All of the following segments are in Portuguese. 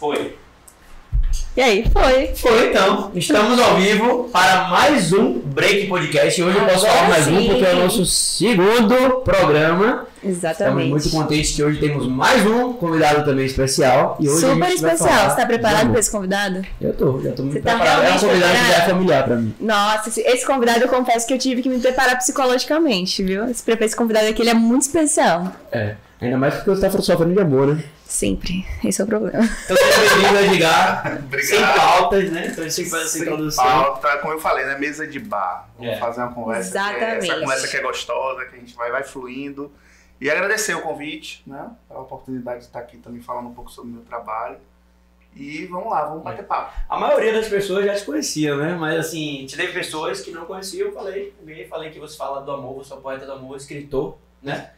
Foi. E aí, foi. Foi então. Estamos ao vivo para mais um Break Podcast. Hoje eu posso Agora falar mais um sim. porque é o nosso segundo programa. Estamos Exatamente. muito contentes que hoje temos mais um convidado também especial. E hoje a Super especial. falar Você tá de preparado para esse convidado? Eu tô, já tô muito Você tá preparado. É um convidado que já é preparado? familiar pra mim. Nossa, esse, esse convidado eu confesso que eu tive que me preparar psicologicamente, viu? Esse, esse convidado aqui ele é muito especial. É. Ainda mais porque você tá sofrendo de amor, né? Sempre. Esse é o problema. Então seja bem-vindo a. Obrigado. Sem pautas, né? Então a gente faz essa Sem introdução. pauta, como eu falei, né? Mesa de bar. Vamos É. fazer uma conversa. é- Exatamente. essa conversa que é gostosa, que a gente vai, vai fluindo. E agradecer o convite, né? Pela oportunidade de estar aqui também falando um pouco sobre o meu trabalho. E vamos lá, vamos bater papo. A maioria das pessoas já te conheciam, né? Mas assim, teve pessoas que não conheciam, eu falei, eu falei que você fala do amor, você é poeta do amor, escritor, né?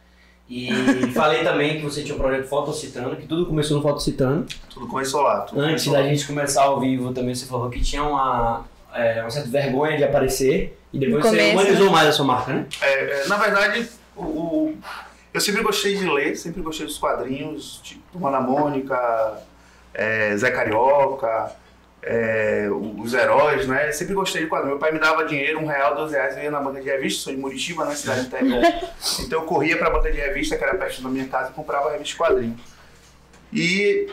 E falei também que você tinha um projeto Fotocitando, que tudo começou no Fotocitando. Tudo começou lá. Tudo Antes começou da lá. gente começar ao vivo também você falou que tinha uma, é, uma certa vergonha de aparecer. E depois você humanizou mais a sua marca, né? É, é, na verdade, o, o- eu sempre gostei de ler, sempre gostei dos quadrinhos, tipo Turma da Mônica, é, Zé Carioca, é, os heróis, né? Sempre gostei de quadrinhos. Meu pai me dava dinheiro, um real, dois reais, eu ia na banca de revista, sou de Muritiba, né? Cidade interior. Então eu corria pra banca de revista, que era perto da minha casa, e comprava revista de quadrinhos. E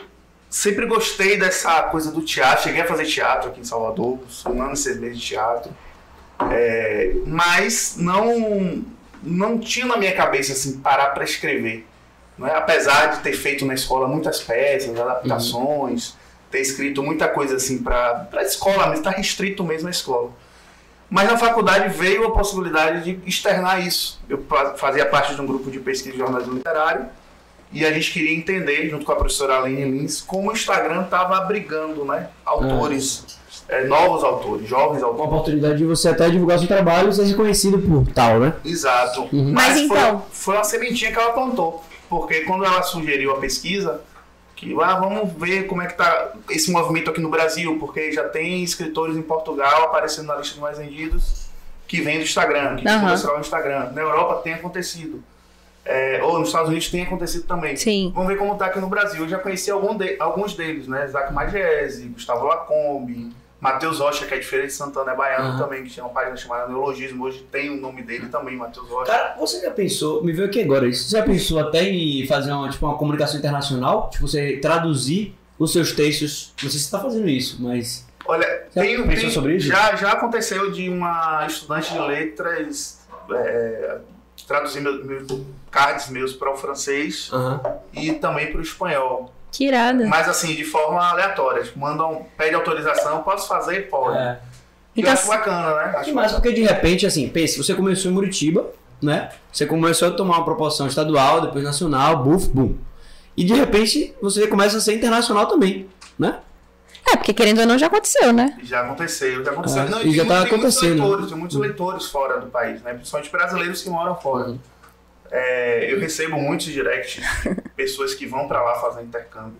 sempre gostei dessa coisa do teatro. Cheguei a fazer teatro aqui em Salvador, sou um ano e seis meses de teatro. É, mas não não tinha na minha cabeça assim parar para escrever não é? apesar de ter feito na escola muitas peças adaptações ter escrito muita coisa assim para para escola mas está restrito mesmo à escola mas na faculdade veio a possibilidade de externar isso eu fa- fazia parte de um grupo de pesquisa de jornalismo literário e a gente queria entender junto com a professora Aline Lins como o Instagram estava abrigando né autores é, novos autores jovens Uma autores oportunidade de você até divulgar seu trabalho e ser reconhecido por tal, né? Exato. Uhum. Mas foi, então- foi uma sementinha que ela plantou. Porque quando ela sugeriu a pesquisa, que ah, vamos ver como é que tá esse movimento aqui no Brasil, porque já tem escritores em Portugal aparecendo na lista de mais vendidos que vem do Instagram, que Aham. começaram no Instagram. Na Europa tem acontecido. É, ou nos Estados Unidos tem acontecido também. Sim. Vamos ver como tá aqui no Brasil. Eu já conheci de- alguns deles, né? Isaac Magese, Gustavo Lacombe, Matheus Rocha, que é diferente de Santana, é baiano Aham. também, que tinha uma página chamada Neologismo. Hoje tem o nome dele também, Matheus Rocha. Cara, você já pensou, me veio aqui agora isso, você já pensou até em fazer uma, tipo, uma comunicação internacional? Tipo, você traduzir os seus textos, não sei se você tá fazendo isso, mas... Olha, Já tem, pensou tem- sobre isso? Já, já aconteceu de uma estudante de letras é, traduzir meu, meu, cards meus para o francês Aham. e também para o espanhol. Que irada. Mas assim, de forma aleatória. Tipo, mandam, pede autorização, posso fazer? Pode. É. E Então, eu acho bacana, né? Acho E mais porque de repente, assim, pense, você começou em Muritiba, né? Você começou a tomar uma proporção estadual, depois nacional, buf, bum. E de repente você começa a ser internacional também, né? É, porque querendo ou não já aconteceu, né? Já aconteceu, já aconteceu. É, Não, e já tem tá tem muitos acontecendo. leitores, tem muitos leitores fora do país, né? Principalmente brasileiros que moram fora. Uhum. É, eu recebo muitos directs pessoas que vão para lá fazer intercâmbio.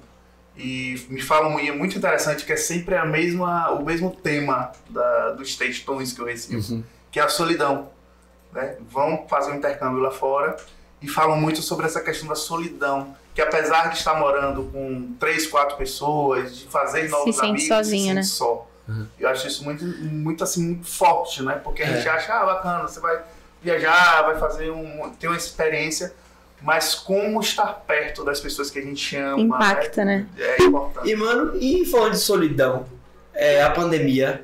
E me falam, e é muito interessante que é sempre a mesma, o mesmo tema da, dos textões que eu recebo, Uhum. que é a solidão. Né? Vão fazer um intercâmbio lá fora e falam muito sobre essa questão da solidão. Que apesar de estar morando com três, quatro pessoas, de fazer novos sente amigos, sozinho, se né? sente só. Uhum. Eu acho isso muito, muito assim, muito forte, né? Porque a É. gente acha, ah, bacana, você vai viajar, vai fazer um, ter uma experiência, mas como estar perto das pessoas que a gente ama Impacta, né? é importante. E, mano, e falando de solidão, é, a pandemia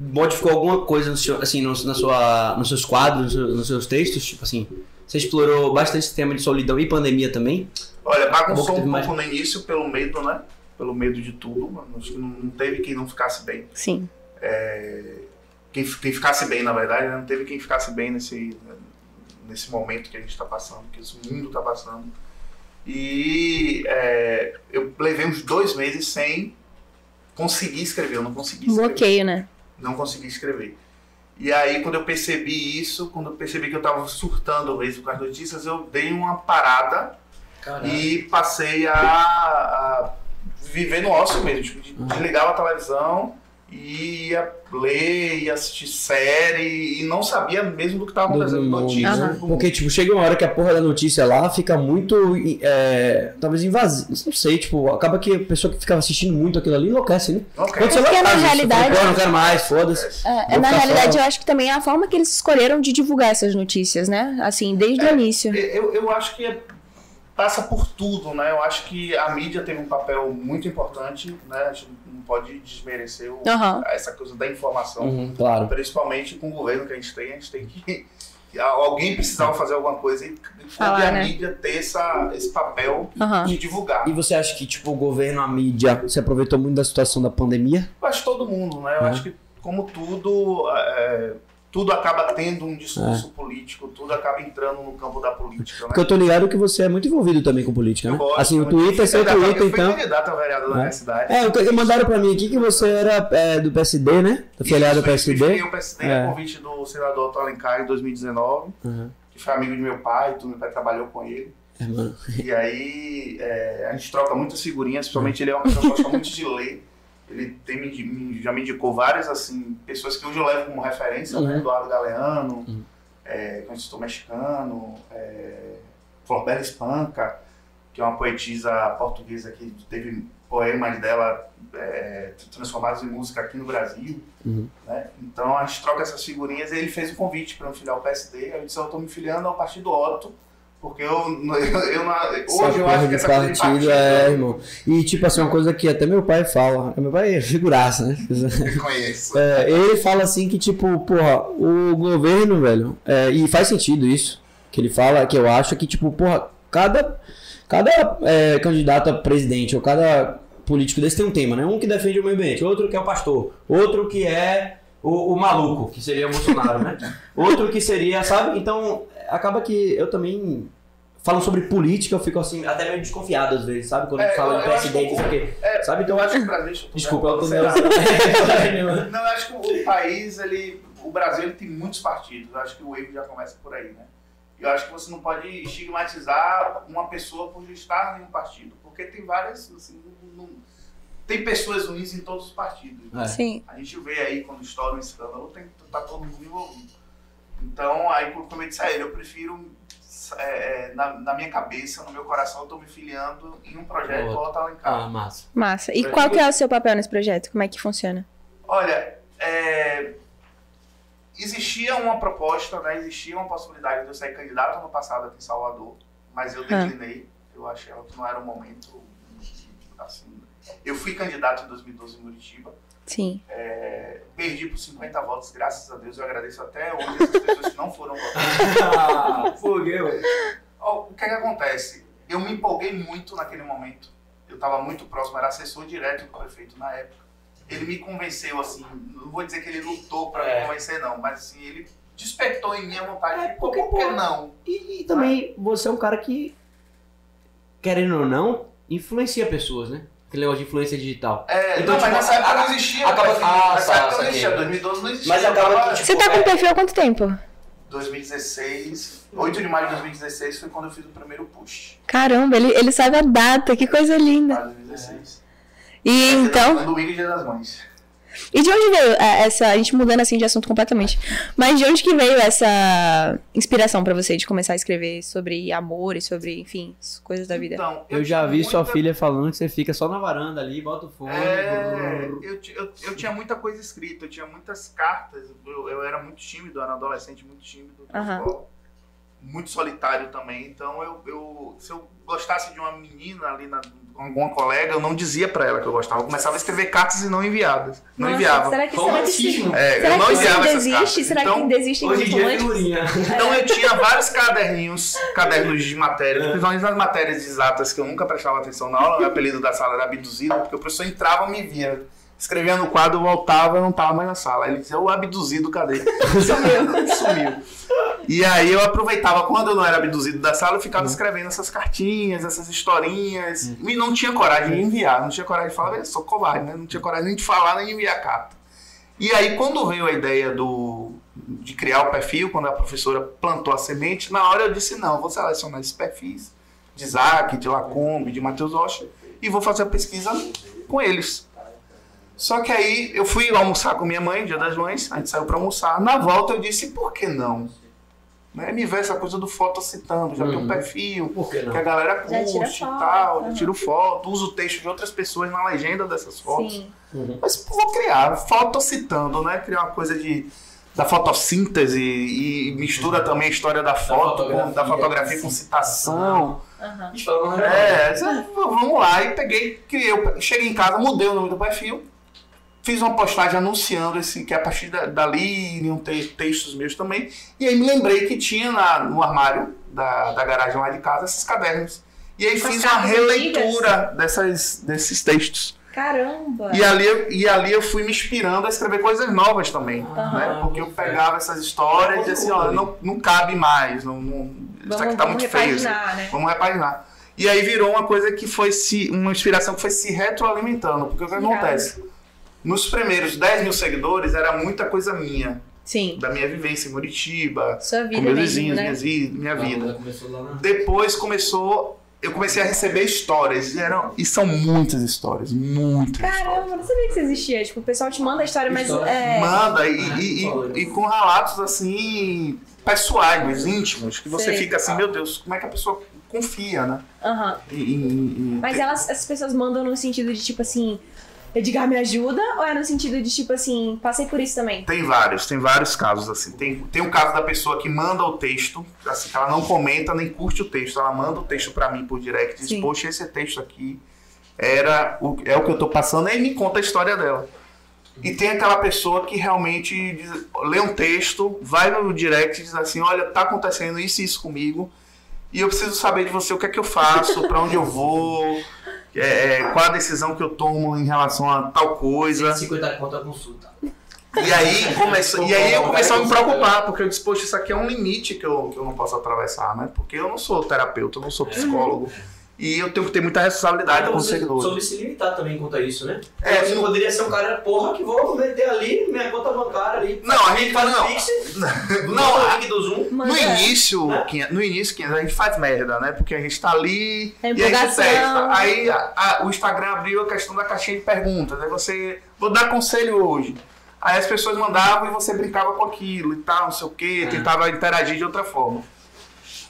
modificou alguma coisa no seu, assim, no, na sua, nos seus quadros, nos seus, nos seus textos? Tipo assim, você explorou bastante esse tema de solidão e pandemia também? Olha, bagunçou um teve mais- pouco no início pelo medo, né? Pelo medo de tudo. mano. Acho que não, não teve quem não ficasse bem. Sim. Quem, quem ficasse bem, na verdade, né? não teve quem ficasse bem nesse, nesse momento que a gente está passando, que esse mundo está passando. E é, eu levei uns dois meses sem conseguir escrever. Eu não consegui escrever. Bloqueio, né? não consegui escrever. E aí, quando eu percebi isso, quando eu percebi que eu estava surtando mesmo com as notícias, eu dei uma parada e passei a, a viver no ócio mesmo. Tipo, de- desligava a televisão e ia ler, ia assistir série e não sabia mesmo do que estava Do- acontecendo. do mundo, Notícia. Mundo. Porque, tipo, chega uma hora que a porra da notícia lá fica muito. é, talvez invasiva. Não sei, tipo, acaba que a pessoa que ficava assistindo muito aquilo ali enlouquece, né? Ok. Quando você É porque vai na atrás disso, realidade- não quero mais, foda-se. É, Vou na realidade, só- eu acho que também é a forma que eles escolheram de divulgar essas notícias, né? Assim, desde o início. Eu, eu acho que é- passa por tudo, né? Eu acho que a mídia teve um papel muito importante, né? Pode desmerecer o- Aham. essa coisa da informação. Uhum, claro. Principalmente com o governo que a gente tem, a gente tem que. Alguém precisava fazer alguma coisa e Falar, a né? mídia ter essa, esse papel Aham. de divulgar. E você acha que, tipo, o governo, a mídia, se aproveitou muito da situação da pandemia? Eu acho que todo mundo, né? Eu É. acho que, como tudo, é, tudo acaba tendo um discurso político, tudo acaba entrando no campo da política, né? Porque eu tô ligado que você é muito envolvido também com política, né? gosto, Assim, o Twitter, fui seu Twitter, Eu fui então. candidato a vereador da É. minha cidade. É, mandaram pra mim aqui que você era é, do PSD, né? Da filiado do Isso, eu PSD. fiquei o PSD É. a convite do senador Otto Alencar em 2019, Uhum. que foi amigo de meu pai, tudo, meu pai trabalhou com ele. É. E aí é, a gente troca muitas figurinhas, principalmente ele é uma pessoa que gosta muito de ler. Ele tem, me- me- já me indicou várias assim, pessoas que hoje eu levo como referência, né? Uhum. Eduardo Galeano, Uhum. é, compositor mexicano, é, Florbela Espanca, que é uma poetisa portuguesa que teve poemas dela é, transformados em música aqui no Brasil. Uhum. né? Então a gente troca essas figurinhas e ele fez o convite para eu filiar o PSD. Aí eu disse: Eu estou me filiando ao Partido Otto, porque eu, eu, eu não- hoje eu acho que essa coisa de partido é, irmão. E, tipo assim, uma coisa que até meu pai fala. Meu pai é figuraça, né? eu conheço. É, ele fala assim que, tipo, porra, o governo, velho, é, e faz sentido isso, que ele fala, que eu acho que, tipo, porra, cada, cada é, candidato a presidente ou cada político desse tem um tema, né? Um que defende o meio ambiente, outro que é o pastor, outro que é o, o maluco, que seria o Bolsonaro, né? Outro que seria, sabe? Então, acaba que eu também. Falam sobre política, eu fico assim, até meio desconfiado às vezes, sabe? Quando É, fala eu- de presidente, que- quê. É, Sabe? Então eu acho que o Brasil. Desculpa, eu tô sei meio. lá. Não, eu acho que o país, ele, o Brasil ele tem muitos partidos. Eu acho que o erro já começa por aí, né? Eu acho que você não pode estigmatizar uma pessoa por estar em um partido, porque tem várias, assim, não- tem pessoas ruins em todos os partidos. É. Sim. A gente vê aí quando estoura um escândalo, tem tá todo mundo envolvido. Então, aí como eu disse a ele, eu prefiro é, é, na, na minha cabeça, no meu coração, eu tô me filiando em um projeto Outro. Otto Alencar. Ah, massa. Massa. E qual que é o seu papel nesse projeto? Como é que funciona? Olha, é, existia uma proposta, né, existia uma possibilidade de eu ser candidato ano passado aqui em Salvador, mas eu Ah. declinei. Eu achei que não era o momento. Assim, eu fui candidato em 2012 em Muritiba, Sim. é, perdi por 50 votos, graças a Deus. Eu agradeço até hoje essas pessoas que não foram votar. Fogueu. Ó, o que é que acontece? Eu me empolguei muito naquele momento. Eu estava muito próximo, era assessor direto do prefeito na época. Ele me convenceu, assim, não vou dizer que ele lutou para É. me convencer, não, mas assim, ele despertou em mim a vontade É, de, por que não? E, e também você é um cara que, querendo ou não, influencia pessoas, né? Aquele negócio de influência digital. É, Então, não, mas tipo, nessa época não existia. acaba- perfil, ah, nessa tá, época não existia, 2012 não existia. Mas acaba que, tipo, Você tá com é- perfil há quanto tempo? 2016, 8 de maio de 2016 foi quando eu fiz o primeiro push. Caramba, ele, ele sabe a data, que coisa linda. Maio de 2016. E então. Domingo e dia das mães. E de onde veio é, essa. A gente mudando assim de assunto completamente. Mas de onde que veio essa inspiração pra você de começar a escrever sobre amor e sobre, enfim, as coisas da vida? Então, Eu já vi tinha sua muita- filha falando que você fica só na varanda ali, bota o fone. É, eu, eu, eu tinha muita coisa escrita, eu tinha muitas cartas. Eu, eu era muito tímido, eu era adolescente muito tímido. escola. Muito solitário também. Então, eu, eu, se eu gostasse de uma menina ali, na, com alguma colega, eu não dizia pra ela que eu gostava. Eu começava a escrever cartas e não enviadas. Não Nossa, enviava. Será que, Como será que assim, isso, mano? É, será eu não que isso enviava ainda essas existe? cartas. Será então, que ainda existem Hoje em dia é figurinha. Então eu tinha vários caderninhos, cadernos de matérias, principalmente nas matérias exatas que eu nunca prestava atenção na aula. Meu apelido da sala era abduzido, porque o professor entrava e me via. Escrevia no quadro, voltava, eu não tava mais na sala. Aí ele dizia, o abduzido, cadê? Sumiu. Sumiu. E aí eu aproveitava, quando eu não era abduzido da sala, eu ficava escrevendo essas cartinhas, essas historinhas. E não tinha coragem de enviar, não tinha coragem de falar, eu sou covarde, né? Não tinha coragem nem de falar, nem de enviar carta. E aí, quando veio a ideia do, de criar o perfil, quando a professora plantou a semente, na hora eu disse, não, eu vou selecionar esses perfis de Isaac, de Lacombe, de Matheus Rocha, e vou fazer a pesquisa com eles. Só que aí eu fui almoçar com minha mãe, dia das mães, a gente saiu pra almoçar. Na volta eu disse, por que não? Né? Me vê essa coisa do fotocitando, já tem um Uhum. perfil, Por que não? que a galera curte e tal, já tiro foto, uso o texto de outras pessoas na legenda dessas fotos. Sim. Uhum. Mas vou criar, fotocitando, né? Criar uma coisa de da fotossíntese e mistura também a história da foto, com- da fotografia, fotografia, com citação. Uma É, vamos lá. E peguei, criei, cheguei em casa, mudei o nome do perfil, fiz uma postagem anunciando esse, que a partir da- dali iriam ter textos meus também. E aí me lembrei que tinha na- no armário da, da garagem lá de casa esses cadernos. E aí as fiz uma releitura dessas, desses textos. Caramba! E ali, eu- e ali eu fui me inspirando a escrever coisas novas também. Aham. Né? Porque eu pegava essas histórias e assim, ó, não, não cabe mais. Não, não- isso Vamos, aqui tá muito feio. isso repaginar, né? Vamos repaginar. E aí virou uma coisa que foi se. uma inspiração que foi se retroalimentando. Porque o que acontece? Nos primeiros 10 mil seguidores era muita coisa minha, Sim. da minha vivência em vida com meus vizinhos, né? minha vida. Ela começou lá. Depois começou. Eu comecei a receber histórias. E, eram, e são muitas histórias. Muitas histórias. Caramba, eu não sabia que isso existia. Tipo, o pessoal te manda a história, mas História. é. Manda e, É, e- e- e com relatos assim pessoais, mas íntimos, que você Sei. fica assim, meu Deus, como é que a pessoa confia, né? Aham. E- Mas elas, as pessoas mandam no sentido de tipo assim, Edgar me ajuda? Ou é no sentido de tipo assim, passei por isso também? Tem vários, tem vários casos assim. Tem, tem o caso da pessoa que manda o texto, assim, ela não comenta nem curte o texto, ela manda o texto pra mim por direct e diz, Sim. poxa, esse texto aqui era o, é o que eu tô passando, e me conta a história dela. E tem aquela pessoa que realmente diz- lê um texto, vai no direct e diz assim, olha, tá acontecendo isso e isso comigo, e eu preciso saber de você o que é que eu faço, pra onde eu vou, é, é, qual a decisão que eu tomo em relação a tal coisa. 150 conto a consulta. E aí, começou, e aí eu comecei a me preocupar, porque eu disse, poxa, isso aqui é um limite que eu, que eu não posso atravessar, né? Porque eu não sou terapeuta, eu não sou psicólogo. E eu tenho que ter muita responsabilidade Então com os você seguidores. sobre se limitar também quanto a isso, né? É, você não- poderia ser um cara, porra, que vou meter ali minha conta bancária ali. Não, a gente faz não. o Pix, Não, não, o link do Zoom. No início, Né? Quinha- no início, Quinha, a gente faz merda, né? Porque a gente tá ali É e a gente testa. Aí a- a- o Instagram abriu a questão da caixinha de perguntas. Aí você, vou dar conselho hoje. Aí as pessoas mandavam e você brincava com aquilo e tal, não sei o quê, É. tentava interagir de outra forma.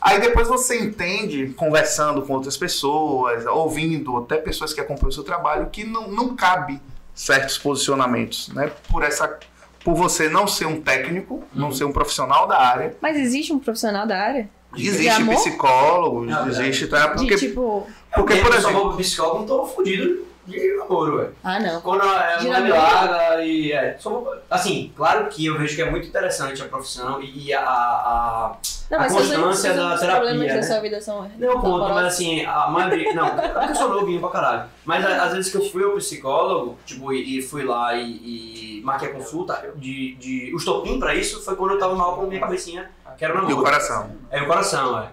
Aí depois você entende, conversando com outras pessoas, ouvindo até pessoas que acompanham o seu trabalho, que não, não cabe certos posicionamentos, né? Por essa, por você não ser um técnico, não ser um profissional da área, Mas existe um profissional da área? existe amor? psicólogos, Ah, existe, tá? De Porque, tipo. porque por eu exemplo, vou pro psicólogo, não tô fudido de namoro, velho. Ah, não. Quando a De me namoro? larga e. É, só vou- assim, claro que eu vejo que é muito interessante a profissão e, e a, a- Não, A constância da os terapia, problemas né? da sua vida são. Não, ponto, amorosos? mas assim, a maioria. Não, é porque eu sou novinho pra caralho. Mas a- às vezes que eu fui ao psicólogo, tipo, e, e fui lá e, e marquei a consulta, de, de, o estopim pra isso foi quando eu tava mal com a minha cabecinha, que era o e o namoro. coração. É o coração, é.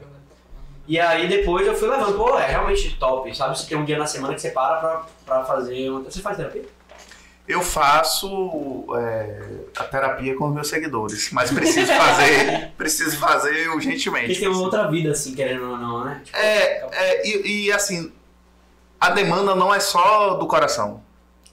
E aí depois eu fui levando, pô, é realmente top, sabe? Você tem um dia na semana que você para pra, pra fazer. Uma... Você faz terapia? Eu faço é, a terapia com os meus seguidores, mas preciso fazer, preciso fazer urgentemente. Porque tem uma outra vida, assim, querendo ou não, né? Tipo, É, é, e, e, assim, a demanda não é só do coração.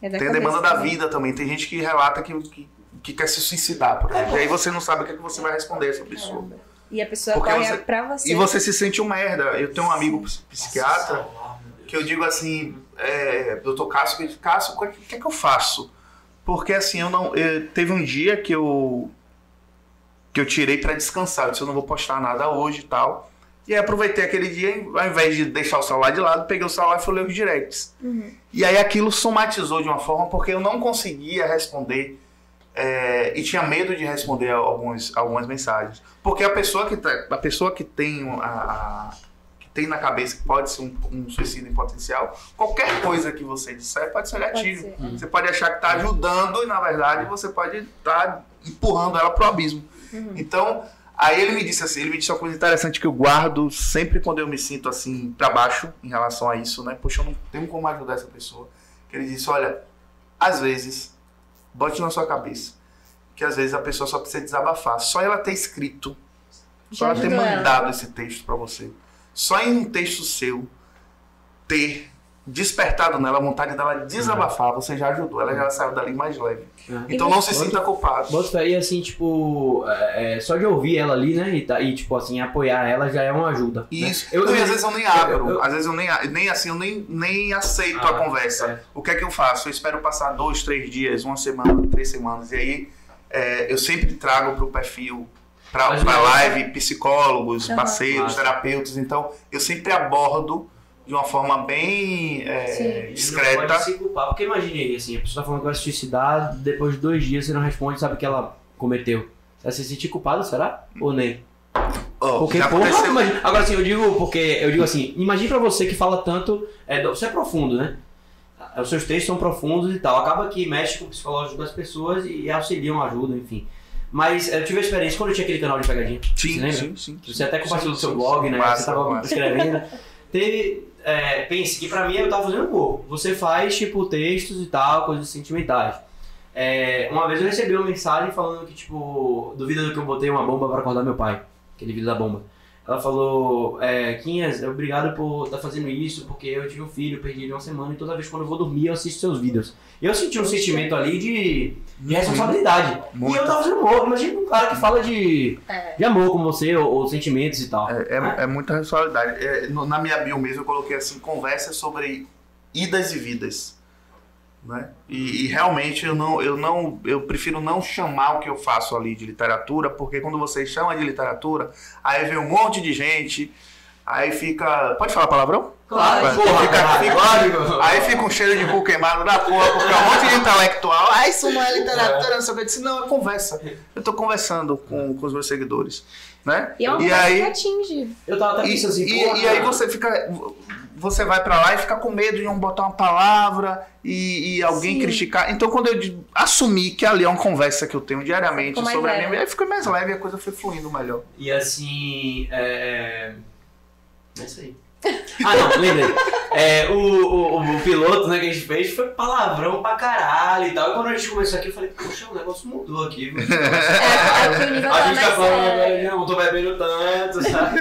É da Tem a demanda da também. vida também. Tem gente que relata que, que, que quer se suicidar, por exemplo. E aí você não sabe o que, é que você vai responder a essa pessoa. Caramba. E a pessoa Porque corre você- pra você. E você se sente um merda. Eu tenho um amigo ps- psiquiatra que eu digo assim, é, doutor Cássio, ele Cássio, o que, é que eu faço? Porque assim, eu não. eu- teve um dia que eu. que eu tirei pra descansar. Eu disse, eu não vou postar nada hoje e tal. E aí aproveitei aquele dia, ao invés de deixar o celular de lado, peguei o celular e fui ler os directs. Uhum. E aí aquilo somatizou de uma forma porque eu não conseguia responder é, e tinha medo de responder alguns, algumas mensagens. Porque a pessoa que, tá- a pessoa que tem a, a- tem na cabeça que pode ser um, um suicídio em potencial, qualquer coisa que você disser pode ser Pode gatilho. ser. Você pode achar que está ajudando e na verdade você pode estar empurrando ela pro abismo. Uhum. Então, aí ele me disse assim, ele me disse uma coisa interessante que eu guardo sempre quando eu me sinto assim para baixo em relação a isso, né? Poxa, eu não tenho como ajudar essa pessoa. Que ele disse, olha, às vezes, bote na sua cabeça que às vezes a pessoa só precisa desabafar. Só ela ter escrito, só ela ter ajudou ela. mandado esse texto para você, só em um texto seu ter despertado nela a vontade dela desabafar, você já ajudou, ela já saiu dali mais leve. É. Então não se sinta culpado. Bota aí, assim, tipo, é, é, só de ouvir ela ali, né? E, tá, e, tipo, assim, apoiar ela já é uma ajuda. né? Isso. Eu, Não, e eu- às vezes eu nem abro, eu- eu- às vezes eu nem, nem assim, eu nem, nem aceito Ah, a conversa. é. O que é que eu faço? Eu espero passar dois, três dias, uma semana, três semanas, e aí é, eu sempre trago pro perfil, pra não- live, psicólogos, Aham. parceiros, terapeutas, então eu sempre abordo de uma forma bem é, Sim. E Não discreta. pode se culpar, porque imagine assim, a pessoa tá falando que vai se suicidar, depois de dois dias você não responde, sabe o que ela cometeu. Você vai se sentir culpado, será? Ou nem? Ó, Porque, porra, imagina- agora assim, eu digo porque, eu digo assim, imagine pra você que fala tanto, é, você é profundo, né? Os seus textos são profundos e tal, acaba que mexe com o psicológico das pessoas e auxiliam, ajudam, enfim. Mas eu tive a experiência quando eu tinha aquele canal de pegadinha. você Sim, sim, sim. Você até compartilhou no Sim, seu sim, blog, sim. né? Massa, você tava massa. escrevendo. Teve. É, pense que pra mim eu tava fazendo humor. Você faz, tipo, textos e tal, coisas sentimentais. É, uma vez eu recebi uma mensagem falando que, tipo, duvida do que eu botei uma bomba pra acordar meu pai. Aquele vídeo da bomba. Ela falou, é, Quinhas, obrigado por estar fazendo isso, porque eu tive um filho, perdi ele uma semana, e toda vez quando eu vou dormir eu assisto seus vídeos. Eu senti um sentimento ali de, de responsabilidade. E Muito. eu tava fazendo humor. Imagina um cara que fala de, É. de amor como você, ou, ou sentimentos e tal. É, é, é muita responsabilidade. É, no- na minha bio mesmo eu coloquei assim, conversa sobre idas e vidas. Né? E, e realmente eu não, eu não, eu prefiro não chamar o que eu faço ali de literatura, porque quando você chama de literatura, aí vem um monte de gente, aí fica. Pode falar palavrão? Claro, porra, Fica- fica- lógico. Aí fica um cheiro de cu queimado da porra, porque é um monte de intelectual. Ah, isso não é literatura, não sei o que. Eu disse, não, é conversa. Eu tô conversando com, com os meus seguidores. Né? E é uma E coisa aí- que atinge. Eu tava até E, pensando assim, e- porra, e aí você fica. Você vai pra lá e fica com medo de não botar uma palavra e, e alguém Sim. criticar. Então, quando eu assumi que ali é uma conversa que eu tenho diariamente sobre leve. anime, aí ficou mais leve e a coisa foi fluindo melhor. E assim, é... É isso aí. Ah, não, lembrei. É, o, o, o piloto né, que a gente fez foi palavrão pra caralho e tal. E quando a gente começou aqui, eu falei, poxa, o negócio mudou aqui. É, é A tá gente tá falando, não tô bebendo tanto, sabe?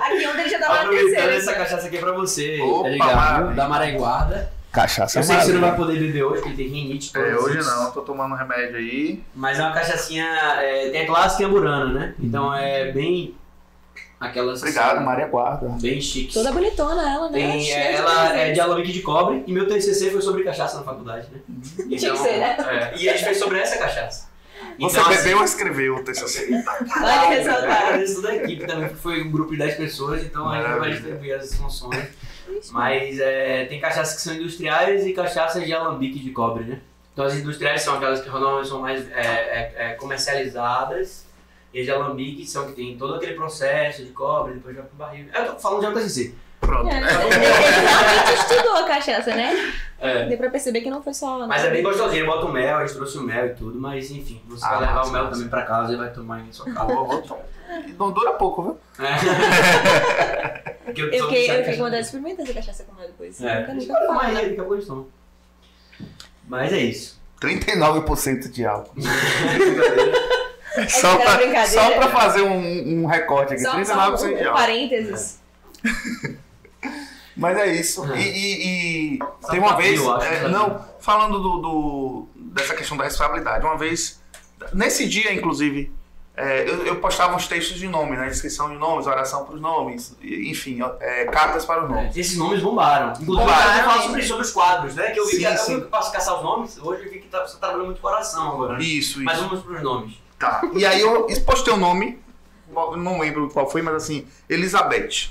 Aqui onde ele já tava Aproveitando essa cachaça aqui pra você, Opa, tá ligado? Da Maraiguarda. Cachaça Eu sei que você não vai poder beber hoje, porque tem rinite. É, hoje os- não, tô tomando remédio aí. Mas é uma cachaçinha, é, tem a clássica e a burana, né? Então é bem aquelas... Obrigado, Maria Guarda. Bem chiques. Toda bonitona ela, né? Tem, é, de ela é presentes. de alambique de cobre e meu TCC foi sobre cachaça na faculdade, né? Tinha que ser, né? é, e a gente fez sobre essa cachaça. Você Então, bebeu ou escreveu o TCC? Vale ressaltar. É, isso da equipe também, que foi um grupo de 10 pessoas, então a gente vai distribuir as funções. Mas é, tem cachaças que são industriais e cachaças de alambique de cobre, né? Então as industriais são aquelas que normalmente são mais é, é, é, comercializadas e as de alambique são que tem todo aquele processo de cobre, depois vai pro barril. Eu tô falando de TCC. Pronto. É, ele, realmente estudou a cachaça, né? É. Deu pra perceber que não foi só. Mas é bem gostosinho, bota o mel, a gente trouxe o mel e tudo, mas enfim, você Ah, vai levar massa, o mel massa. também pra casa e vai tomar em sua casa. Vou- vou tomar. E Não dura pouco, viu? É. Porque Eu sou fiquei, eu fiquei com vontade de experimentar essa cachaça com ela depois. É, Nunca, nunca Toma fala, aí, né? tomam. Mas é isso. 39% de álcool. É Só pra, só pra fazer um, um recorte aqui. Só, 39% só um, de um álcool. parênteses. Mas é isso. É. E, e- e tem uma vez. eu acho, é, sabe? não, falando do, do- dessa questão da responsabilidade. Uma vez, nesse dia, inclusive, é, eu, eu postava uns textos de nome, né? Descrição de nomes, oração para os nomes, enfim, é, cartas para os nomes. É, esses nomes bombaram. Inclusive, Bombaram. eu falo sobre, sobre os quadros, né? Que eu vi Sim, que eu sim. posso caçar os nomes. Hoje eu vi que tá, você tá trabalhando muito coração agora. né? Isso, isso. Mas vamos pros nomes. Tá. E aí eu postei o nome, não lembro qual foi, mas assim, Elizabeth.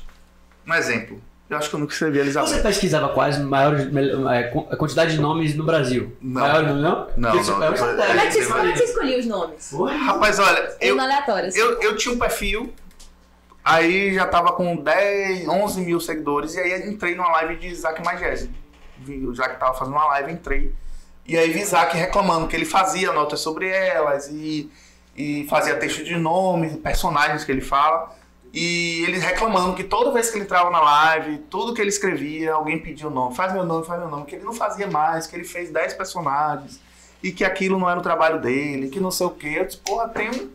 Um exemplo. Eu acho que eu nunca escrevi Elizabeth. Você pesquisava quais maiores é, a quantidade de nomes no Brasil? Não. Maior, não? não? Não, não, é não. Como é que você, você como é que você escolhia os nomes? Porra. Rapaz, olha, Eu, eu, eu, eu tinha um perfil, aí já tava com 10, 11 mil seguidores, e aí entrei numa live de Isaac Magese. O Isaac tava fazendo uma live, entrei. E aí vi Isaac reclamando que ele fazia notas sobre elas e, e fazia texto de nomes, personagens que ele fala. E ele reclamando que toda vez que ele entrava na live, tudo que ele escrevia, alguém pedia o nome. Faz meu nome, faz meu nome. Que ele não fazia mais, que ele fez 10 personagens. E que aquilo não era o trabalho dele, que não sei o quê. Eu disse, porra, tem um,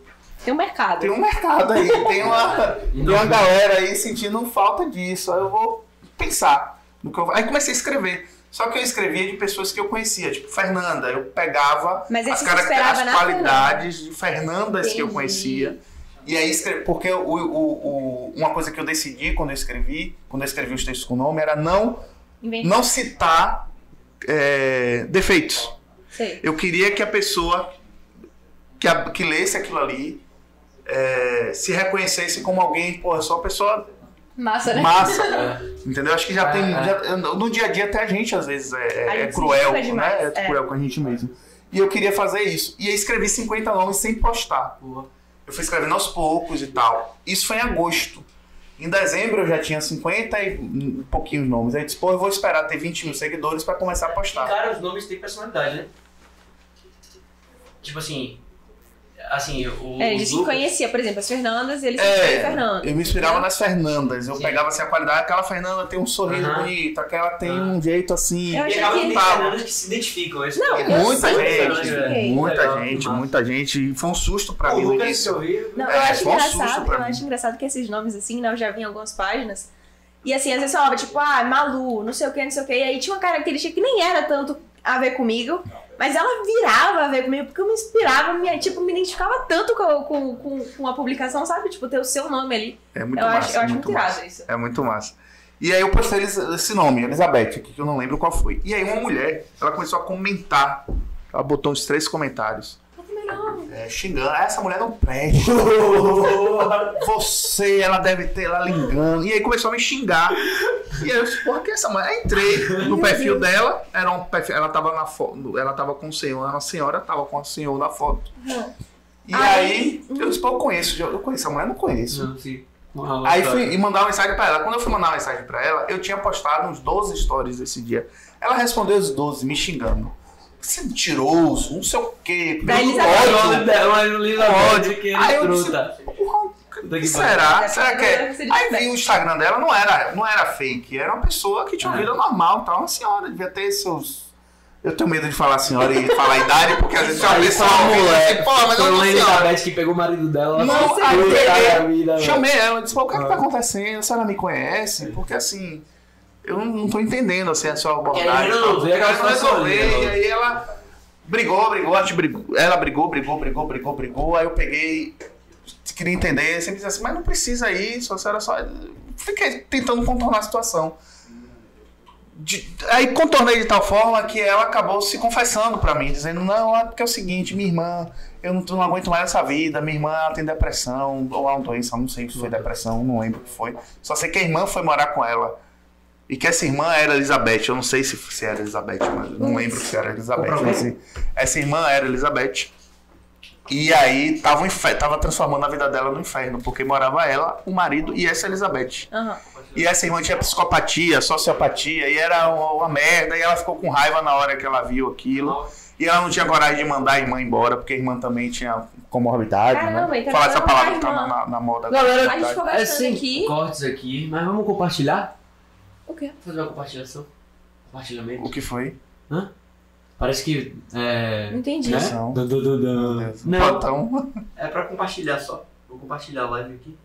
Tem um mercado. tem um mercado aí, tem uma, E tem uma galera aí sentindo falta disso. Aí eu vou pensar. no que eu- Aí comecei a escrever. Só que eu escrevia de pessoas que eu conhecia, tipo Fernanda. Eu pegava as, você carac- esperava as qualidades de Fernandas que eu Entendi. conhecia. E aí escrevi, porque o, o, o- uma coisa que eu decidi quando eu escrevi, quando eu escrevi os textos com nome, era não, não citar é, defeitos. Sei. Eu queria que a pessoa que, a- que lesse aquilo ali é, se reconhecesse como alguém, eu sou uma pessoa Massa, né? massa. É. Entendeu? Acho que já É, tem. é. já- no dia a dia até a gente às vezes é, é- cruel, né? É, é. cruel com a gente mesmo. E eu queria fazer isso. E aí escrevi 50 nomes sem postar. Porra. Eu fui escrevendo aos poucos e tal. Isso foi em agosto. Em dezembro eu já tinha 50 e pouquinhos nomes. Aí eu disse, pô, eu vou esperar ter 20 mil seguidores pra começar a postar. Cara, os nomes têm personalidade, né? Tipo assim. Assim, o. É, que Lucas- conhecia, por exemplo, as Fernandas, ele sempre É, Fernando. eu me inspirava nas Fernandas. Eu Sim. pegava assim a qualidade. Aquela Fernanda tem um sorriso Aham. bonito, aquela tem Aham. um jeito assim. Eu E acaba que. Fernandas que se identificam. Não, é o- eu Muita gente, identifiquei. muita Legal, gente, muita gente. Foi um susto pra O mim no Lucas, eu vi. Não, É, eu acho um engraçado, pra eu mim. acho engraçado que esses nomes assim, né, eu já vi em algumas páginas. E assim, às vezes falava, tipo, ah, Malu, não sei o que, não sei o que. E aí tinha uma característica que nem era tanto a ver comigo, mas ela virava a ver comigo, porque eu me inspirava, me, tipo, me identificava tanto com, com, com, com a publicação, sabe? Tipo, ter o seu nome ali. É muito eu massa. acho, eu acho muito muito massa. isso. É muito massa. E aí eu postei esse nome, Elizabeth, que eu não lembro qual foi. E aí uma mulher, ela começou a comentar. Ela botou uns três comentários. É, xingando. "Ah, Essa mulher não presta. Você, ela deve ter ela ligando. E aí começou a me xingar. E aí eu disse, porra, que é essa mulher? Aí entrei no perfil dela. Era um perfil, ela tava na foto. Ela tava com o senhor, era uma senhora, tava com o senhor na foto. E aí, eu disse, pô, eu conheço, eu conheço a mulher, não conheço. Não, sim. Uma Aí fui e mandar uma mensagem pra ela. Quando eu fui mandar uma mensagem pra ela, eu tinha postado uns 12 stories esse dia. Ela respondeu os 12, me xingando. Você é mentiroso, não sei o quê. Da muito Elizabeth. ódio. Aí eu disse, porra, que será? Será que é? Aí vi o Instagram dela, não era, não era fake, era uma pessoa que tinha uma É. vida normal, tá? Uma senhora, devia ter seus. Eu tenho medo de falar senhora e falar idade, porque às vezes uma pessoa ouvindo mulher. pô, mas eu não. Elizabeth que pegou o marido dela. Não, aí vida. Chamei ela, disse, pô, o que é que tá Ah. acontecendo? A senhora me conhece? Porque assim, eu não, não tô entendendo assim, a sua abordagem. Querendo resolver aquela Querendo situação resolver, né? E aí ela brigou, brigou, a gente brigou, ela brigou, brigou, brigou, brigou, brigou. Aí eu peguei, queria entender, sempre disse assim, mas não precisa isso, a senhora só. Fiquei tentando contornar a situação. De- aí contornei de tal forma que ela acabou se confessando pra mim, dizendo, não, é porque é o seguinte, minha irmã, eu não, não aguento mais essa vida, minha irmã ela tem depressão, ou é uma doença, não sei se foi depressão, não lembro o que foi. Só sei que a irmã foi morar com ela. E que essa irmã era Elizabeth, eu não sei se, se era Elizabeth, mas não lembro se era Elizabeth. Mas essa irmã era Elizabeth. E aí tava, um infer- tava transformando a vida dela no inferno, porque morava ela, o marido e essa Elizabeth. Aham. E essa irmã tinha psicopatia, sociopatia, e era uma, uma merda, e ela ficou com raiva na hora que ela viu aquilo. E ela não tinha coragem de mandar a irmã embora, porque a irmã também tinha comorbidade, Caramba, né? então Falar essa não palavra que tá na, na, na moda. Galera, A gente ficou É gastando sim, aqui. cortes aqui, mas vamos compartilhar? O quê? Fazer uma compartilhação? Compartilhamento? O que foi? Parece que. É. Não entendi. Né? Não. Dun, dun, dun, dun. Não, Botão. é pra compartilhar só. Vou compartilhar a live aqui.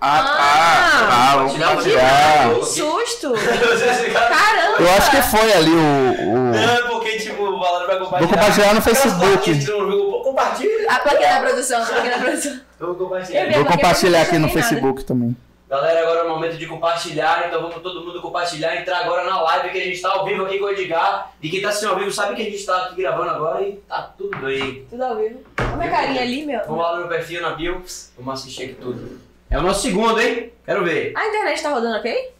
Ah, Ah, tá. Tá, vamos compartilhar, compartilhar. Que susto! Caramba! Eu acho que foi ali o. o... Não, é porque, tipo, o Valor vai compartilhar. Vou compartilhar no Facebook. Compartilha. A plaquinha da produção, a plaquinha da produção. Eu vou compartilhar. Vou compartilhar aqui no. Facebook também. Galera, agora é o momento de compartilhar, então vamos todo mundo compartilhar, entrar agora na live que a gente tá ao vivo aqui com o Edgar. E quem tá assistindo ao vivo sabe que a gente tá aqui gravando agora e tá tudo bem. Tudo ao vivo. Olha minha carinha ali, meu. Vamos lá no meu perfil, na bio, vamos assistir aqui tudo. É o nosso segundo, hein? Quero ver. A internet tá rodando ok?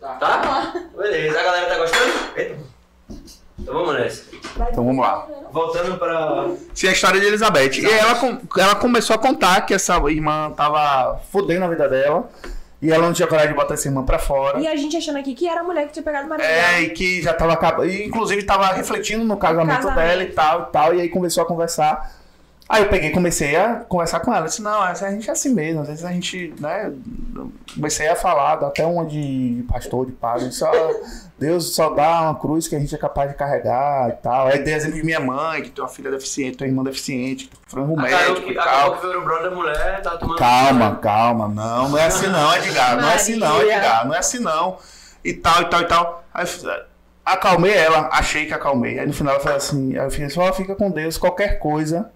Tá? Beleza, a galera tá gostando? Eita. Então vamos nessa. Então vamos lá. Voltando pra. Sim, a história de Elizabeth. E aí ela, ela começou a contar que essa irmã tava fudendo a vida dela. E ela não tinha coragem de botar essa irmã pra fora. E a gente achando aqui que era a mulher que tinha pegado o marido É, dela. e que já tava acabando. Inclusive tava refletindo no casamento, Casamento. dela e tal e tal. E aí começou a conversar. Aí eu peguei e comecei a conversar com ela. Eu disse, não, a gente é assim mesmo. Às vezes a gente, né? Comecei a falar, até uma de pastor, de padre. Só, Deus só dá uma cruz que a gente é capaz de carregar e tal. Aí dei exemplo de minha mãe, que tem uma filha deficiente, tem uma irmã deficiente, um Acabou médico que, e acabou tal. que veio o brother da mulher, tá tomando. Calma, calma, não, não é assim não, Edgar, não é assim não. Edgar, não é assim não. e tal, e tal, e tal. Aí eu acalmei ela, achei que acalmei. Aí no final ela falou assim, aí eu fiz, só fica com Deus, qualquer coisa,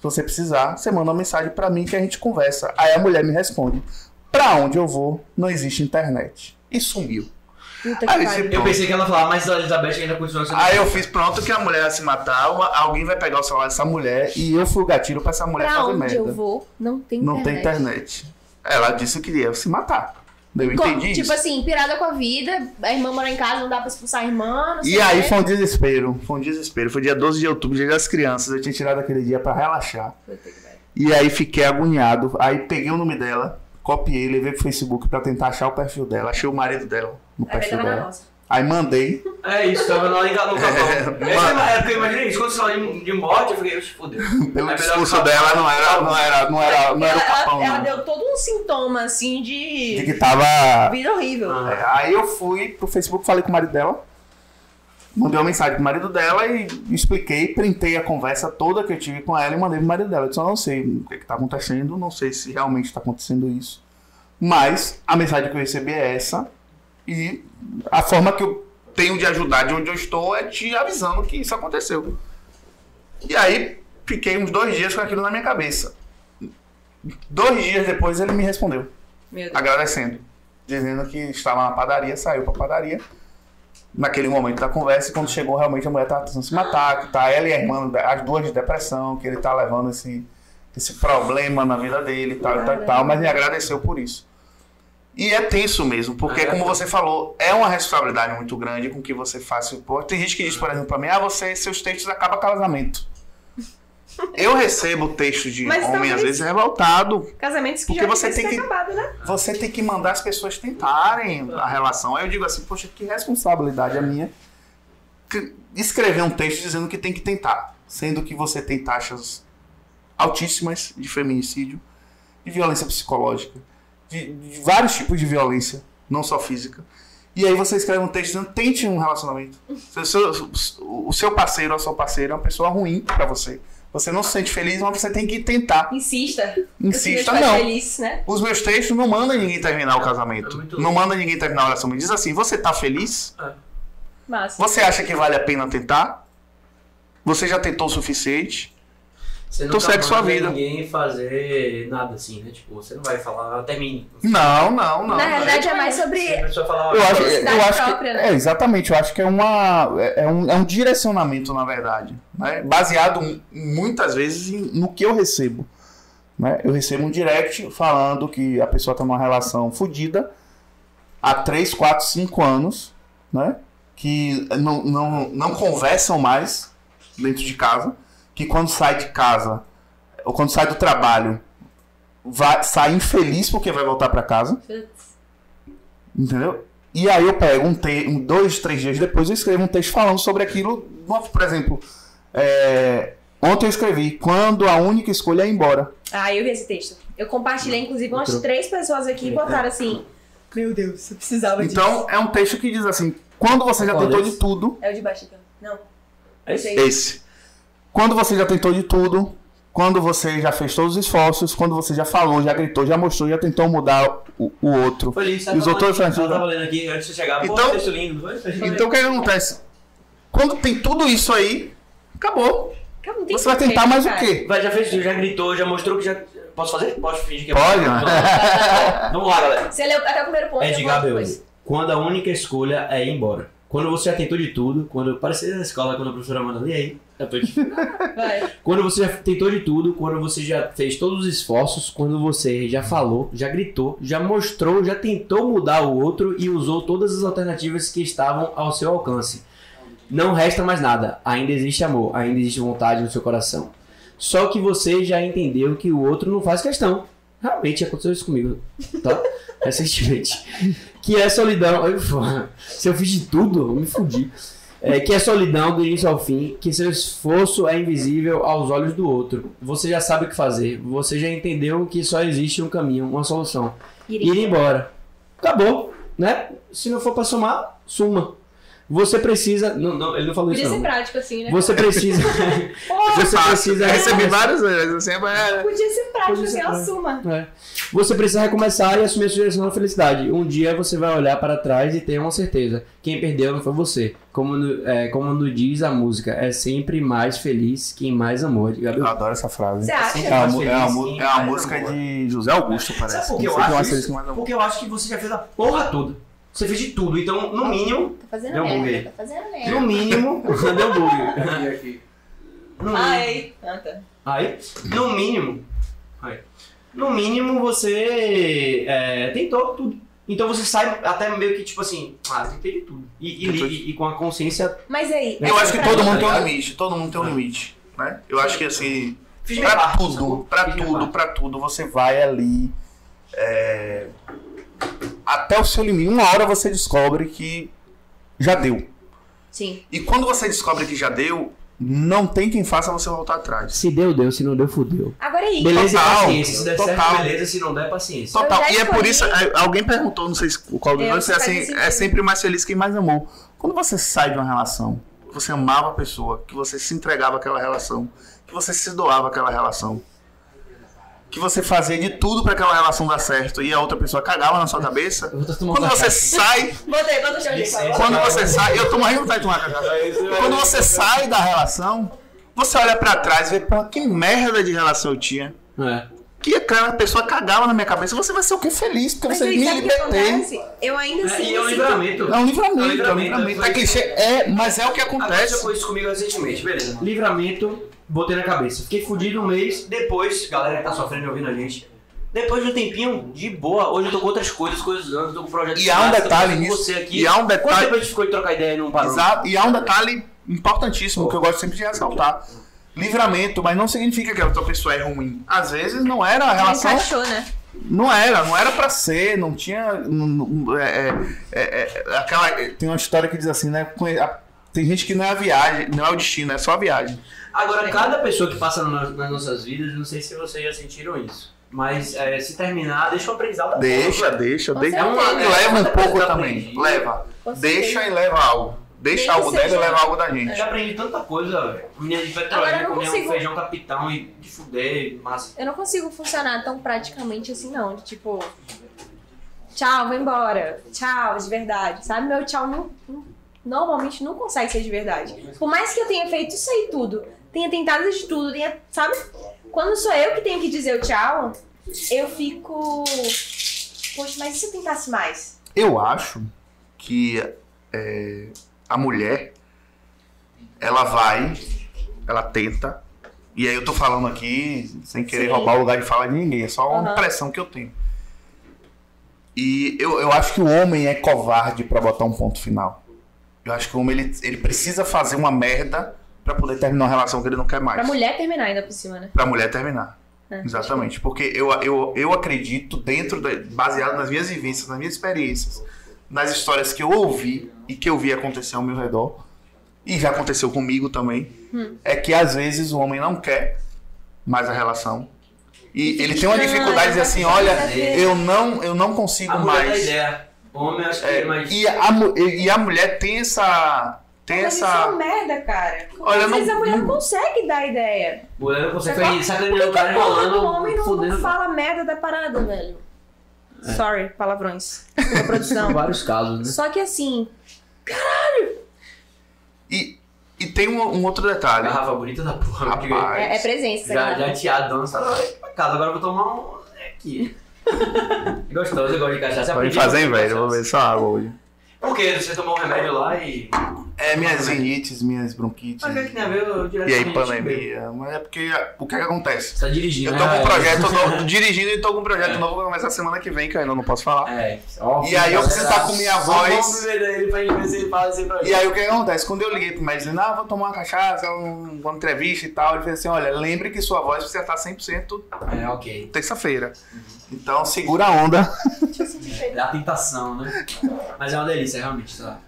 se você precisar, você manda uma mensagem pra mim que a gente conversa. Aí a mulher me responde, pra onde eu vou, não existe internet. E sumiu. Aí Eu pensei que ela falava, mas a Elizabeth ainda continua sendo. Aí eu fiz pronto que a mulher ia se matar, uma- alguém vai pegar o celular dessa mulher e eu fui o gatilho pra essa mulher Pra fazer onde merda. eu vou, não tem Não internet. tem internet. Ela disse que ia se matar. Eu entendi tipo isso. assim, pirada com a vida, a irmã mora em casa, não dá pra expulsar a irmã, E aí foi um desespero, foi um desespero. Foi dia 12 de outubro, dia das crianças. Eu tinha tirado aquele dia pra relaxar. E aí fiquei agoniado. Aí peguei o nome dela, copiei, levei pro Facebook pra tentar achar o perfil dela. Achei o marido dela no Aí perfil dela. nossa. Aí mandei. É isso, tava lá em no capão. É, é porque eu imaginei isso. Quando você fala de, de morte, eu fiquei, oxe, fodeu. Pelo É discurso capão. dela não era, não era, não era, não era o ela, capão, ela não. deu todo um sintoma, assim, de, De que tava vida horrível. Ah. É, aí eu fui pro Facebook, falei com o marido dela, mandei uma mensagem pro marido dela e expliquei, printei a conversa toda que eu tive com ela e mandei pro marido dela. Eu disse, eu não sei o que, que tá acontecendo, não sei se realmente tá acontecendo isso. Mas a mensagem que eu recebi é essa. E a forma que eu tenho de ajudar de onde eu estou é te avisando que isso aconteceu. E aí fiquei uns dois dias com aquilo na minha cabeça. Dois dias depois ele me respondeu agradecendo, dizendo que estava na padaria, saiu pra padaria. Naquele momento da conversa, quando chegou, realmente a mulher estava tentando se matar, que tá ela e a irmã, as duas de depressão, que ele tá levando esse, esse problema na vida dele e tal, tal, tal, mas me agradeceu por isso. E é tenso mesmo, porque, É. como você falou, é uma responsabilidade muito grande com que você faça. Pô, Tem gente que diz, por exemplo, pra mim, ah, você, seus textos acabam casamento. Eu recebo texto de Mas homem, às vezes, revoltado, Casamentos que Porque já você tem que- acabado, né? você tem que mandar as pessoas tentarem a relação. Aí eu digo assim, poxa, que responsabilidade a minha escrever um texto dizendo que tem que tentar, sendo que você tem taxas altíssimas de feminicídio, de violência psicológica, de, de vários tipos de violência, não só física. E aí você escreve um texto dizendo tente um relacionamento. Se o seu- o seu parceiro ou a sua parceira é uma pessoa ruim pra você. Você não se sente feliz, mas você tem que tentar. Insista. Insista, não. feliz, né? Os meus textos não mandam ninguém terminar o casamento. É não manda ninguém terminar a relação. Me diz assim: você tá feliz? Massa. Você acha que vale a pena tentar? Você já tentou o suficiente? Você Então segue sua vida. ninguém fazer nada assim, né? Tipo, você não vai falar, termine. Não, não, não. Na realidade é mais sobre. Você falar, eu acho, eu acho própria, que, né? é, exatamente, eu acho que é, uma, é, um, é um direcionamento, na verdade, né? baseado muitas vezes em- no que eu recebo. Né? Eu recebo um direct falando que a pessoa está numa relação fodida há 3, 4, 5 anos, né? que não, não, não conversam mais dentro de casa, que quando sai de casa, ou quando sai do trabalho, vai, sai infeliz porque vai voltar para casa. Entendeu? E aí eu pego um, te um dois, três dias depois eu escrevo um texto falando sobre aquilo. Por exemplo, é, ontem eu escrevi quando a única escolha é ir embora. Ah, eu vi esse texto. Eu compartilhei, inclusive, umas Outro. três pessoas aqui e botaram assim. Meu Deus, eu precisava disso. Então é um texto que diz assim: quando você já tentou de tudo, É o de baixo, então. Não. É sei. esse. Quando você já tentou de tudo, quando você já fez todos os esforços, quando você já falou, já gritou, já mostrou, já tentou mudar o, o outro. Foi E os outros eu antes, né? tava lendo aqui antes de você chegar. Pô, Então- texto lindo. Então o que acontece? Quando tem tudo isso aí, acabou. Você vai tentar mais o quê? Vai, já fez, já gritou, já mostrou que já. Posso fazer? Posso fingir que é Pode, Vamos né? lá, Vamos lá, galera. Você leu até o primeiro ponto. É de Gabriel. Quando a única escolha é ir embora. Quando você já tentou de tudo, quando parecia na escola, quando a professora manda ali, aí, tô Vai. Quando você já tentou de tudo, quando você já fez todos os esforços, quando você já falou, já gritou, já mostrou, já tentou mudar o outro e usou todas as alternativas que estavam ao seu alcance. Não resta mais nada. Ainda existe amor, ainda existe vontade no seu coração. Só que você já entendeu que o outro não faz questão. Realmente aconteceu isso comigo, tá? Recentemente. Que é solidão. Porra. Se eu fiz de tudo, eu me fudi. É, que é solidão do início ao fim, que seu esforço é invisível aos olhos do outro. Você já sabe o que fazer, você já entendeu que só existe um caminho, uma solução. Ir embora. Acabou, né? Se não for pra somar, suma. Você precisa. Não, não, ele não falou Podia isso. ser Não. prático assim, né? Você precisa. Porra, você precisa. Eu recebi várias vezes, assim, é... podia ser prático Podia ser assim, prático. assuma. É. Você precisa recomeçar e assumir a sua direção da felicidade. Um dia você vai olhar para trás e ter uma certeza: quem perdeu não foi você. Como, no- é, como nos diz a música, é sempre mais feliz quem mais amou. Eu adoro essa frase. Você É acha? uma, mais mu- é feliz uma é uma mais música amou. de José Augusto, parece. Sabe por que eu acho amor. Porque eu acho que você já fez a porra toda. Você fez de tudo. Então, no mínimo. Tá fazendo Deu um bug merda, tá fazendo merda. No mínimo. Deu bug. Aqui, aqui. No. Ai, ah, tá. Aí, no mínimo, aí, no mínimo você é, tentou tudo. Então você sai até meio que tipo assim, ah, tentei de tudo. E, e, e- e com a consciência. Mas aí. Eu acho que pra todo mundo tem um ligado? limite, todo mundo tem um limite, né? Eu acho que assim, Fiz pra parte, tudo, pra tudo, pra tudo, você vai ali é, até o seu limite. Uma hora você descobre que já deu. Sim. E quando você descobre que já deu, não tem quem faça você voltar atrás. Se deu, deu. Se não deu, fudeu. Agora aí. Beleza Total, e paciência. Se der total. certo, beleza. Se não der, paciência. Total. E é por isso, é, alguém perguntou, não sei se qual dois, se é assim, é sempre mais feliz quem mais amou. Quando você sai de uma relação, que você amava a pessoa, que você se entregava àquela relação, que você se doava àquela relação, que você fazia de tudo pra aquela relação dar certo e a outra pessoa cagava na sua cabeça, quando você sai, Botei, bota o chão de Licença. favor. quando você sai, eu tô morrendo de vontade de tomar cachaça. Quando você sai da relação, você olha pra trás e vê, pô, que merda de relação eu tinha. É. Que aquela pessoa cagava na minha cabeça. Você vai ser o que? Feliz, porque Mas você me que libertei. Eu ainda É, assim. e é um livramento. É um livramento, é um livramento, livramento. foi É clichê, é, mas é o que Acontece acontece. foi isso comigo recentemente, beleza. Livramento, botei na cabeça. Fiquei fudido um mês, depois, galera que tá sofrendo e ouvindo a gente. Depois de um tempinho, de boa, hoje eu tô com outras coisas, coisas anos, tô com projetos E há um detalhe nisso. você aqui. E há um Quanto detalhe. tempo a gente ficou de trocar ideia e não parou? Exato, e há um detalhe importantíssimo que eu gosto sempre de ressaltar. Livramento, mas não significa que a outra pessoa é ruim. Às vezes não era a Não relação. encaixou, né? Não era, não era pra ser, não tinha. não- não- é, é, é, é, aquela, tem uma história que diz assim, né? Tem gente que não é a viagem, não é o destino, é só a viagem. Agora, cada pessoa que passa na- nas nossas vidas, não sei se vocês já sentiram isso, mas é, se terminar, deixa o aprendizado Deixa, porra, deixa, deixa. certeza. E leva um pouco coisa também. Leva. Deixa e leva algo. Deixa Nem algo dela e seja- leva algo da Eu gente. já aprendi tanta coisa, velho. Menina de não comer um consigo- feijão capitão e de fuder, massa. Eu não consigo funcionar tão praticamente assim, não. De tipo. Tchau, vou embora. Tchau, de verdade. Sabe? Meu tchau não, não- normalmente não consegue ser de verdade. Por mais que eu tenha feito isso aí tudo, tenha tentado de tudo, tenha. Sabe? Quando sou eu que tenho que dizer o tchau, eu fico. Poxa, mas e se eu tentasse mais? Eu acho que é, a mulher, ela vai, ela tenta, e aí eu tô falando aqui sem querer Sim. roubar o lugar de fala de ninguém, é só uma Aham. impressão que eu tenho. E eu, eu acho que o homem é covarde pra botar um ponto final. Eu acho que o homem ele, ele precisa fazer uma merda pra poder terminar uma relação que ele não quer mais. Pra mulher terminar ainda por cima, né? Pra mulher terminar. É. Exatamente. Porque eu, eu, eu acredito, dentro da, baseado nas minhas vivências, nas minhas experiências, nas histórias que eu ouvi e que eu vi acontecer ao meu redor, e já aconteceu comigo também, Hum. é que às vezes o homem não quer mais a relação. E ele tem uma Ah, dificuldade de dizer assim, olha, eu não, eu não consigo A mais. ideia. O homem acho que É, é mais. e, a, e a mulher tem essa. Tem Mas isso é uma essa. merda, cara. Olha, Às vezes não- a mulher não- consegue dar ideia. O mulher não consegue sacaneando o cara a porra do enrolando, homem não, não fala merda da parada, velho? É. Sorry, palavrões. Da produção. São vários casos, né? Só que assim, E, e tem um, um outro detalhe. Garrafa bonita da porra. Rapaz. diga aí. é, é presença. Já, garrafa. já teado, tá lá pra casa. Agora eu vou tomar um aqui. Gostoso, eu gosto de cachaça. Pode fazer, velho. Eu vou ver só água hoje. Por quê? Você tomou um remédio lá e. É, minhas rinites, minhas bronquites. Mas o que tem a ver eu direto E aí, a pandemia. Mas é porque o que, que acontece? Você tá dirigindo, Eu tô né? com um projeto novo, dirigindo e tô com um projeto novo que vai começar semana que vem, que eu ainda não posso falar. É, ó, E aí eu preciso estar com minha Só voz. Vamos ver dele pra gente ver se ele fala esse projeto. E aí o que acontece? Quando eu liguei pro médico dizendo, ah, vou tomar uma cachaça, um- uma entrevista e tal, ele fez assim, olha, lembre que sua voz precisa estar 100% É, ok. terça-feira. Então segura a onda. É a tentação, né? Mas é uma delícia, realmente, sei lá.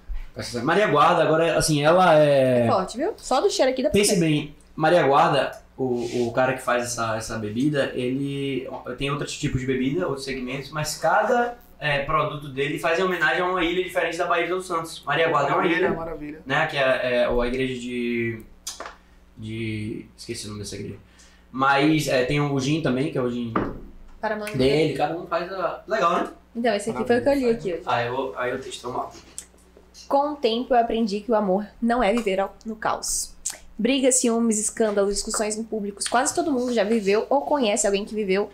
Maria Guarda, agora, assim, ela é. Forte, viu? Só do cheiro aqui pra Pense bem, Maria Guarda, o, o cara que faz essa, essa bebida, ele tem outros tipos de bebida, outros segmentos, mas cada é, produto dele faz em homenagem a uma ilha diferente da Bahia dos Santos. Maria Guarda é uma Maravilha, ilha, maravilha. né? Que é, é a igreja de. de. esqueci o nome dessa igreja. Mas é, tem o gin também, que é o gin Para manga. dele, cada um faz a. Legal, né? Então, esse aqui foi o que eu li aqui hoje. Aí eu, aí eu texto mal. Com o tempo eu aprendi que o amor não é viver no caos. Brigas, ciúmes, escândalos, discussões em públicos. Quase todo mundo já viveu ou conhece alguém que viveu,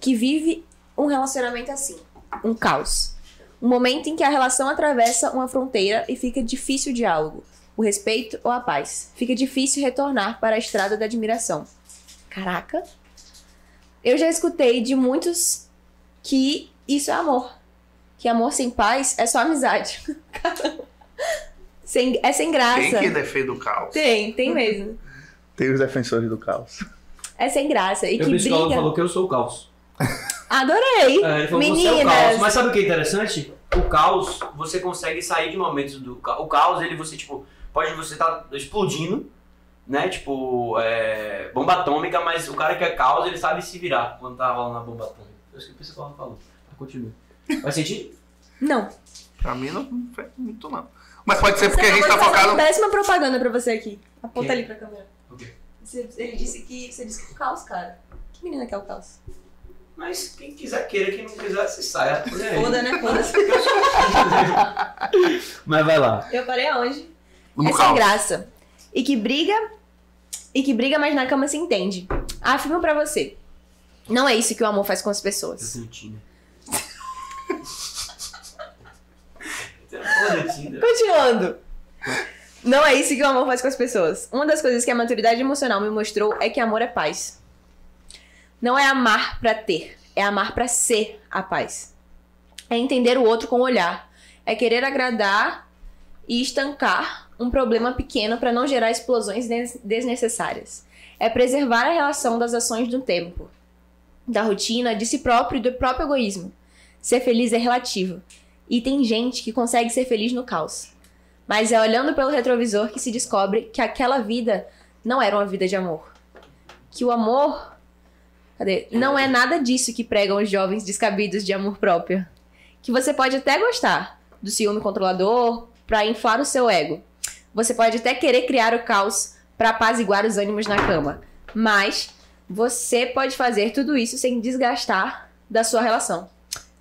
que vive um relacionamento assim, um caos. Um momento em que a relação atravessa uma fronteira e fica difícil o diálogo, o respeito ou a paz. Fica difícil retornar para a estrada da admiração. Caraca! Eu já escutei de muitos que isso é amor. Que amor sem paz é só amizade. Sem, é sem graça. Quem que defende o caos? Tem, tem mesmo. Tem os defensores do caos. É sem graça. E Meu que psicólogo briga. falou que eu sou o caos. Adorei. É, ele falou que você é o caos. Meninas. Mas sabe o que é interessante? O caos, você consegue sair de momentos do caos. O caos, ele você, tipo, pode você tá explodindo, né? Tipo, é, bomba atômica, mas o cara que é caos, ele sabe se virar quando tá rolando a bomba atômica. Foi isso que o psicólogo falou. Continua. Faz sentido? Não. Pra mim não faz muito não. Mas pode ser porque a gente tá focado. uma péssima propaganda pra você aqui. Aponta Quem? ali pra câmera. O quê? Você- ele disse que. Você disse que é o caos, cara. Que menina que é o caos? Mas quem quiser queira, quem não quiser, se saia. Foda, né? Foda-se. Mas vai lá. Eu parei aonde? No é sem caos. graça. E que briga. E que briga, mas na cama se entende. Afirmo pra você. Não é isso que o amor faz com as Eu pessoas. tenho Tinder. Tem uma porra do Tinder. Continuando. Não é isso que o amor faz com as pessoas. Uma das coisas que a maturidade emocional me mostrou é que amor é paz. Não é amar pra ter, é amar pra ser a paz. É entender o outro com o olhar. É querer agradar e estancar um problema pequeno pra não gerar explosões des- desnecessárias. É preservar a relação das ações do tempo, da rotina, de si próprio e do próprio egoísmo. Ser feliz é relativo. E tem gente que consegue ser feliz no caos. Mas é olhando pelo retrovisor que se descobre que aquela vida não era uma vida de amor. Que o amor. Cadê? Não é nada disso que pregam os jovens descabidos de amor próprio. Que você pode até gostar do ciúme controlador pra inflar o seu ego. Você pode até querer criar o caos pra apaziguar os ânimos na cama. Mas você pode fazer tudo isso sem desgastar da sua relação.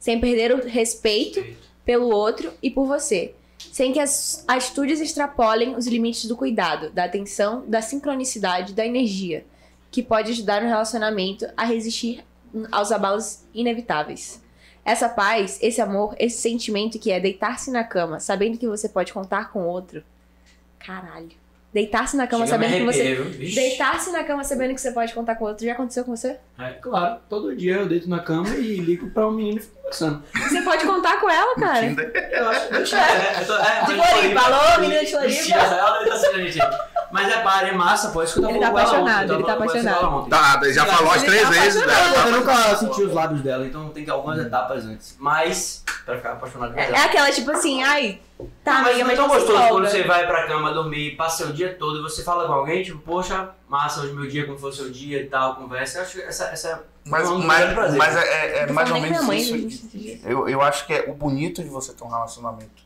Sem perder o respeito pelo outro e por você, sem que as atitudes extrapolem os limites do cuidado, da atenção, da sincronicidade, da energia, que pode ajudar no relacionamento a resistir aos abalos inevitáveis. Essa paz, esse amor, esse sentimento que é deitar-se na cama, sabendo que você pode contar com o outro. Caralho. Deitar-se na cama Chega sabendo que você. Deitar-se na cama sabendo que você pode contar com o outro. Já aconteceu com você? É, claro, todo dia eu deito na cama e ligo pra um menino e fico. Você pode contar com ela, cara. Eu acho que é, eu tô, é, De Floripa, alô, menina de Floripa. Ela tá assistindo a gente. Mas é para, é massa, pô. É tava Ele tá com ela apaixonado, ele tá com apaixonado. Tá, já falou as Ele três tá vezes dela. Eu nunca senti os lábios dela, então tem que algumas etapas antes. Mas, pra ficar apaixonado É, ela. é aquela tipo assim, ai, tá, Não, mas amiga, é mas tão gostoso quando folga. você vai pra cama dormir, passa o dia todo e você fala com alguém, tipo, poxa, massa, hoje meu dia, como foi o seu dia e tal, conversa. Eu acho que essa, essa Mas, um mas, mas é, é- é mais ou menos mãe, isso. gente, Eu, eu acho que é o bonito de você ter um relacionamento.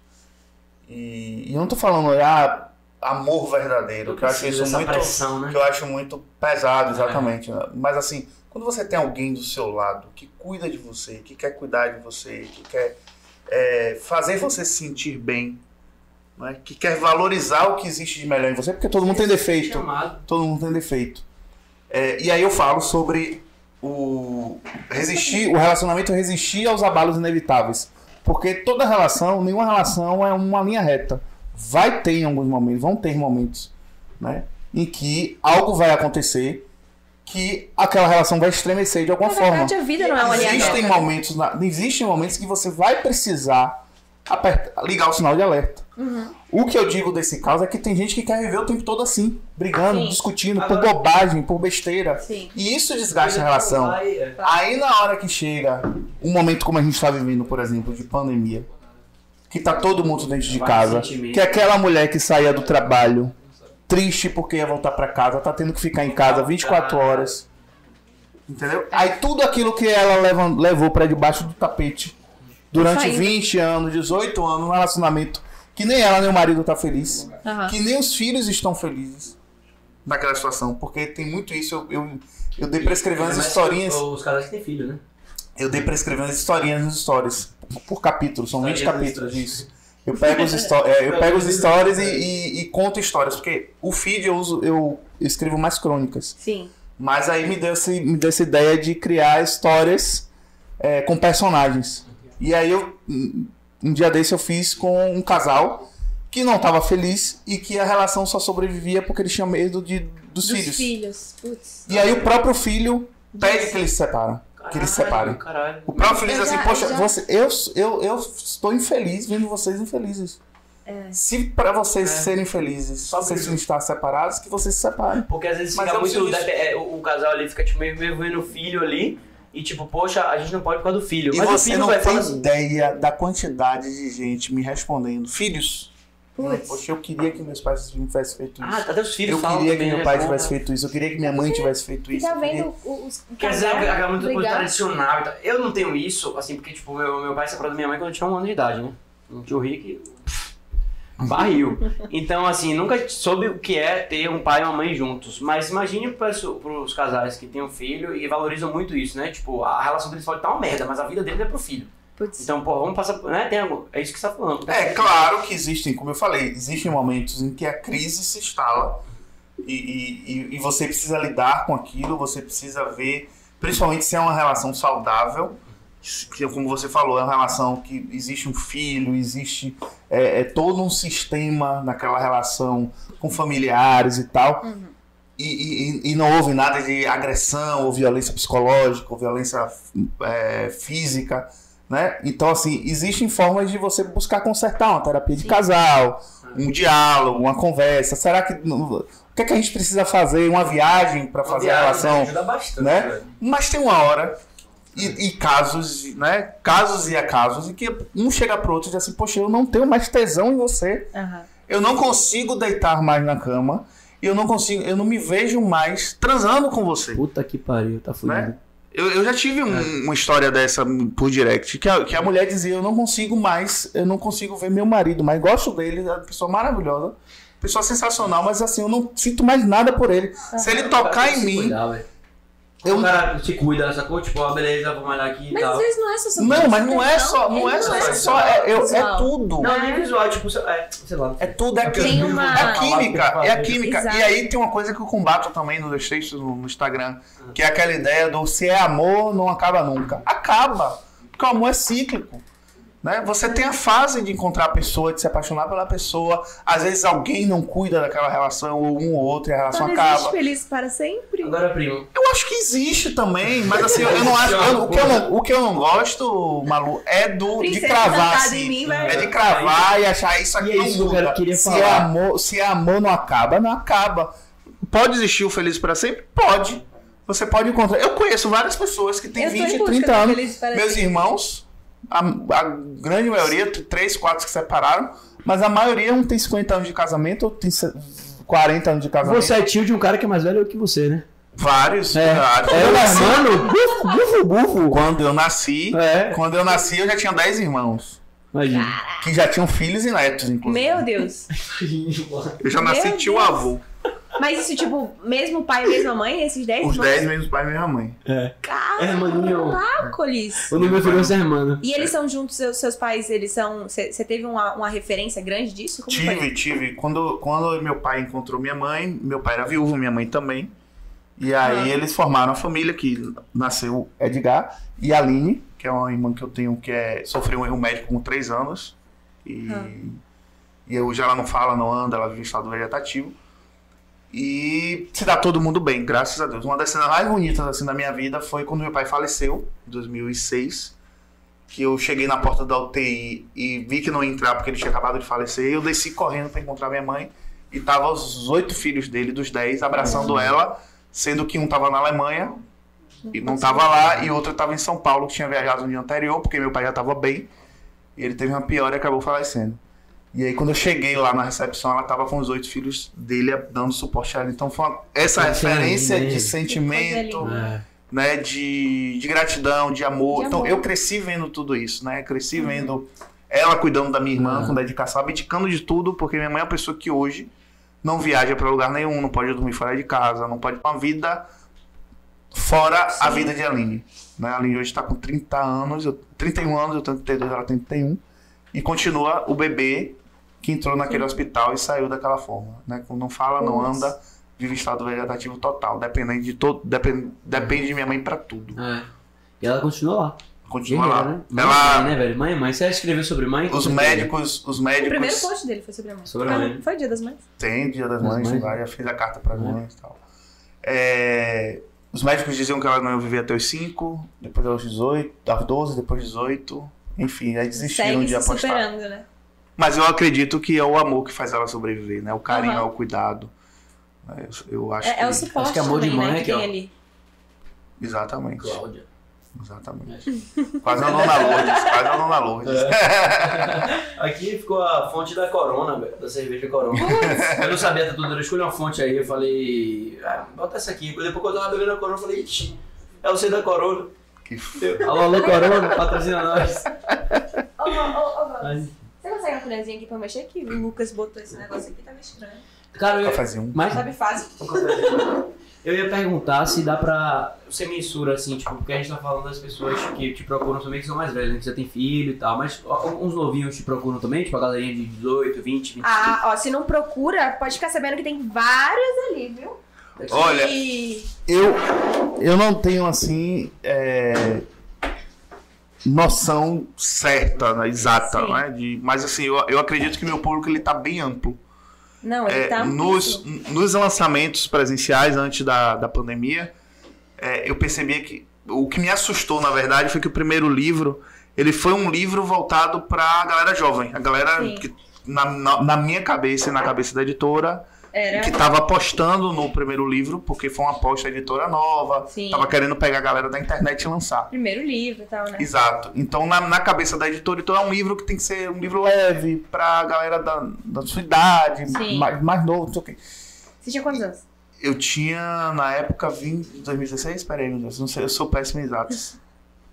E, e eu não tô falando, ah, amor verdadeiro, que eu acho isso muito. pressão, né? que eu acho muito pesado, exatamente. né? Mas assim, quando você tem alguém do seu lado que cuida de você, que quer cuidar de você, que quer é, fazer você se sentir bem, né? que quer valorizar o que existe de melhor em você, porque todo mundo tem defeito. Todo mundo tem defeito. É, e aí eu falo sobre o resistir, o relacionamento resistir aos abalos inevitáveis. Porque toda relação, nenhuma relação é uma linha reta. Vai ter em alguns momentos, vão ter momentos, né? Em que algo vai acontecer que aquela relação vai estremecer de alguma Na forma. verdade, a vida não é uma linha Existem reta. momentos, na- existem momentos que você vai precisar apertar- ligar o sinal de alerta. Uhum. O que eu digo desse caso é que tem gente que quer viver o tempo todo assim, brigando, Sim. discutindo por Agora- bobagem, por besteira. Sim. E isso desgasta a relação. Vai, é. Aí na hora que chega um momento como a gente está vivendo, por exemplo, de pandemia, que tá todo mundo dentro de casa, que aquela mulher que saía do trabalho triste porque ia voltar para casa, tá tendo que ficar em casa 24 horas. Entendeu? Aí tudo aquilo que ela leva- levou para debaixo do tapete durante Saindo. 20 anos, 18 anos, um relacionamento que nem ela nem o marido tá feliz, Aham. que nem os filhos estão felizes naquela situação, porque tem muito isso, eu, eu, eu dei pra escrever umas Mas historinhas, Os casais que têm filho, né? eu dei pra escrever umas historinhas nos stories, por capítulo, são 20 Historinhas nos capítulos disso. Eu pego os, histó- é, eu pego os stories e, e- e conto histórias, porque o feed eu uso, eu escrevo mais crônicas. Sim. Mas aí me deu, esse, me deu essa ideia de criar histórias é, com personagens. E aí eu, um dia desse eu fiz com um casal que não estava feliz e que a relação só sobrevivia porque eles tinham medo de, dos, Dos filhos. filhos. Putz. E aí o próprio filho pede que eles se separam. Que eles se separem. Caralho. O próprio filho diz assim, poxa, eu já- você, eu, eu, eu estou infeliz vendo vocês infelizes. Se para vocês É. serem felizes, Só vocês não estar separados, que vocês se separem. Porque às vezes Mas fica eu muito. é, o, o casal ali fica tipo, meio, meio vendo o filho ali. E tipo, poxa, a gente não pode por causa do filho. E Mas o você filho não vai tem falar assim. ideia da quantidade de gente me respondendo. Filhos, Putz. poxa, eu queria que meus pais tivessem feito isso. Ah, até os filhos eu falam queria que meu né? pai tivesse feito isso. Eu queria que minha mãe tivesse feito isso. Queria- vendo o- os o Quer dizer, aquela muito coisa tradicional. Eu não tenho isso, assim, porque, tipo, meu, meu pai separou da minha mãe quando eu tinha um ano de idade, né? Um tio Rick barril. Então, assim, nunca soube o que é ter um pai e uma mãe juntos. Mas imagine para os casais que têm um filho e valorizam muito isso, né? Tipo, a relação deles pode estar uma merda, mas a vida deles é pro filho. Putz. Então, pô, vamos passar. Né? Tem algo, é isso que você tá falando. É claro que existem, como eu falei, existem momentos em que a crise se instala e, e, e- e você precisa lidar com aquilo, você precisa ver, principalmente se é uma relação saudável, como você falou, é uma relação que existe um filho, existe é, é todo um sistema naquela relação com familiares e tal. E, e- e não houve nada de agressão, ou violência psicológica, ou violência é, física, né? Então, assim, existem formas de você buscar consertar uma terapia de Sim. casal, um diálogo, uma conversa. Será que. O que é que a gente precisa fazer? Uma viagem para fazer a relação? Ajuda bastante, né? Mas tem uma hora e, e casos, né? Casos e a casos em que um chega pro outro e diz assim: Poxa, eu não tenho mais tesão em você. Aham. Eu não consigo deitar mais na cama. E eu não consigo, eu não me vejo mais transando com você. Puta que pariu, tá fudido. Né? Eu, eu já tive um- uma história dessa por direct, que a, que a mulher dizia, eu não consigo mais, eu não consigo ver meu marido, mas gosto dele, é uma pessoa maravilhosa, pessoa sensacional, mas assim, eu não sinto mais nada por ele. Se ele tocar em mim, eu O cara se cuida, sacou? Tipo, ó, beleza, vou malhar aqui e Mas tal. às vezes não é só sobre Não, mas não é só, não Ele é só, é só é, eu- é tudo. Não, nem visual, tipo, sei- é, sei lá. É tudo, é, Tem é uma- a química, é a química. Exato. E aí tem uma coisa que eu combato também nos textos no, no Instagram, que é aquela ideia do se é amor, não acaba nunca. Acaba, porque o amor é cíclico. Né? Você tem a fase de encontrar a pessoa, de se apaixonar pela pessoa. Às vezes alguém não cuida daquela relação, ou um ou outro, e a relação Não acaba. existe feliz para sempre. Agora, primo, Eu acho que existe também, mas assim, eu, não acho. eu- o, que eu não, o que eu não gosto, Malu, é do, de cravar assim. em mim, vai. É de cravar e achar isso aqui E é isso que não eu queria se, falar. É amor, se é amor não acaba, não acaba. Pode existir o Feliz para sempre? Pode. Você pode encontrar. Eu conheço várias pessoas que têm Eu tô em 20, busca 30 do anos. Meus sempre. irmãos, a, a grande maioria, três, quatro que separaram, mas a maioria um tem 50 anos de casamento, outro tem se- 40 anos de casamento. você é tio de um cara que é mais velho que você, né? Vários. É. vários. É, Eu nasci- mano, bufo, bufo, bufo. Quando eu nasci, É. quando eu nasci, eu já tinha 10 irmãos. Imagina. Que já tinham filhos e netos, inclusive. Meu Deus. Eu já nasci Meu tio Deus. avô. Mas isso, tipo, mesmo pai e mesma mãe, esses 10 Os irmãos? 10 mesmos pai e mesma mãe. É. Caraca, Hermaninho. Colis. O número foi seu irmão. E eles são juntos, seus, seus pais, eles são. Você teve uma, uma referência grande disso? Como Tive, foi? tive. Quando, quando meu pai encontrou minha mãe, meu pai era viúvo, minha mãe também. E aí Ah. eles formaram a família que nasceu Edgar e a Aline, que é uma irmã que eu tenho que é, sofreu um erro médico com 3 anos. E, Ah. e hoje ela não fala, não anda, ela vive em estado vegetativo. E se dá todo mundo bem, graças a Deus. Uma das cenas mais bonitas assim da minha vida foi quando meu pai faleceu, em 2006. Que eu cheguei na porta da UTI e vi que não ia entrar porque ele tinha acabado de falecer. Eu desci correndo para encontrar minha mãe e tava os oito filhos dele, dos dez, abraçando ela, sendo que um tava na Alemanha e não tava lá e outro tava em São Paulo, que tinha viajado no dia anterior, porque meu pai já tava bem. E ele teve uma pior e acabou falecendo. E aí, quando eu cheguei lá na recepção, ela tava com os oito filhos dele dando suporte a ela. Então, foi uma- essa referência de sentimento, É. né, de, de gratidão, de amor. De então, amor. eu cresci vendo tudo isso, né? Cresci vendo ela cuidando da minha irmã Uhum. com dedicação, abdicando de tudo, porque minha mãe é uma pessoa que hoje não viaja pra lugar nenhum, não pode dormir fora de casa, não pode ter uma vida fora a Sim. vida de Aline. Né? A Aline hoje tá com 30 anos, eu, 31 anos, eu tenho 32, ela tem 31. E continua o bebê que entrou naquele hospital e saiu daquela forma. Né? Não fala, não Nossa. anda, vive em estado vegetativo total. Dependendo de todo, depende, depende de minha mãe pra tudo. É. E ela continua lá. Continua Guerreira, lá. né? Mãe, Ela, mãe, né, velho? Mãe, mãe. Você escreveu sobre mãe? os médicos, os O primeiro médicos post dele foi sobre a mãe. Sobre a Foi- mãe. Foi dia das mães. tem Dia das Das Mães, mães. lá, já fez a carta para as mães e tal. É, os médicos diziam que ela não ia viver até os 5, depois aos 18, aos 12, depois 18. Enfim, aí desistiram de apostar. superando, né? Mas eu acredito que é o amor que faz ela sobreviver, né? O carinho, Aham. é o cuidado. É, Eu, eu acho É, é o que... suporte acho que amor de também, mãe né, é que que, tem ó. ali. Exatamente. Cláudia. Exatamente. Quase a Dona Lourdes, quase a Dona Lourdes. Aqui ficou a fonte da Corona, velho. Da cerveja Corona. eu não sabia tá tudo. Eu escolhi uma fonte aí. Eu falei, ah, bota essa aqui. Depois que eu tava bebendo a Corona, eu falei, ixi, é o C da Corona. Que Eu, alô, alô, Corona, patrocina nós. Ô, ô, ô. Você consegue uma colherzinha aqui pra mexer? Que o Lucas botou esse negócio aqui, tava estranho. Cara, eu um. mas Sabe fase? Eu ia perguntar se dá pra. Você mensura assim, tipo, porque a gente tá falando das pessoas que te procuram também, que são mais velhas, né? Que já tem filho e tal. Mas uns novinhos te procuram também, tipo a galerinha de 18, 20, 25. Ah, ó, se não procura, pode ficar sabendo que tem vários ali, viu? Olha, E... eu, eu não tenho assim é, noção certa, né, exata, Sim. né? De, mas assim, eu, eu acredito que meu público ele tá bem amplo. Não, ele É, tá... nos, nos lançamentos presenciais antes da, da pandemia, é, eu percebi que o que me assustou, na verdade, foi que o primeiro livro ele foi um livro voltado para a galera jovem, a galera Sim. que na, na, na minha cabeça e na cabeça da editora Era... que tava apostando no primeiro livro, porque foi uma aposta editora nova, Sim. tava querendo pegar a galera da internet e lançar. Primeiro livro e tal, né? Exato. Então, na, na cabeça da editora, então é um livro que tem que ser um livro leve pra galera da, da sua idade, Sim. mais, mais novo, não sei o quê. Você tinha quantos anos? Eu tinha, na época, 20, 2016? Peraí, meu Deus, não sei, eu sou péssimo em exatos.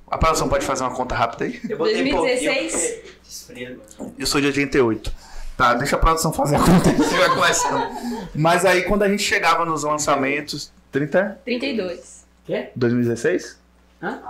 A produção pode fazer uma conta rápida aí? Eu botei 2016. pouquinho porque esfria, mano. Eu sou de 88. Tá, deixa a produção fazer a conta aí, você vai começando. Mas aí, quando a gente chegava nos lançamentos... 30? 32. Quê? 2016? Hã?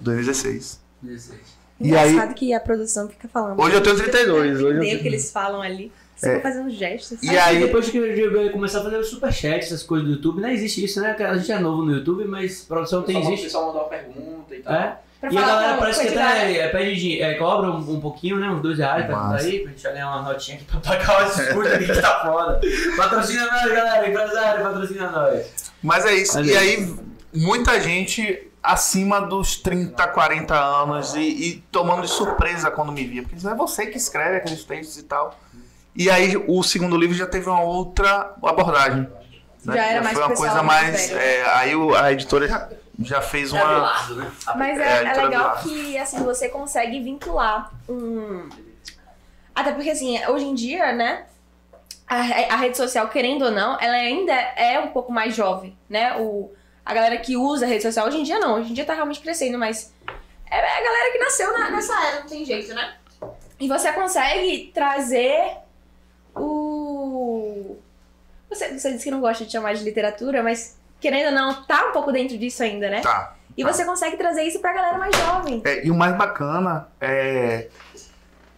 2016. 16. E aí- Engraçado que a produção fica falando. Hoje eu tenho 32, hoje eu tenho- o que eles falam ali. Você É. fica fazendo gestos. E aí, Depois que eu começar a fazer o superchat, essas coisas do YouTube, não existe isso, né? A gente é novo no YouTube, mas produção tem Só o existe. pessoal mandar uma pergunta e tal. É? E a galera parece que até é, pede, de- é, cobra um, um pouquinho, né? Uns dois reais pra Massa. aí, pra gente já ganhar uma notinha aqui pra pagar os custos aqui que tá foda. Patrocina nós, galera, empresário, patrocina nós. mas é isso. Mas E é aí, muita gente acima dos 30, 40 anos e, e tomando de surpresa quando me via. Porque não é você que escreve aqueles textos e tal. E aí, o segundo livro já teve uma outra abordagem. né? Já era mais foi uma coisa pessoal mais é, aí o- a editora já, já fez É uma. Abelardo, né? Mas É, é, é legal que assim você consegue vincular um. Até porque assim, hoje em dia, né? A, a rede social, querendo ou não, ela ainda é um pouco mais jovem, né? O, a galera que usa a rede social, hoje em dia não, hoje em dia tá realmente crescendo, mas é a galera que nasceu na- nessa era, não tem jeito, né? E você consegue trazer o. Você, você disse que não gosta de chamar de literatura, mas querendo ou não, tá um pouco dentro disso ainda, né? Tá. E Tá. você consegue trazer isso pra galera mais jovem. É, e o mais bacana é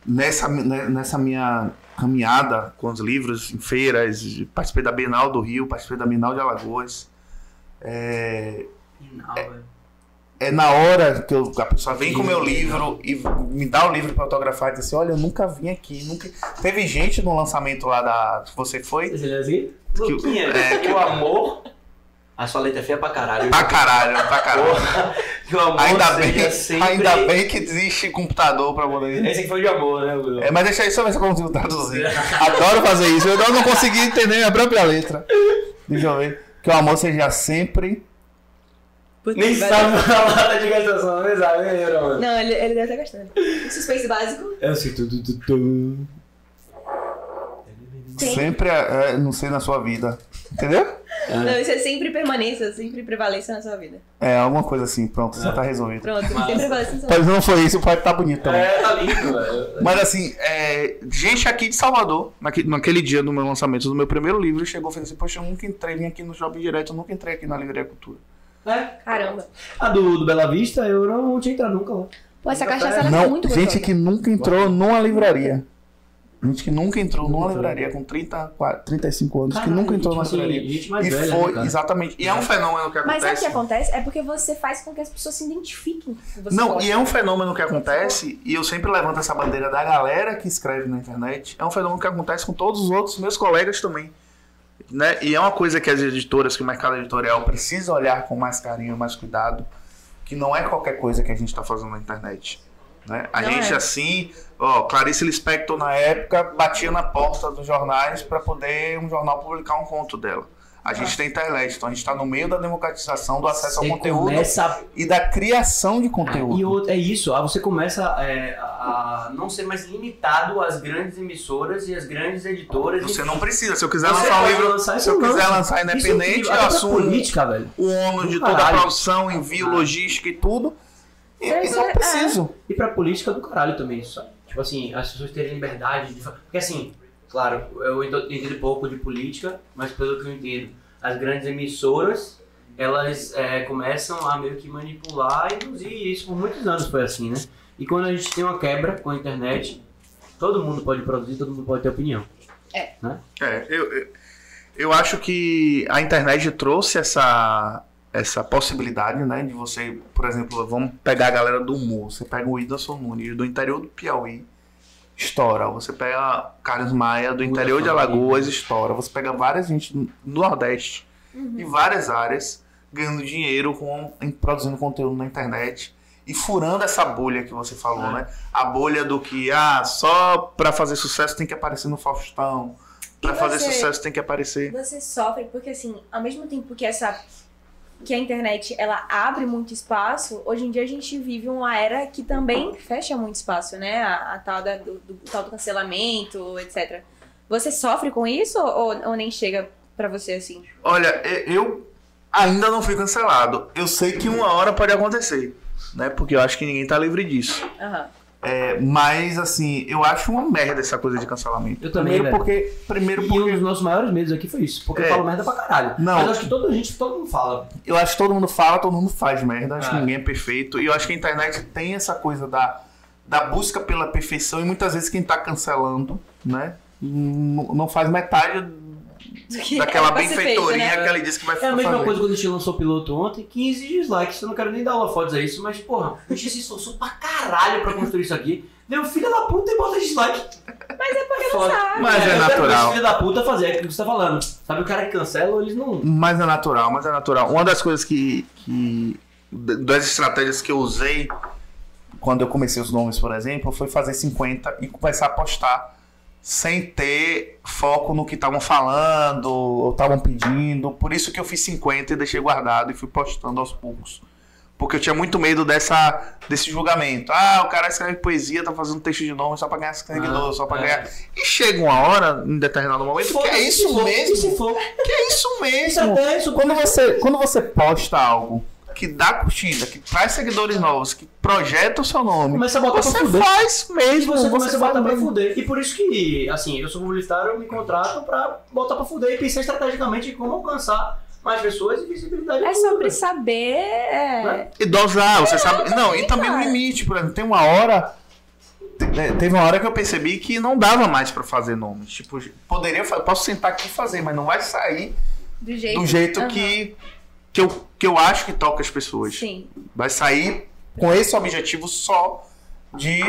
nessa, né, nessa minha caminhada com os livros em feiras, participei da Bienal do Rio, participei da Bienal de Alagoas. É, Não, velho. é na hora que eu- a pessoa vem com o meu livro e me dá o livro para autografar e diz assim: Olha, eu nunca vim aqui. Nunca... Teve gente no lançamento lá da. Você foi? Você leu aqui? Que é, que o amor. A sua letra é feia pra caralho. Pra caralho, pra caralho. Porra, que o amor Ainda seja bem, sempre... ainda bem que existe computador pra poder. Esse aqui foi de amor, né, Will? É, mas deixa aí só ver se eu consigo traduzir. Adoro fazer isso. Eu não consegui entender minha própria letra. Deixa eu ver. Que o amor seja sempre. Nem sabe falar lata de gastação, nem sabe, né, mano? Não, ele, ele deve estar gostando. Um suspense básico. Eu sei tudo, tudo. Sempre, é, não sei, na sua vida. Entendeu? Não, isso é sempre permanência, sempre prevaleça na sua vida. É, alguma coisa assim, pronto, já tá resolvido. Pronto, Massa. sempre prevaleça na sua vida. Mas não foi isso, pode estar bonito também. É, tá lindo, velho. Mas assim, é, gente aqui de Salvador, naquele, naquele dia do meu lançamento do meu primeiro livro, chegou e falou assim, poxa, eu nunca entrei, vim aqui no Shopping Direto, eu nunca entrei aqui na Livraria Cultura. É. Caramba. A do, do Bela Vista, eu não tinha entrado nunca lá. Pô, essa cachaça foi. ela é Não, muito gente gostosa. que nunca entrou numa livraria. Gente que nunca entrou numa livraria com 30, 40, 35 anos, que Caralho, nunca entrou numa livraria. gente mais E velha, foi, né, cara? exatamente. E é um fenômeno que Mas sabe o que acontece. acontece? É porque você faz com que as pessoas se identifiquem. com Você Não, gosta. e é um fenômeno que acontece, e eu sempre levanto essa bandeira da galera que escreve na internet. É um fenômeno que acontece com todos os outros meus colegas também. Né? E é uma coisa que as editoras, que o mercado editorial precisa olhar com mais carinho, mais cuidado, que não é qualquer coisa que a gente está fazendo na internet. Né? A Não gente, é. assim, ó, Clarice Lispector, na época, batia na porta dos jornais para poder um jornal publicar um conto dela. A gente tem internet, então a gente está no meio da democratização do acesso ao Você conteúdo começa e da criação de conteúdo. E outro, é isso, ah, você começa é, a não ser mais limitado às grandes emissoras e às grandes editoras. Você enfim. não precisa. Se eu quiser Você lançar um livro, lançar, se eu isso quiser lança. lançar Isso é independente, incrível, eu assumo política, velho. o ônus de toda a produção, envio, Caralho. logística e tudo. E, e não ser- preciso. E pra política do caralho também, isso, sabe? Tipo assim, as pessoas terem liberdade de falar. Porque assim, claro, eu entendo pouco de política, mas pelo que eu entendo, as grandes emissoras, elas é, começam a meio que manipular e induzir isso por muitos anos foi assim, né? E quando a gente tem uma quebra com a internet, todo mundo pode produzir, todo mundo pode ter opinião. É, eu, eu, eu acho que a internet trouxe essa, essa possibilidade, né? De você, por exemplo, vamos pegar a galera do humor. Você pega o Whindersson Nunes, do interior do Piauí, estoura. Você pega Carlos Maia, do interior de Alagoas, estoura. Você pega várias gente do Nordeste, Uhum. em várias áreas, ganhando dinheiro com, em, produzindo conteúdo na internet. E furando essa bolha que você falou, É. né? A bolha do que, ah, só pra fazer sucesso tem que aparecer no Faustão. Pra E fazer sucesso tem que aparecer. Você sofre porque, assim, ao mesmo tempo que essa que a internet ela abre muito espaço, hoje em dia a gente vive uma era que também fecha muito espaço, né? A, a tal da, do, do tal do cancelamento, etc. Você sofre com isso ou, ou nem chega pra você assim? Olha, eu ainda não fui cancelado. Eu sei que uma hora pode acontecer, né? Porque eu acho que ninguém tá livre disso. Aham. É, mas, assim, eu acho uma merda essa coisa de cancelamento. Eu também, Primeiro velho. porque. Primeiro E um porque. dos nossos maiores medos aqui foi isso, porque É. eu falo merda pra caralho. Não. Mas eu acho que toda gente, todo mundo fala. Eu acho que todo mundo fala, todo mundo faz merda. Acho que Ah. ninguém é perfeito. E eu acho que a internet tem essa coisa da, da busca pela perfeição. E muitas vezes quem tá cancelando, né? Não faz metade daquela feito, benfeitoria né? que ele disse que vai É a mesma fazer. coisa quando a gente lançou o piloto ontem, 15 dislikes. Eu não quero nem dar holofotes a isso, mas porra, a gente se esforçou pra caralho pra construir isso aqui. Deu filho da puta e bota dislike. Mas é porque não sabe. Mas é ver natural. filho da puta fazer aquilo que você tá falando. Sabe o cara que cancela, eles não. Mas é natural, mas é natural. Uma das coisas que, que. das estratégias que eu usei quando eu comecei os nomes, por exemplo, foi fazer 50 e começar a postar sem ter foco no que estavam falando ou estavam pedindo. Por isso que eu fiz 50 e deixei guardado e fui postando aos poucos. Porque eu tinha muito medo dessa, desse julgamento. Ah, o cara escreve poesia, tá fazendo texto de nome só pra ganhar seguidor, só pra é. ganhar. E chega uma hora, em determinado momento, que é isso for, mesmo. Que é isso mesmo. isso. Quando você, quando você posta algo que dá curtida, que traz seguidores novos, que projeta o seu nome, Começa a botar pra você fuder. faz mesmo. você começa a botar pra mesmo. fuder. E por isso que, assim, eu sou publicitário, eu me contrato pra botar pra fuder e pensar estrategicamente em como alcançar mais pessoas e visibilidade. É sobre saber. é, Né? E dosar, você sabe. Não, e também, o limite, por exemplo, tem uma hora. né, Teve uma hora que eu percebi que não dava mais pra fazer nomes. Tipo, poderia, posso sentar aqui e fazer, mas não vai sair Do jeito, do jeito Aham. que, que, eu, que eu acho que toca as pessoas. Sim. Vai sair com esse objetivo só de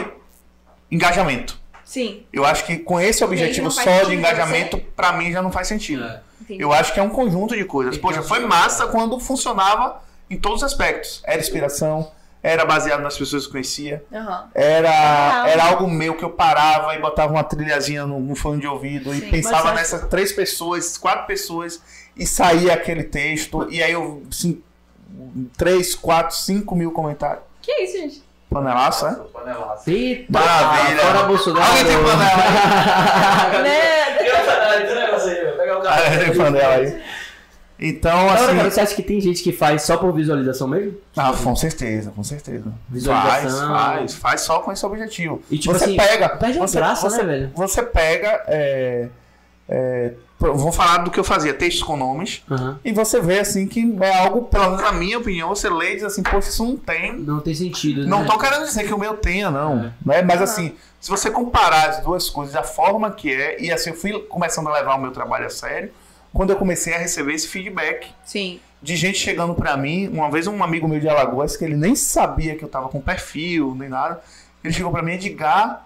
engajamento. Sim. Eu acho que com esse objetivo só de engajamento, pra mim já não faz sentido. É. Eu acho que é um conjunto de coisas. Poxa, foi massa quando funcionava em todos os aspectos. Era inspiração, era baseado nas pessoas que eu conhecia, Aham. era, era algo meu que eu parava e botava uma trilhazinha no, no fone de ouvido e Sim. pensava Mas nessas três pessoas, quatro pessoas e saía aquele texto e aí eu, assim, três, quatro, cinco mil comentários. Que é isso, gente? Panelaço, é? Panelaço. Eita, Maravilha. Fora Bolsonaro. Alguém tem panela? Né? Tem negócio aí, Pegar o tem panela aí. Então, assim. cara, você acha que tem gente que faz só por visualização mesmo? Ah, com certeza, com certeza. Faz, Visualização. faz, faz só com esse objetivo. E, tipo você assim, pega. perde você, graça, você, né, velho? Você pega. É, é, vou falar do que eu fazia, textos com nomes. Aham. E você vê assim que é algo, pelo menos na minha opinião, você lê e diz assim, poxa, isso não tem. Não tem sentido, Não né? tô querendo dizer que o meu tenha, não. É. Né? Mas assim, se você comparar as duas coisas, a forma que é, e assim, eu fui começando a levar o meu trabalho a sério, quando eu comecei a receber esse feedback Sim. de gente chegando pra mim, uma vez um amigo meu de Alagoas, que ele nem sabia que eu tava com perfil, nem nada, ele chegou pra mim, Edgar,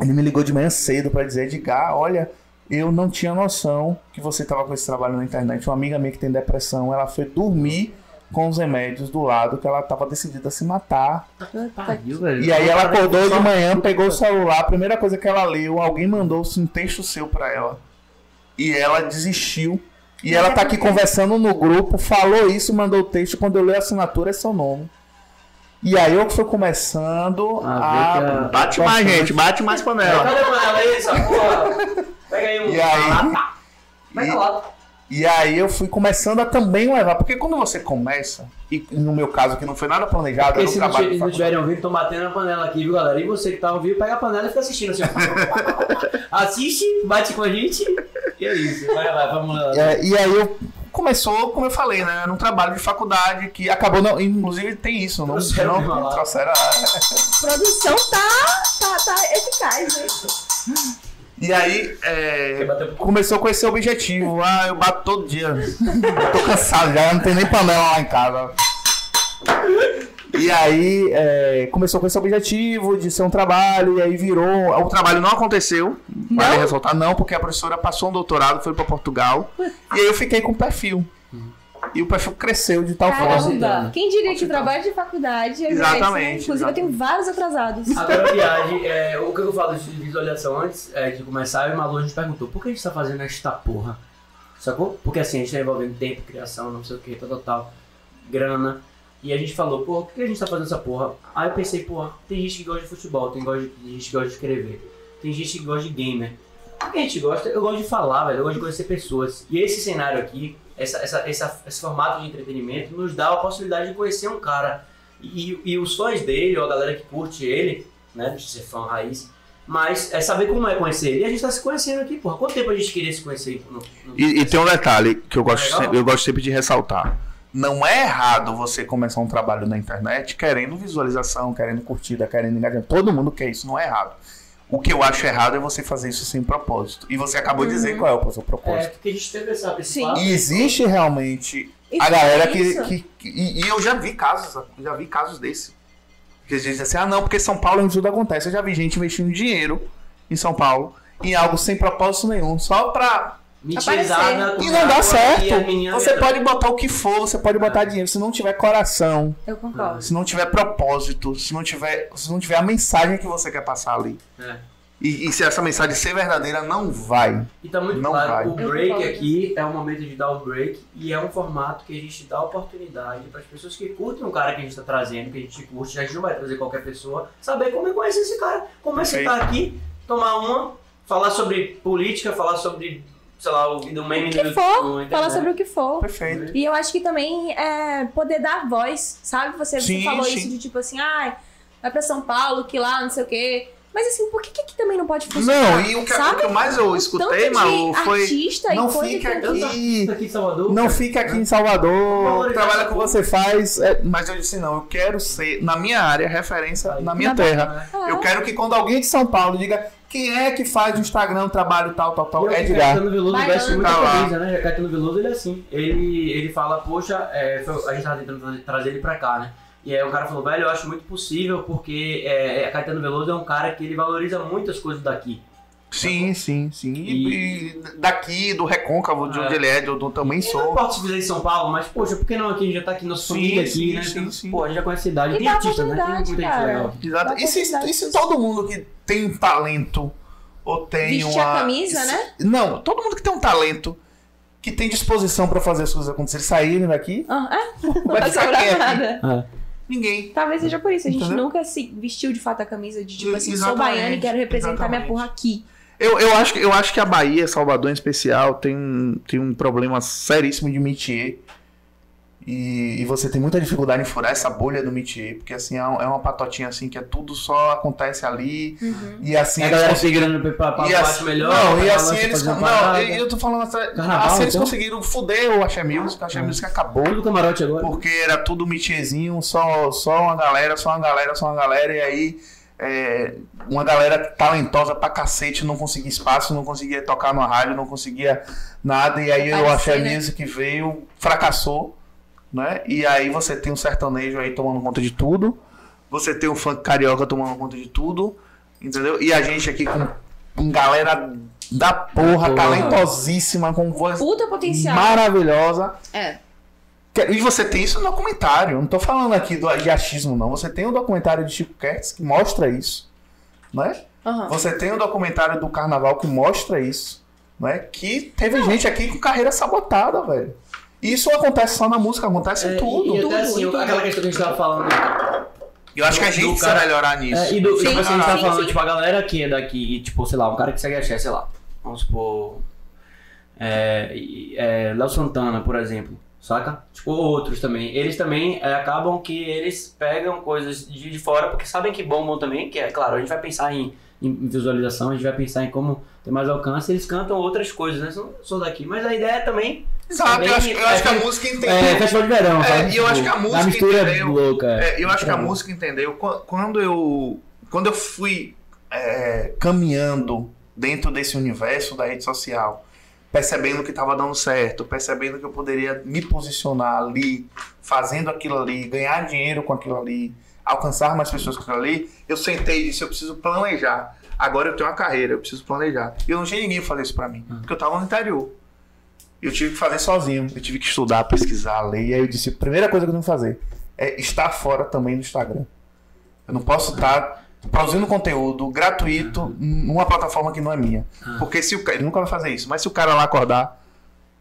ele me ligou de manhã cedo pra dizer, Edgar, olha, eu não tinha noção que você tava com esse trabalho na internet. Uma amiga minha que tem depressão, ela foi dormir com os remédios do lado, que ela tava decidida a se matar. Pariu, velho. E aí ela acordou de manhã, pegou o celular, a primeira coisa que ela leu, alguém mandou um texto seu pra ela. E ela desistiu. E ela é tá aqui conversando no grupo, falou isso, mandou o texto, quando eu leio a assinatura é seu nome. E aí eu fui começando a... que a- Bate mais, gente, bate mais panela. Cadê a panela aí, essa porra? Pega aí um. E aí? lata. Pega E- a lata. E aí eu fui começando a também levar, porque quando você começa, e no meu caso que não foi nada planejado, Porque era um se não, se não tiverem ouvindo, tô batendo na panela aqui, viu, galera? E você que tá ouvindo, pega a panela e fica assistindo assim. Assiste, bate com a gente. E é isso. Vai lá, vamos lá. É, e aí eu começou, como eu falei, né? Era um trabalho de faculdade que acabou, não, inclusive tem isso, não, Trouxeram não, uma lá. trouxeram a- Produção tá, tá, tá eficaz, né? E aí é, começou com esse objetivo. Ah, eu bato todo dia. Eu tô cansado já, não tem nem panela lá em casa. E aí é, começou com esse objetivo de ser um trabalho, e aí virou. O trabalho não aconteceu, vale Não? ressaltar, não, porque a professora passou um doutorado, foi para Portugal. E aí eu fiquei com o perfil. E o perfil cresceu de tal forma. Caramba! Quem diria que o trabalho de faculdade é Exatamente, Inclusive, eu tenho vários atrasados. Agora, viagem, é, o que eu falo de visualização antes é, de começar, eu e o Malu, a gente perguntou, por que a gente tá fazendo esta porra? Sacou? Porque assim, a gente tá envolvendo tempo, criação, não sei o que, tal, tal, tal, grana. E a gente falou, pô, por que a gente tá fazendo essa porra? Aí eu pensei, pô, tem gente que gosta de futebol, tem gosta de- tem gente que gosta de escrever, tem gente que gosta de gamer. O que a gente gosta? Eu gosto de falar, velho, eu gosto de conhecer pessoas. E esse cenário aqui, essa, essa, essa- esse formato de entretenimento, nos dá a possibilidade de conhecer um cara. E, e os fãs dele, ou a galera que curte ele, né, de ser fã raiz, mas é saber como é conhecer ele. E a gente tá se conhecendo aqui, porra. Quanto tempo a gente queria se conhecer? No, no- E, e tem um detalhe que eu gosto, sempre, eu gosto sempre de ressaltar. Não é errado você começar um trabalho na internet querendo visualização, querendo curtida, querendo engajamento. Todo mundo quer isso, não é errado. O que eu acho errado é você fazer isso sem propósito. E você acabou de dizer qual é o seu É, propósito. porque a gente teve essa esse Sim. papo. E existe realmente E a galera que, que, que- e, e eu já vi casos, já vi casos desse. Que dizem assim, ah não, porque São Paulo é onde tudo acontece. Eu já vi gente investindo dinheiro em São Paulo em algo sem propósito nenhum, só pra Aparecer. E não dá certo. Você pode botar o que for, você pode botar dinheiro. Se não tiver coração, Eu concordo. se não tiver propósito, se não tiver, se não tiver a mensagem que você quer passar ali. É. E, e se essa mensagem ser verdadeira, não vai. E tá muito Não claro, vai. o break aqui é o momento de dar o break e é um formato que a gente dá oportunidade para as pessoas que curtem o cara que a gente tá trazendo, que a gente curte, a gente não vai trazer qualquer pessoa, saber como é conhecer esse cara, como é Perfeito. sentar aqui, tomar uma, falar sobre política, falar sobre, sei lá, o do meme O que no- for, falar sobre o que for. Perfeito. E eu acho que também é poder dar voz, sabe? Você, você Sim, falou sim. isso de tipo assim, ai, vai pra São Paulo, que lá, não sei o quê. Mas assim, por que, que aqui também não pode funcionar? Não, e o que, sabe? o que mais eu escutei, Malu, foi. artista Não fica aqui. aqui em Salvador. Não cara. fica aqui em Salvador, Valorizar trabalha com você faz. é, mas eu disse, não, eu quero ser, na minha área, referência Aí. na minha Na terra. Ah, Eu quero que quando alguém de São Paulo diga quem é que faz no Instagram trabalho tal, tal, tal, E é o Edgar. Caetano Veloso veste muita camisa, né? Caetano Veloso, ele é assim. Ele, ele fala, poxa, é, foi- a gente tava tentando trazer- trazer ele pra cá, né? E aí o cara falou, velho, eu acho muito possível porque é, é, Caetano Veloso é um cara que ele valoriza muitas coisas daqui. Sim, sim, sim. E, e daqui, do Recôncavo, de É. onde ele é, eu, eu também E não sou. importa se fizer em São Paulo, mas, poxa, por que não aqui? A gente já tá aqui, nossa família aqui, sim, né? sim, sim. Pô, a gente já conhece a cidade. E Tem artista, né? Tem oportunidade, muita gente legal. Exato. E se, e se todo mundo que tem um talento ou tem Vestir uma. a camisa, se- né? Não, todo mundo que tem um talento, que tem disposição pra fazer as coisas acontecerem, saírem daqui, Ah, é? Não vai ficar nada. Ninguém. Talvez seja por isso. A gente Entendeu? nunca se vestiu de fato a camisa de tipo assim, sou Exatamente, baiana e quero representar minha exatamente. porra aqui. Eu, eu, acho, que- eu acho que a Bahia, Salvador em especial, tem, um- tem um problema seríssimo de métier. E, e você tem muita dificuldade em furar essa bolha do métier, porque assim, é um- é uma patotinha assim que é tudo só acontece ali. E assim, a eles galera cons- segurando pra, pra e parte assim, melhor. não, pra e assim eles. Não, parada. eu tô falando assim, Carnaval, assim eles então? conseguiram fuder o Axé Music, o Axé Music acabou. Tudo camarote agora. Porque era tudo mitiezinho, só, só uma galera, só uma galera, só uma galera, e aí é, uma galera talentosa pra cacete não conseguia espaço, não conseguia tocar numa rádio, não conseguia nada, e aí o Aparecer, Axé né? Music veio, fracassou, né? E aí você tem um sertanejo aí tomando conta de tudo, você tem o funk carioca tomando conta de tudo, entendeu? E a gente aqui com, com galera da porra, Porra. talentosíssima, com voz Puta potencial. maravilhosa. É. E você tem isso no documentário. Não tô falando aqui do, de achismo, não. Você tem o documentário de Chico Kertz que mostra isso. Né? Aham. Você tem o documentário do carnaval que mostra isso. Né? Que teve gente aqui com carreira sabotada, velho. E isso acontece só na música, acontece em É, tudo. E, e tudo, até assim, em tudo. aquela questão que a gente tava falando. Eu acho que a gente precisa cara- melhorar nisso. É, e do, Sim, tipo assim, a gente tá sim, falando, sim. tipo, a galera que é daqui, e, tipo, sei lá, um cara que segue axé, sei lá, vamos supor, é, é, Léo Santana, por exemplo, saca? Tipo, outros também. Eles também é, acabam que eles pegam coisas de, de fora, porque sabem que bombam também, que é claro, a gente vai pensar em, em visualização, a gente vai pensar em como ter mais alcance, eles cantam outras coisas, né? São, sou daqui, mas a ideia é também... Exato, eu acho, eu acho que a é, música entendeu. É, festival de verão, É, sabe? e eu acho que a Tipo, música mistura entendeu. louca. É, eu acho que a música entendeu. Qu- Quando eu, quando eu fui é, caminhando dentro desse universo da rede social, percebendo que estava dando certo, percebendo que eu poderia me posicionar ali, fazendo aquilo ali, ganhar dinheiro com aquilo ali, alcançar mais pessoas com aquilo ali, eu sentei e disse: eu preciso planejar. Agora eu tenho uma carreira, eu preciso planejar. E eu não tinha ninguém fazer isso pra mim, porque eu estava no interior. Eu tive que fazer sozinho, eu tive que estudar, pesquisar, ler. E aí eu disse: a primeira coisa que eu tenho que fazer é estar fora também do Instagram. Eu não posso estar produzindo conteúdo gratuito numa plataforma que não é minha. Porque se o cara. Ele nunca vai fazer isso, mas se o cara lá acordar,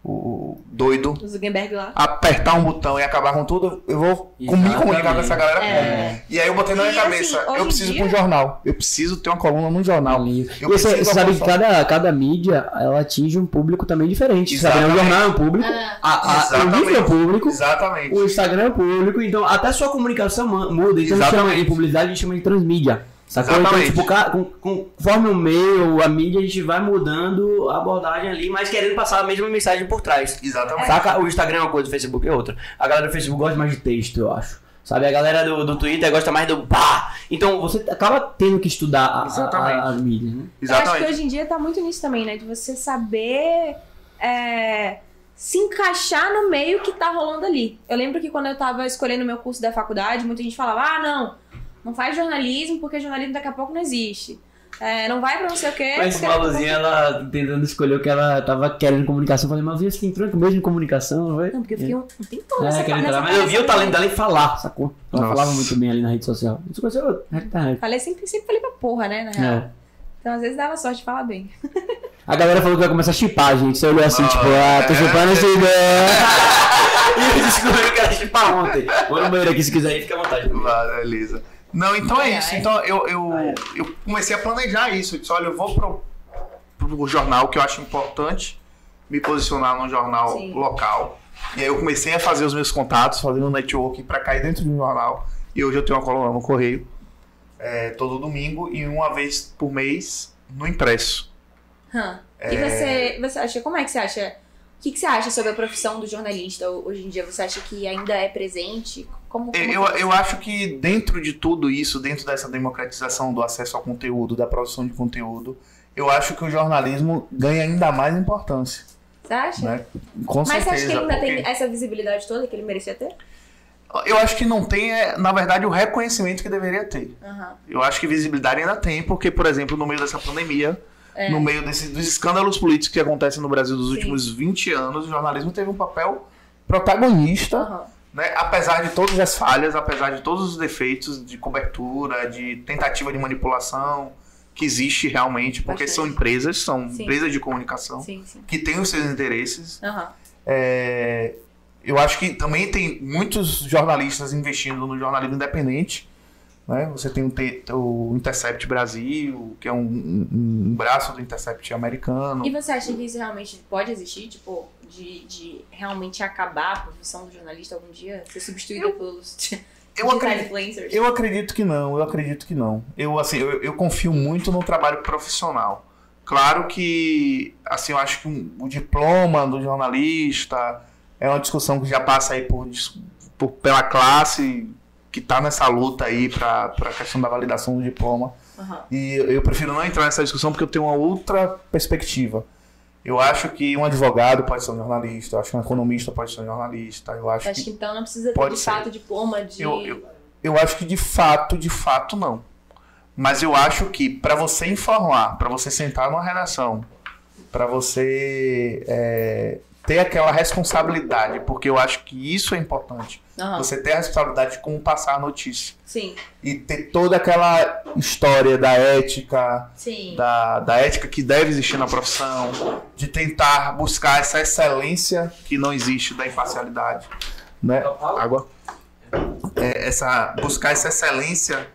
o doido, O Zuckerberg lá. apertar um botão e acabar com tudo, eu vou me comunicar com Exatamente. essa galera. É. E aí eu botei na minha E, assim, cabeça, hoje eu preciso ir dia- pra um jornal. Eu preciso ter uma coluna num jornal. Eu E você, sabe que cada, cada mídia ela atinge um público também diferente. Sabe? né? O Exatamente. jornal é um público, Ah. a, a, o Exatamente. livro é um público, Exatamente. o Instagram é um público, então até a sua comunicação muda. Então a gente chama, Exatamente. em publicidade a gente chama de transmídia. Sacou? Exatamente. Então, tipo, com, com- conforme o meio, a mídia, a gente vai mudando a abordagem ali, mas querendo passar a mesma mensagem por trás. Exatamente. Saca? O Instagram é uma coisa, o Facebook é outra. A galera do Facebook gosta mais de texto, eu acho. Sabe? A galera do, do Twitter gosta mais do pá. Então você acaba tendo que estudar a, a, Exatamente. a, as mídias, né? Eu acho que Exatamente. hoje em dia tá muito nisso também, né? De você saber é, se encaixar no meio que tá rolando ali. Eu lembro que quando eu tava escolhendo o meu curso da faculdade, muita gente falava: ah, não, não faz jornalismo porque jornalismo daqui a pouco não existe. É, não vai pra não sei o quê. Mas porque daqui a Maluzinha, ela tentando escolher o que ela tava querendo em comunicação. Eu falei, Maluzinha, você tem tranco mesmo em comunicação, não vai? Não, porque eu fiquei um, um tempão É, nessa, nessa. Mas eu vi o talento dela em falar, sacou? Ela Nossa. falava muito bem ali na rede social. Isso aconteceu na internet. Falei sempre, sempre falei pra porra, né? Na real. É. Então às vezes dava sorte de falar bem. A galera falou que vai começar a chipar, gente. Você olhou assim, Não, tipo, ah, tô é. chipando essa ideia. e descobriu que era chipar ontem. Vou no banheiro aqui se quiser ir, fica à vontade. Vai, Beleza. Não, então é Ai, isso. ai. Então eu, eu, eu comecei a planejar isso. Eu disse, olha, eu vou pro, pro jornal que eu acho importante me posicionar num jornal Sim. local. E aí eu comecei a fazer os meus contatos, fazendo um network pra cair dentro de um jornal. E hoje eu tenho uma coluna no Correio, é, todo domingo e uma vez por mês no impresso. É. E você, você acha, como é que você acha? O que, que você acha sobre a profissão do jornalista hoje em dia? Você acha que ainda é presente? Como, como Eu, eu acho que dentro de tudo isso, dentro dessa democratização do acesso ao conteúdo, da produção de conteúdo, eu acho que o jornalismo ganha ainda mais importância. Você acha? Né? Com Mas você certeza. acha que ele ainda porque tem essa visibilidade toda que ele merecia ter? Eu acho que não tem, é, na verdade, o reconhecimento que deveria ter. Aham. Eu acho que visibilidade ainda tem, porque, por exemplo, no meio dessa pandemia, É. no meio desse- dos escândalos políticos que acontecem no Brasil dos Sim. últimos 20 anos, o jornalismo teve um papel protagonista Aham. Né? Apesar de todas as falhas, apesar de todos os defeitos de cobertura, de tentativa de manipulação que existe realmente, porque Bastante. são empresas, são Sim. empresas de comunicação Sim, sim. que têm os seus interesses. Aham. É, eu acho que também tem muitos jornalistas investindo no jornalismo independente, Né? Você tem o, Intercept Brasil, que é um, um- um braço do Intercept americano. E você acha que isso realmente pode existir? Tipo, de, de realmente acabar a profissão do jornalista algum dia? Ser substituída pelos Eu acredito, influencers? eu acredito que não, eu acredito que não. Eu, assim, eu, eu confio muito no trabalho profissional. Claro que, assim, eu acho que um- o diploma do jornalista é uma discussão que já passa aí por, por- pela classe que está nessa luta aí para a questão da validação do diploma. Aham. E eu prefiro não entrar nessa discussão porque eu tenho uma outra perspectiva. Eu acho que um advogado pode ser um jornalista, eu acho que um economista pode ser um jornalista, eu acho Acho que que então não precisa ter de ser. fato diploma de. Eu- eu- eu acho que de fato, de fato não. Mas eu acho que para você informar, para você sentar numa redação, para você é, ter aquela responsabilidade, porque eu acho que isso é importante. Aham. Você ter a responsabilidade de como passar a notícia. Sim, E ter toda aquela história da ética, sim. da, da ética que deve existir na profissão, de tentar buscar essa excelência que não existe da imparcialidade, né? Água. É, essa buscar essa excelência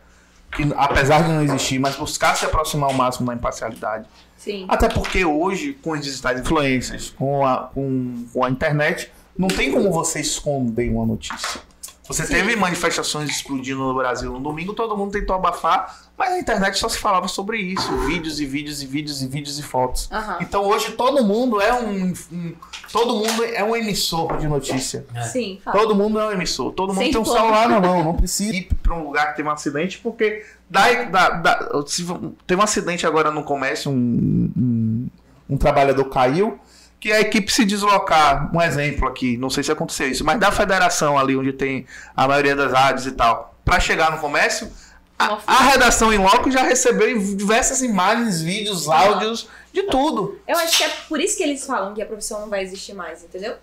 que apesar de não existir, mas buscar se aproximar ao máximo da imparcialidade. Sim. Até porque hoje, com as digitais influências, com a, com, com a internet, não tem como você esconder uma notícia. Você Sim. teve manifestações explodindo no Brasil no domingo, todo mundo tentou abafar, mas na internet só se falava sobre isso, vídeos e vídeos e vídeos e vídeos e fotos. Aham. Então hoje todo mundo é um, um- todo mundo é um emissor de notícia. Sim, fala. Todo mundo é um emissor, todo mundo Sem tem um diploma. celular na mão, não precisa ir para um lugar que teve um acidente, porque dá, dá, dá- se teve um acidente agora no comércio, um, um, um trabalhador caiu, que a equipe se deslocar, um exemplo aqui, não sei se aconteceu isso, mas da federação ali onde tem a maioria das rádios e tal, para chegar no comércio, a, a redação em loco já recebeu diversas imagens, vídeos, áudios, de tudo. Eu acho que é por isso que eles falam que a profissão não vai existir mais, entendeu?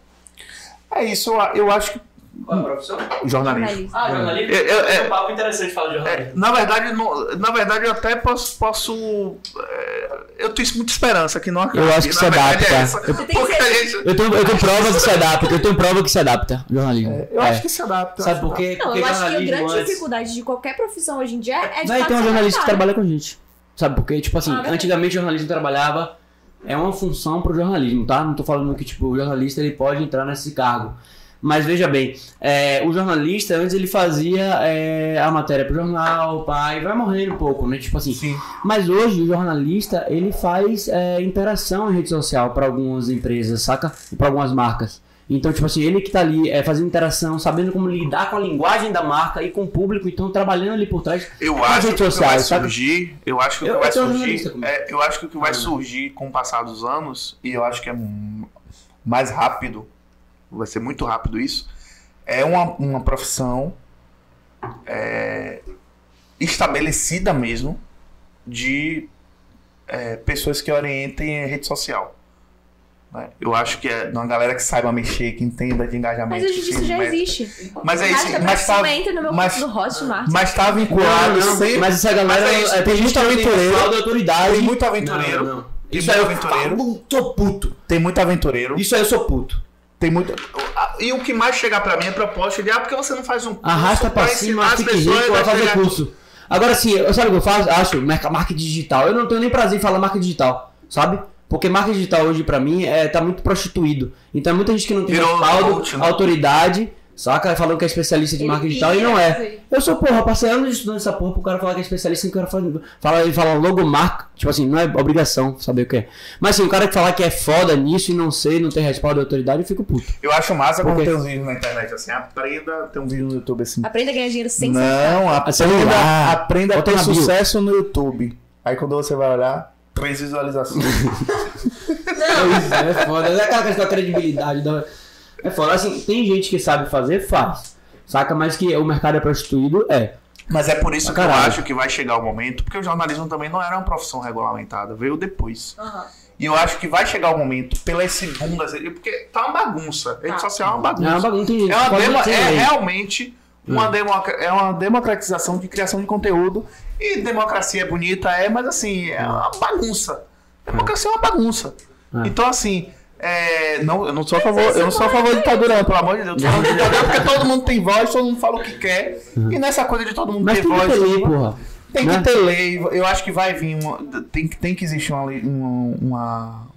É isso, eu acho que Qual é a profissão? jornalismo. Jornalista. Ah, jornalismo. Eu- eu- é um papo interessante falar de É, jornalismo. na verdade, não- na verdade, eu até posso. posso é, eu tenho muita esperança que não acabe. Eu acho que se adapta. é tem Porque ser- Eu tenho, eu tenho prova que se adapta, eu tenho prova que se adapta, jornalismo. eu É. acho que se adapta. Sabe por quê? Não, Porque eu acho que a grande antes- dificuldade de qualquer profissão hoje em dia é de Vai fato ter um jornalista que trabalha com a gente. Sabe por quê? Tipo assim, Ah. Antigamente o jornalismo trabalhava, é uma função pro jornalismo, tá? Não tô falando que tipo, o jornalista ele pode entrar nesse cargo. Mas veja bem, é, o jornalista antes ele fazia é, a matéria pro jornal, pai, vai morrendo um pouco, né? Tipo assim. Sim. Mas hoje o jornalista ele faz é, interação em rede social para algumas empresas, saca? E para algumas marcas. Então, tipo assim, ele que tá ali é, fazendo interação, sabendo como lidar com a linguagem da marca e com o público, então trabalhando ali por trás. Eu acho que vai sociais, sabe? surgir. Eu acho que o que vai eu surgir. é, eu acho que o que vai Ah. surgir com o passar dos anos, e eu acho que é mais rápido, vai ser muito rápido isso, é uma, uma profissão é, estabelecida mesmo de é, pessoas que orientem a rede social. né? Eu acho que é uma galera que saiba mexer, que entenda de engajamento. Mas hoje isso já existe. Mas é isso, pra mas tá, entra no meu mas- no Hotmart. mas tá vinculado Não, não, sempre. mas essa galera Mas é isso, é, tem muito aventureiro. Tem muito aventureiro. Não, não. Tem Isso muito aí eu aventureiro. falo, sou puto. Tem muito aventureiro. Isso aí eu sou puto. Tem muito. E o que mais chegar pra mim é proposta de ah, porque você não faz um curso Arrasta pra ensinar cima, fique rico, vai fazer curso. Agora sim, eu sabe o que eu faço? Acho marca, digital. Eu não tenho nem prazer em falar marca digital, sabe? Porque marca digital hoje pra mim é, tá muito prostituído. Então é muita gente que não tem respaldo, né? autoridade, saca? Falando que é especialista de Ele marca digital e não é. Eu sou, porra, passei anos estudando essa porra pro cara falar que é especialista e o cara fala, fala, ele fala logomarca. Tipo assim, não é obrigação saber o que é. Mas assim, o cara que falar que é foda nisso e não sei, não tem respaldo de autoridade, eu fico puto. Eu acho massa quando tem uns vídeos na internet assim, aprenda, tem um vídeo no YouTube assim. Aprenda a ganhar dinheiro sem Não, aprenda, celular. aprenda a ter sucesso no YouTube. Aí quando você vai olhar, três visualizações. É, é foda. É aquela questão da credibilidade. Da... É foda. Assim, tem gente que sabe fazer, faz. Saca? Mas que o mercado é prostituído, é. Mas é por isso Ah, que eu acho que vai chegar o momento, porque o jornalismo também não era uma profissão regulamentada, veio depois. Aham. E eu acho que vai chegar o momento, pela esse boom das redes, porque tá uma bagunça. Rede Tá. social é uma É bagunça. uma bagunça. Tem gente É, que uma demo- é realmente uma, Hum. democa- é uma democratização de criação de conteúdo. E democracia é bonita, é, mas assim, é uma bagunça. Democracia é uma bagunça. É. Então, assim, É, não, eu não sou a favor, eu não sou a favor de ditadura, pelo amor de Deus. Eu de ditadura porque todo mundo tem voz, todo mundo fala o que quer. E nessa coisa de todo mundo Mas ter tem que voz. ter lei, porra. Tem né? que ter lei. Eu acho que vai vir uma. Tem, que- tem que existir uma, lei- uma, uma,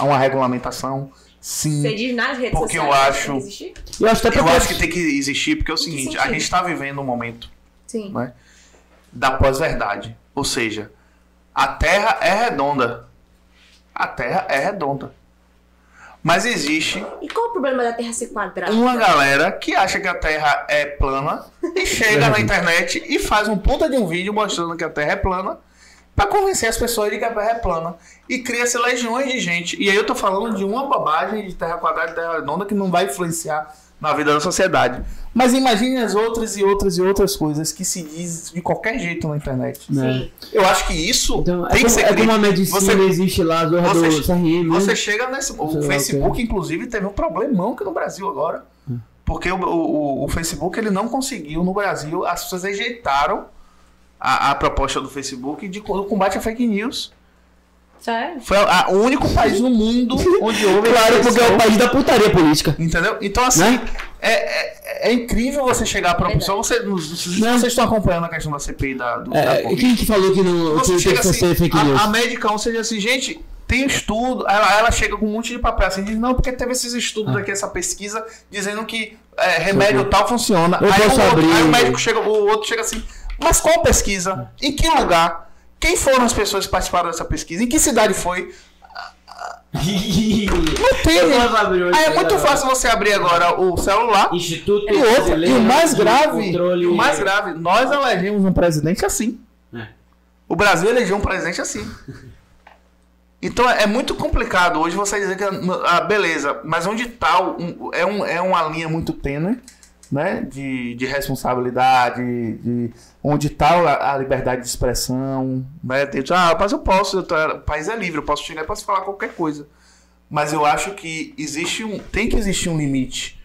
uma regulamentação. Sim. Você diz nas redes Porque eu sociais. acho- tem que? Eu acho até Eu acho que tem que existir porque é o seguinte, a gente está vivendo um momento Sim. da pós-verdade. Ou seja, a Terra é redonda. A Terra é redonda. Mas existe E qual o problema da Terra ser quadrada? uma galera que acha que a Terra é plana e chega na internet e faz um puta de um vídeo mostrando que a Terra é plana pra convencer as pessoas de que a Terra é plana. E cria-se legiões de gente. E aí eu tô falando de uma bobagem de Terra quadrada e Terra redonda que não vai influenciar na vida da sociedade. Mas imagine as outras e outras e outras coisas que se diz de qualquer jeito na internet. né? Sim. Eu acho que isso Então, é tem que como, ser é como a medicina Você- existe lá, do, você- do CRM. né? Você chega nesse. O Sei lá, Facebook, inclusive, teve um problemão aqui no Brasil agora. Porque o, o, o Facebook ele não conseguiu no Brasil. As pessoas rejeitaram a, a proposta do Facebook de co- combate a fake news. Sério? Foi o único país no mundo onde houve. Claro, porque é o país da putaria política. Entendeu? Então, assim, Né? é, é, é incrível você chegar Verdade. pessoa. Você, Né? vocês estão acompanhando a questão da CPI da, do, da É, Covid. quem que falou que não Você assim, ser fake news? a, a médica, ou seja, assim, gente, tem estudo, ela, ela chega com um monte de papel assim, diz, não, porque teve esses estudos aqui, essa pesquisa, dizendo que é, remédio tal funciona. Eu aí, posso o outro, abrir- aí o médico chega, o outro chega assim, mas qual pesquisa? Em que lugar? Quem foram as pessoas que participaram dessa pesquisa? Em que cidade foi? Não tem, Aí é muito agora. fácil você abrir agora o celular. Instituto E outra, e o mais grave, Controle- o mais grave, nós elegemos um presidente assim. É. O Brasil elegeu um presidente assim. Então é muito complicado hoje você dizer que ah, beleza, mas onde está um, é, um, é uma linha muito tênue, né, de, de responsabilidade, de onde está a, liberdade de expressão, né, ah, mas eu posso, eu tô- o país é livre, eu posso chegar posso falar qualquer coisa. Mas eu acho que existe um, tem que existir um limite,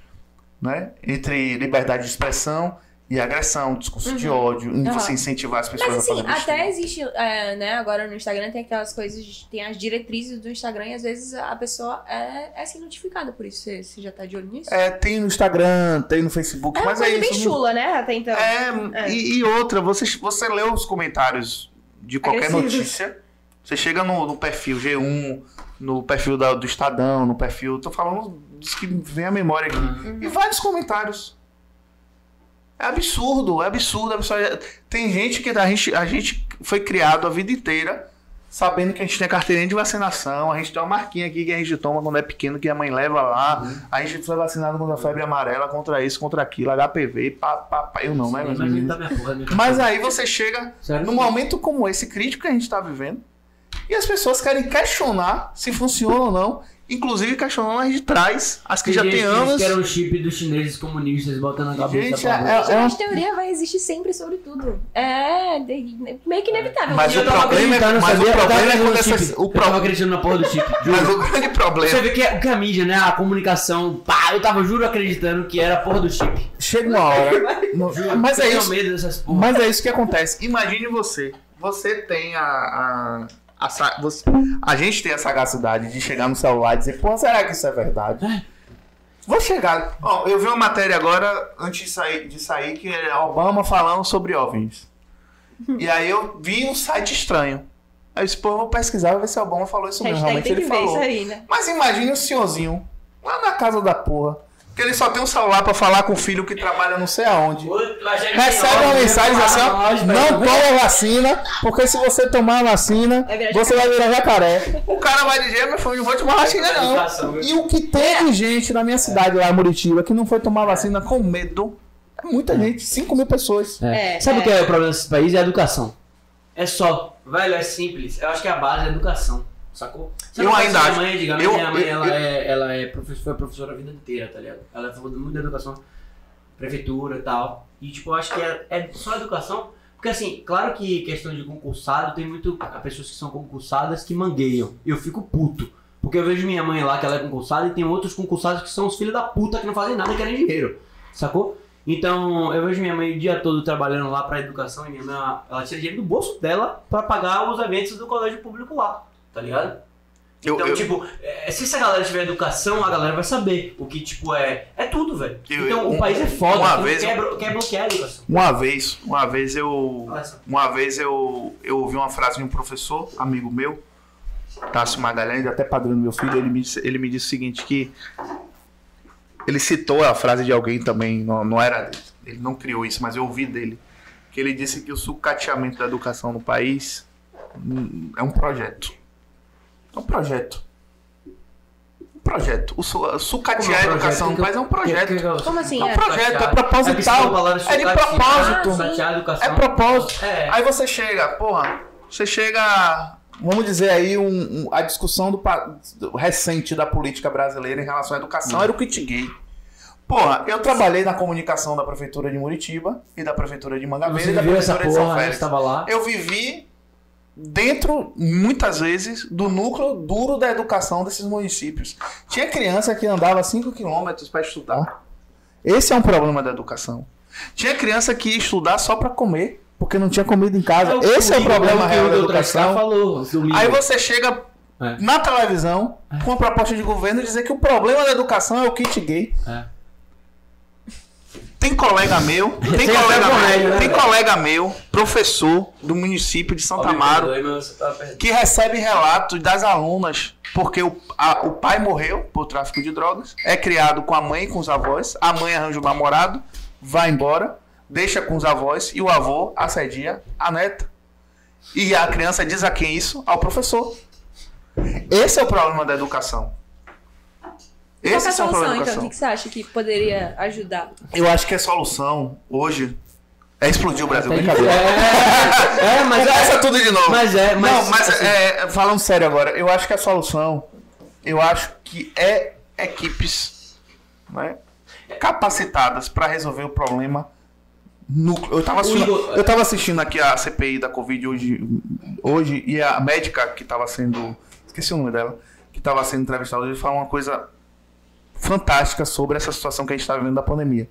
né, entre liberdade de expressão e agressão, discurso de ódio, em você Uhum. incentivar as pessoas Mas assim, a fazer besteira. até existe, é, né, agora no Instagram tem aquelas coisas, tem as diretrizes do Instagram e às vezes a pessoa é, é assim notificada por isso. Você, você já tá de olho nisso? É, tem no Instagram, tem no Facebook, É mas é coisa isso. bem chula, né, até então. É, É. E, e outra, você, você lê os comentários de qualquer Agressivos. notícia, você chega no, no perfil G1, no perfil da- do Estadão, no perfil. Tô falando dos que vem a memória aqui. Uhum. E vários comentários. É absurdo, é absurdo, é absurdo. Tem gente que a gente, a gente foi criado a vida inteira sabendo que a gente tem carteirinha de vacinação, a gente tem uma marquinha aqui que a gente toma quando é pequeno, que a mãe leva lá, a gente foi vacinado contra a febre amarela, contra isso, contra aquilo, HPV, pá, pá, pá. eu não, né? Mas meninos? tá porra, minha Mas aí você chega Sério? num momento como esse crítico que a gente está vivendo e as pessoas querem questionar se funciona ou não, inclusive as de trás, as que Tem já gente têm que anos. quer o chip dos chineses comunistas botando na cabeça Gente, da é- é- teoria vai existir sempre sobre tudo. É de- meio que inevitável. Mas eu o problema é, mas o sabia? Eu tava problema é acreditando quando no essas, chip. o Eu pro- tava acreditando na porra do chip. mas o grande Você problema vê que é- o que a mídia, né? A comunicação, pá, eu tava, juro, acreditando que era a porra do chip. chega uma hora. não- mas Eu é isso. medo dessas porra. Mas é isso que acontece. Imagine você. Você tem a. a, a, sa- você- a gente tem a sagacidade de chegar no celular e dizer, pô, será que isso é verdade? Vou chegar. Ó, eu vi uma matéria agora, antes de sair, de sair, que é Obama falando sobre OVNIs. E aí eu vi um site estranho. Aí eu disse, pô, eu vou pesquisar, vou ver se o Obama falou isso mesmo. Realmente tem que ele ver falou. isso aí, né? Mas imagine o senhorzinho lá na casa da porra. Que ele só tem um celular pra falar com o filho que trabalha não sei aonde. Recebe uma mensagem assim, ó, não toma vacina, porque se você tomar a vacina, virar você vai virar jacaré. O cara vai dizer, meu filho, não vou tomar vacina não. E o que tem de gente na minha cidade lá, em Muritiba, que não foi tomar vacina com medo, é muita gente, 5 mil pessoas. É. É, Sabe o é. que é o problema desse país? É a educação. É só. Velho, é simples. Eu acho que a base é a educação. Sacou? Você Eu não ainda acho. Minha mãe, digamos, Eu- minha mãe, eu- ela, eu- é, ela é profe- foi professora a vida inteira, tá ligado? Ela falou muito da educação, prefeitura e tal. E, tipo, eu acho que é, é só educação. Porque, assim, claro que questão de concursado, tem muito há pessoas que são concursadas que mangueiam. Eu fico puto. Porque eu vejo minha mãe lá, que ela é concursada, e tem outros concursados que são os filhos da puta que não fazem nada e querem dinheiro. Sacou? Então, eu vejo minha mãe o dia todo trabalhando lá pra educação e minha mãe, ela, tira dinheiro do bolso dela pra pagar os eventos do colégio público lá, tá ligado? Então, eu- tipo, é, se essa galera tiver educação, a galera vai saber o que, tipo, é. É tudo, velho. Então, eu- o país é foda. uma tu vez quer, quer bloquear a educação. Uma vez, uma vez eu. Uma vez eu, eu ouvi uma frase de um professor, amigo meu, Tássio Magalhães, até padrinho do meu filho, ele me, disse, ele me disse o seguinte, que ele citou a frase de alguém também, não, não era ele não criou isso, mas eu ouvi dele, que ele disse que o sucateamento da educação no país hum, é um projeto. É um projeto. Um projeto. O su, sucatear a educação no país é um projeto. Como assim? É um É? projeto, é proposital. É de propósito. É propósito. É. Aí você chega, porra, você chega, vamos dizer aí, um, um- a discussão do, do recente da política brasileira em relação à educação era o kit gay. Porra, eu trabalhei na comunicação da prefeitura de Muritiba e da prefeitura de Mangabeira Você e da viu essa prefeitura de São porra? Félix. Eu vivi dentro, muitas vezes, do núcleo duro da educação desses municípios. Tinha criança que andava 5 quilômetros para estudar. Esse é um problema da educação. Tinha criança que ia estudar só para comer, porque não tinha comida em casa. Esse é o problema real da educação. falou. Aí você chega É. na televisão com a proposta de governo e dizer que o problema da educação é o kit gay. É. Tem colega meu, tem Tem colega meu, né, tem colega meu, professor do município de Santa Amaro, que recebe relatos das alunas porque o, a- o pai morreu por tráfico de drogas, é criado com a mãe e com os avós, a mãe arranja um namorado, vai embora, deixa com os avós e o avô assedia a neta. E a criança diz a quem isso? Ao professor. Esse é o problema da educação. Qual que é a Esse é o solução, então? O que você acha que poderia ajudar? Eu acho que a solução hoje é explodir o Brasil. Tá Brincadeira. É, é, mas Começa é. tudo de novo. Mas é, mas. Não, mas assim, é, falando sério agora, eu acho que a solução, eu acho que é equipes né, capacitadas para resolver o problema núcleo. Eu tava, assistindo, eu tava assistindo aqui a CPI da Covid hoje, hoje e a médica que estava sendo. Esqueci o nome dela. Que estava sendo entrevistada hoje falou uma coisa fantástica sobre essa situação que a gente está vivendo da pandemia.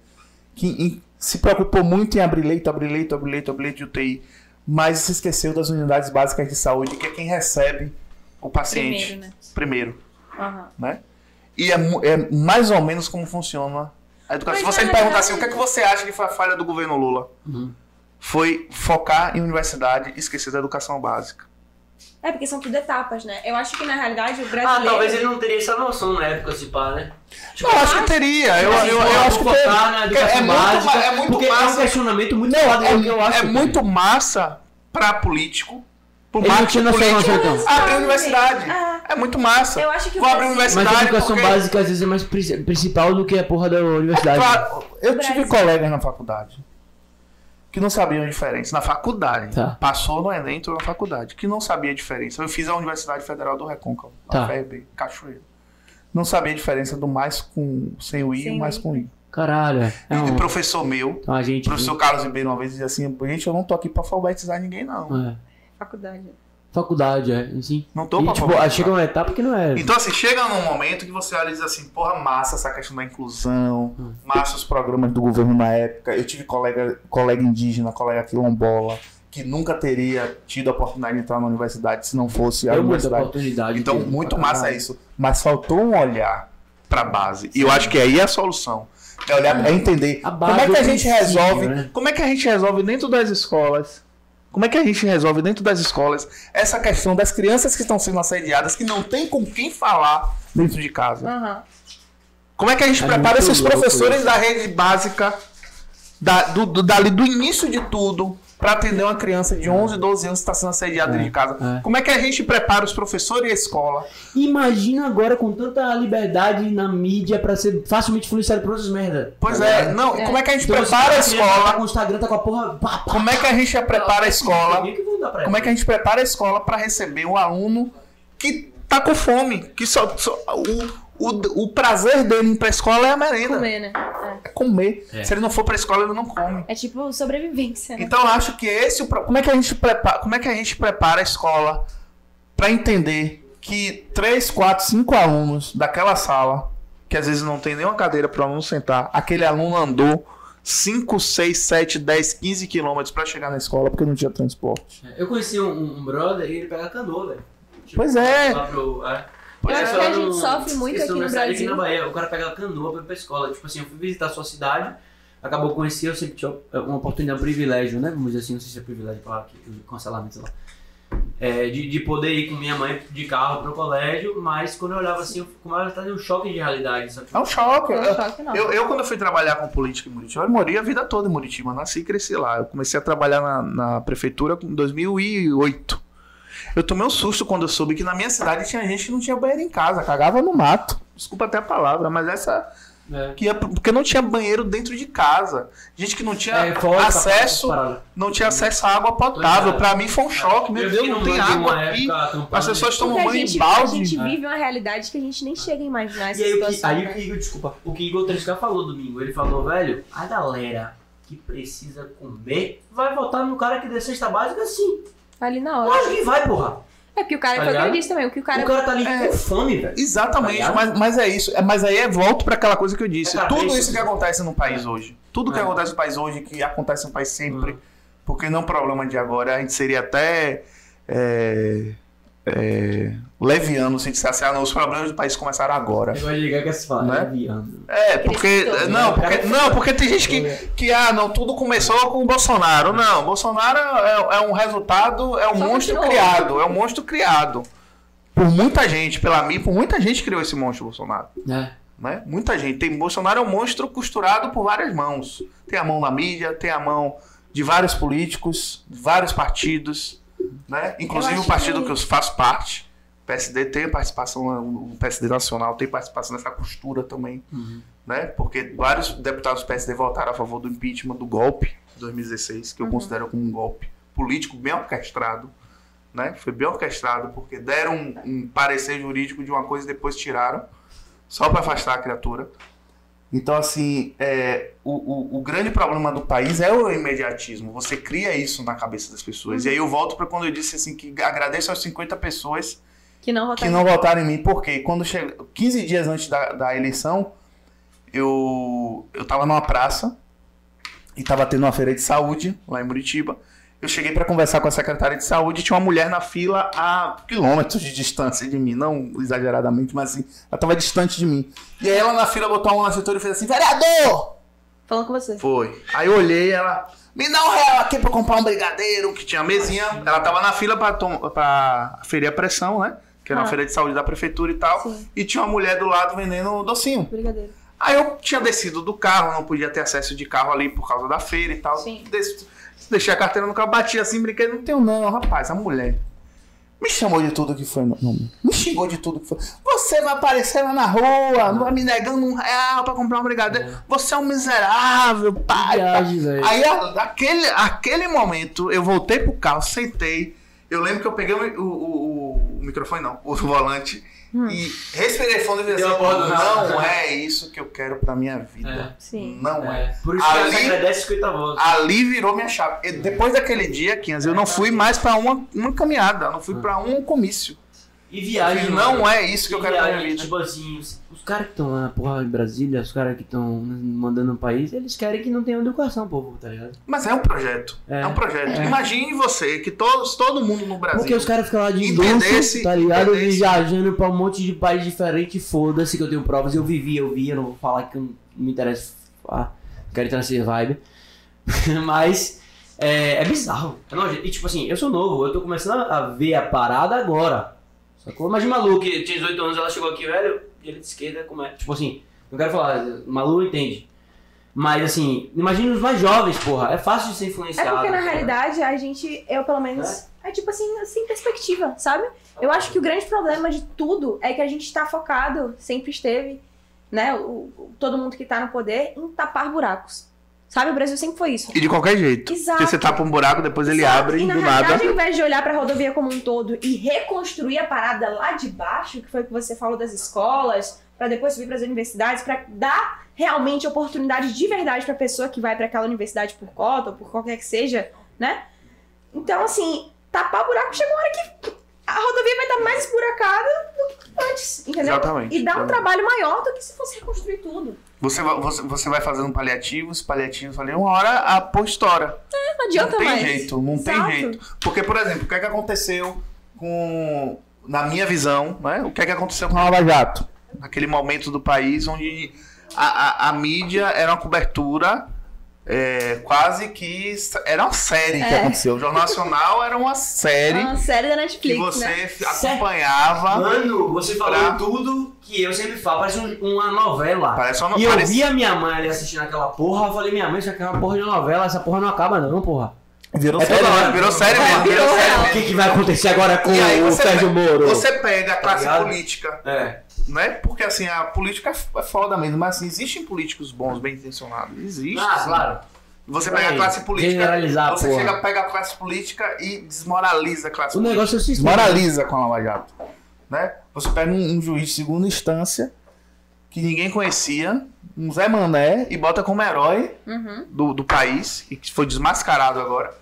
Que em- se preocupou muito em abrir leito, abrir leito, abrir leito, abrir leito de UTI, mas se esqueceu das unidades básicas de saúde, que é quem recebe o paciente Primeiro, né? primeiro, Aham. né? E é, é mais ou menos como funciona a educação. Mas se você na me perguntar assim, o que é que você acha que foi a falha do governo Lula? Uhum. Foi focar em universidade e esquecer da educação básica. É, porque são tudo etapas, né? Eu acho que na realidade o Ah, brasileiro. talvez ele não teria essa noção na época, se pá, né? eu acho que teria. Eu, Assim, eu, eu acho que teria. na educação é muito, básica, é muito porque é um massa. questionamento muito Não, é, eu acho é que- muito massa pra político, pro Ele não marketing tinha noção, político, não, então. abrir universidade. Ah, É muito massa. Eu acho que Vou o abrir Brasil- Mas universidade a educação porque... básica às vezes é mais pri- principal do que a porra da universidade. Claro, eu tive colegas na faculdade que não sabiam a diferença. Na faculdade. Tá. Passou no Enem, entrou na faculdade. Que não sabia a diferença. Eu fiz a Universidade Federal do Recôncavo, Tá. a FRB, Cachoeiro. Não sabia a diferença do mais com sem o I e o mais o I. com I. Caralho. É E um... o professor meu, A gente. o professor Carlos Ribeiro, uma vez dizia assim: gente, eu não tô aqui pra alfabetizar ninguém, não. É. faculdade. Faculdade, é. Sim. Não tô E, pra tipo, alfabetizar. chega uma etapa que não é. Então, assim, chega num momento que você olha e diz assim, porra, massa essa questão da inclusão, massa os programas do governo na época. Eu tive colega, colega indígena, colega quilombola, que nunca teria tido a oportunidade de entrar na universidade se não fosse a Deu muita universidade. oportunidade. Então, muito massa caralho. isso. Mas faltou um olhar pra base. E eu acho que aí é a solução. É olhar, é entender A base como é que a gente princípio, resolve, né? como é que a gente resolve dentro das escolas como é que a gente resolve dentro das escolas essa questão das crianças que estão sendo assediadas, que não tem com quem falar dentro de casa? Aham. Como é que a gente É prepara esses professores isso. da rede básica, da, do, do, dali, do início de tudo, para atender uma criança de 11, 12 anos que está sendo assediada dentro de casa? é. Como é que a gente prepara os professores e a escola? Imagina agora com tanta liberdade na mídia pra ser facilmente influenciado por outras merda. Pois Tá é, não, É. como é que a gente Então, prepara a criança Tá escola? com o Instagram, tá com a porra. Como é que a gente prepara a escola? Como é que a gente prepara a escola para receber um aluno que tá com fome, que só, só- o, o, o prazer dele ir pra escola é a merenda, Comer, né? é comer. É. Se ele não for pra escola, ele não come. É. é tipo sobrevivência, né? Então eu acho que esse é como é que a gente prepara, como é que a gente prepara a escola para entender que 3, 4, 5 alunos daquela sala, que às vezes não tem nenhuma cadeira para o aluno sentar, aquele aluno andou 5, 6, 7, 10, 15 quilômetros para chegar na escola porque não tinha transporte. Eu conheci um, um brother e ele pega canoa, velho. Tipo, Pois é. lá pro- é. Eu é. acho que a gente sofre muito aqui o no Brasil. Aqui na Bahia, o cara pega a canoa pra ir pra escola. Tipo assim, eu fui visitar a sua cidade, acabou conhecer, eu sempre tinha uma oportunidade, um privilégio, né? Vamos dizer assim, não sei se é privilégio falar aqui, cancelamento, sei lá. É, de, de poder ir com minha mãe de carro pro colégio, mas quando eu olhava assim, eu começava a ter um choque de realidade, sabe? É um choque. Não, Eu, choque não. eu, eu, quando eu fui trabalhar com política em Muritiba, eu morei a vida toda em Muritiba, nasci e cresci lá. Eu comecei a trabalhar na, na prefeitura em 2008. Eu tomei um susto quando eu soube que na minha cidade tinha gente que não tinha banheiro em casa, cagava no mato. Desculpa até a palavra, mas essa. É. Que ia, porque não tinha banheiro dentro de casa. Gente que não tinha É, acesso, parada. não tinha acesso à água potável. Pois é. Pra mim foi um choque. Meu Eu Deus, não tem de água aqui. época As pessoas tomam banho em gente, a balde. gente vive uma realidade que a gente nem chega a imaginar essa E aí, o que, situação. aí o né? que Igor, desculpa, o que Igor Tresca falou domingo, ele falou, velho, a galera que precisa comer vai votar no cara que dê cesta básica sim. Ali na hora. Lógico que vai, porra. É porque o cara Tá foi o que eu ligado? disse também. O que o cara. o cara tá ali É. com fome, velho. Exatamente, Tá mas, mas é isso. É, Mas aí é volto para aquela coisa que eu disse. É tudo isso que acontece no país hoje, tudo que É. acontece no país hoje, que acontece no país sempre, Uhum. porque não é um problema de agora, a gente seria até é, é, leviano se dissesse, ah, não, os problemas do país começaram agora. Eu ligar que se fala, Né? é viando. É, porque. Não, porque, é não, porque tem gente que, que, ah, não, tudo começou com o Bolsonaro. Não, Bolsonaro é, é um resultado, é um Só monstro criado, é um monstro criado. Por muita gente, pela mim, por muita gente criou esse monstro Bolsonaro. É. né? Muita gente. Tem Bolsonaro é um monstro costurado por várias mãos. Tem a mão da mídia, tem a mão de vários políticos, de vários partidos, né? Inclusive o partido que- que eu faço parte. PSD tem participação, o PSD nacional tem participação nessa costura também, Uhum. né? Porque vários deputados do PSD votaram a favor do impeachment do golpe de 2016, que eu considero como um golpe político bem orquestrado, né? Foi bem orquestrado porque deram um, um parecer jurídico de uma coisa e depois tiraram só para afastar a criatura. Então, assim, é, o, o, o grande problema do país é o imediatismo. Você cria isso na cabeça das pessoas. E aí eu volto para quando eu disse assim que agradeço aos 50 pessoas Que não que votaram. não votaram em mim. Porque quando chega 15 dias antes da, da eleição, eu, eu tava numa praça e tava tendo uma feira de saúde lá em Muritiba. Eu cheguei para conversar com a secretária de saúde e tinha uma mulher na fila a quilômetros de distância de mim, não exageradamente, mas assim, ela tava distante de mim. E aí ela na fila botou a mão na cintura e fez assim: vereador! Falando com você. Foi. Aí eu olhei ela. Me dá um real aqui pra comprar um brigadeiro, que tinha mesinha. Ela tava na fila pra, pra ferir a pressão, né? Que era uma Ah. feira de saúde da prefeitura e tal. Sim. E tinha uma mulher do lado vendendo docinho. Brigadeiro. Aí eu tinha descido do carro, não podia ter acesso de carro ali por causa da feira e tal. Sim. Des- deixei a carteira no carro, bati assim, brinquei, não tenho não, rapaz, a mulher. Me chamou de tudo que foi nome. Me xingou de tudo que foi. Você vai aparecer lá na rua, vai me negando um real pra comprar um brigadeiro. Você é um miserável, pai. Aí a- aquele, aquele momento, eu voltei pro carro, sentei. Eu lembro que eu peguei o, o, o- o microfone, não, o volante, e respirei fundo e falei Deu a porra do assim: nada. não é isso que eu quero pra minha vida. Sim. Não é. É. Por isso que Ali- você agradece 50 votos. Ali virou minha chave. E depois daquele dia, 15, eu não fui mais pra uma, uma caminhada, não fui pra um comício. E viagem, não mano. é isso que eu quero pra minha viagem, vida. Tipo assim, caras que estão lá, porra, em Brasília, os caras que estão mandando no país, eles querem que não tenha educação, povo, tá ligado? Mas é um projeto. É, É. um projeto. É. Imagine você, que todos, todo mundo no Brasil. Porque os caras ficam lá de indústria, tá ligado? entendesse- Viajando pra um monte de país diferente, foda-se que eu tenho provas, eu vivi, eu vi, eu não vou falar que eu não me interessa, ah, quero entrar nessa vibe. Mas é, é bizarro. É. E tipo assim, eu sou novo, eu tô começando a ver a parada agora. Sacou? Mas de Malu, que tinha 18 anos, ela chegou aqui, velho, direita e esquerda, como é? Tipo assim, não quero falar, Malu entende. Mas assim, imagina os mais jovens, porra, é fácil de ser É influenciado. porque na realidade a gente, eu pelo menos, é tipo assim, sem perspectiva, sabe? Eu acho que o grande problema de tudo é que a gente tá focado, sempre esteve, né? O, todo mundo que tá no poder, em tapar buracos. Sabe? O Brasil sempre foi isso. E de qualquer jeito. Exato. Porque você tapa um buraco, depois ele Exato. abre e na do realidade, nada. ao invés de olhar pra rodovia como um todo e reconstruir a parada lá de baixo, que foi o que você falou das escolas, pra depois subir pras universidades, pra dar realmente oportunidade de verdade pra pessoa que vai pra aquela universidade por cota ou por qualquer que seja, né? Então, assim, tapar buraco chega uma hora que a rodovia vai estar mais esburacada do que antes, entendeu? Exatamente. E dá um trabalho maior do que se fosse reconstruir tudo. Você, vai- você, você vai fazendo paliativos, paliativos ali, uma hora a pô estoura. Não adianta não tem mais. jeito, não tem Exato. jeito. Porque, por exemplo, o que, é que aconteceu com na minha visão, né, o que é que aconteceu com a Lava Jato? Naquele momento do país onde a, a, a mídia era uma cobertura é, quase que. Era uma série que É. aconteceu. O Jornal Nacional era uma série Uma série da que Netflix, você né? acompanhava. Mano, você falou Pra- tudo que eu sempre falo, parece um- uma novela. Parece uma E eu parece- vi a minha mãe ali assistindo aquela porra, eu falei, minha mãe, isso aqui é uma porra de novela, essa porra não acaba não, porra. Virou É série, hora. virou série É, mesmo. Virou virou série. O que, que vai acontecer agora com aí o você Sérgio pega- Moro? Você pega a classe ligado? política, É. né? Porque assim, a política é foda mesmo, mas assim, existem políticos bons, bem intencionados. Existe. Ah, sim. claro. Você pega a classe política. generalizar, você porra. chega, pega a classe política e desmoraliza a classe O política. negócio é o sistema. Desmoraliza com a Lava Jato. Né? Você pega um, um juiz de segunda instância que ninguém conhecia, um Zé Mané, e bota como herói Uhum. do, do país, e que foi desmascarado agora.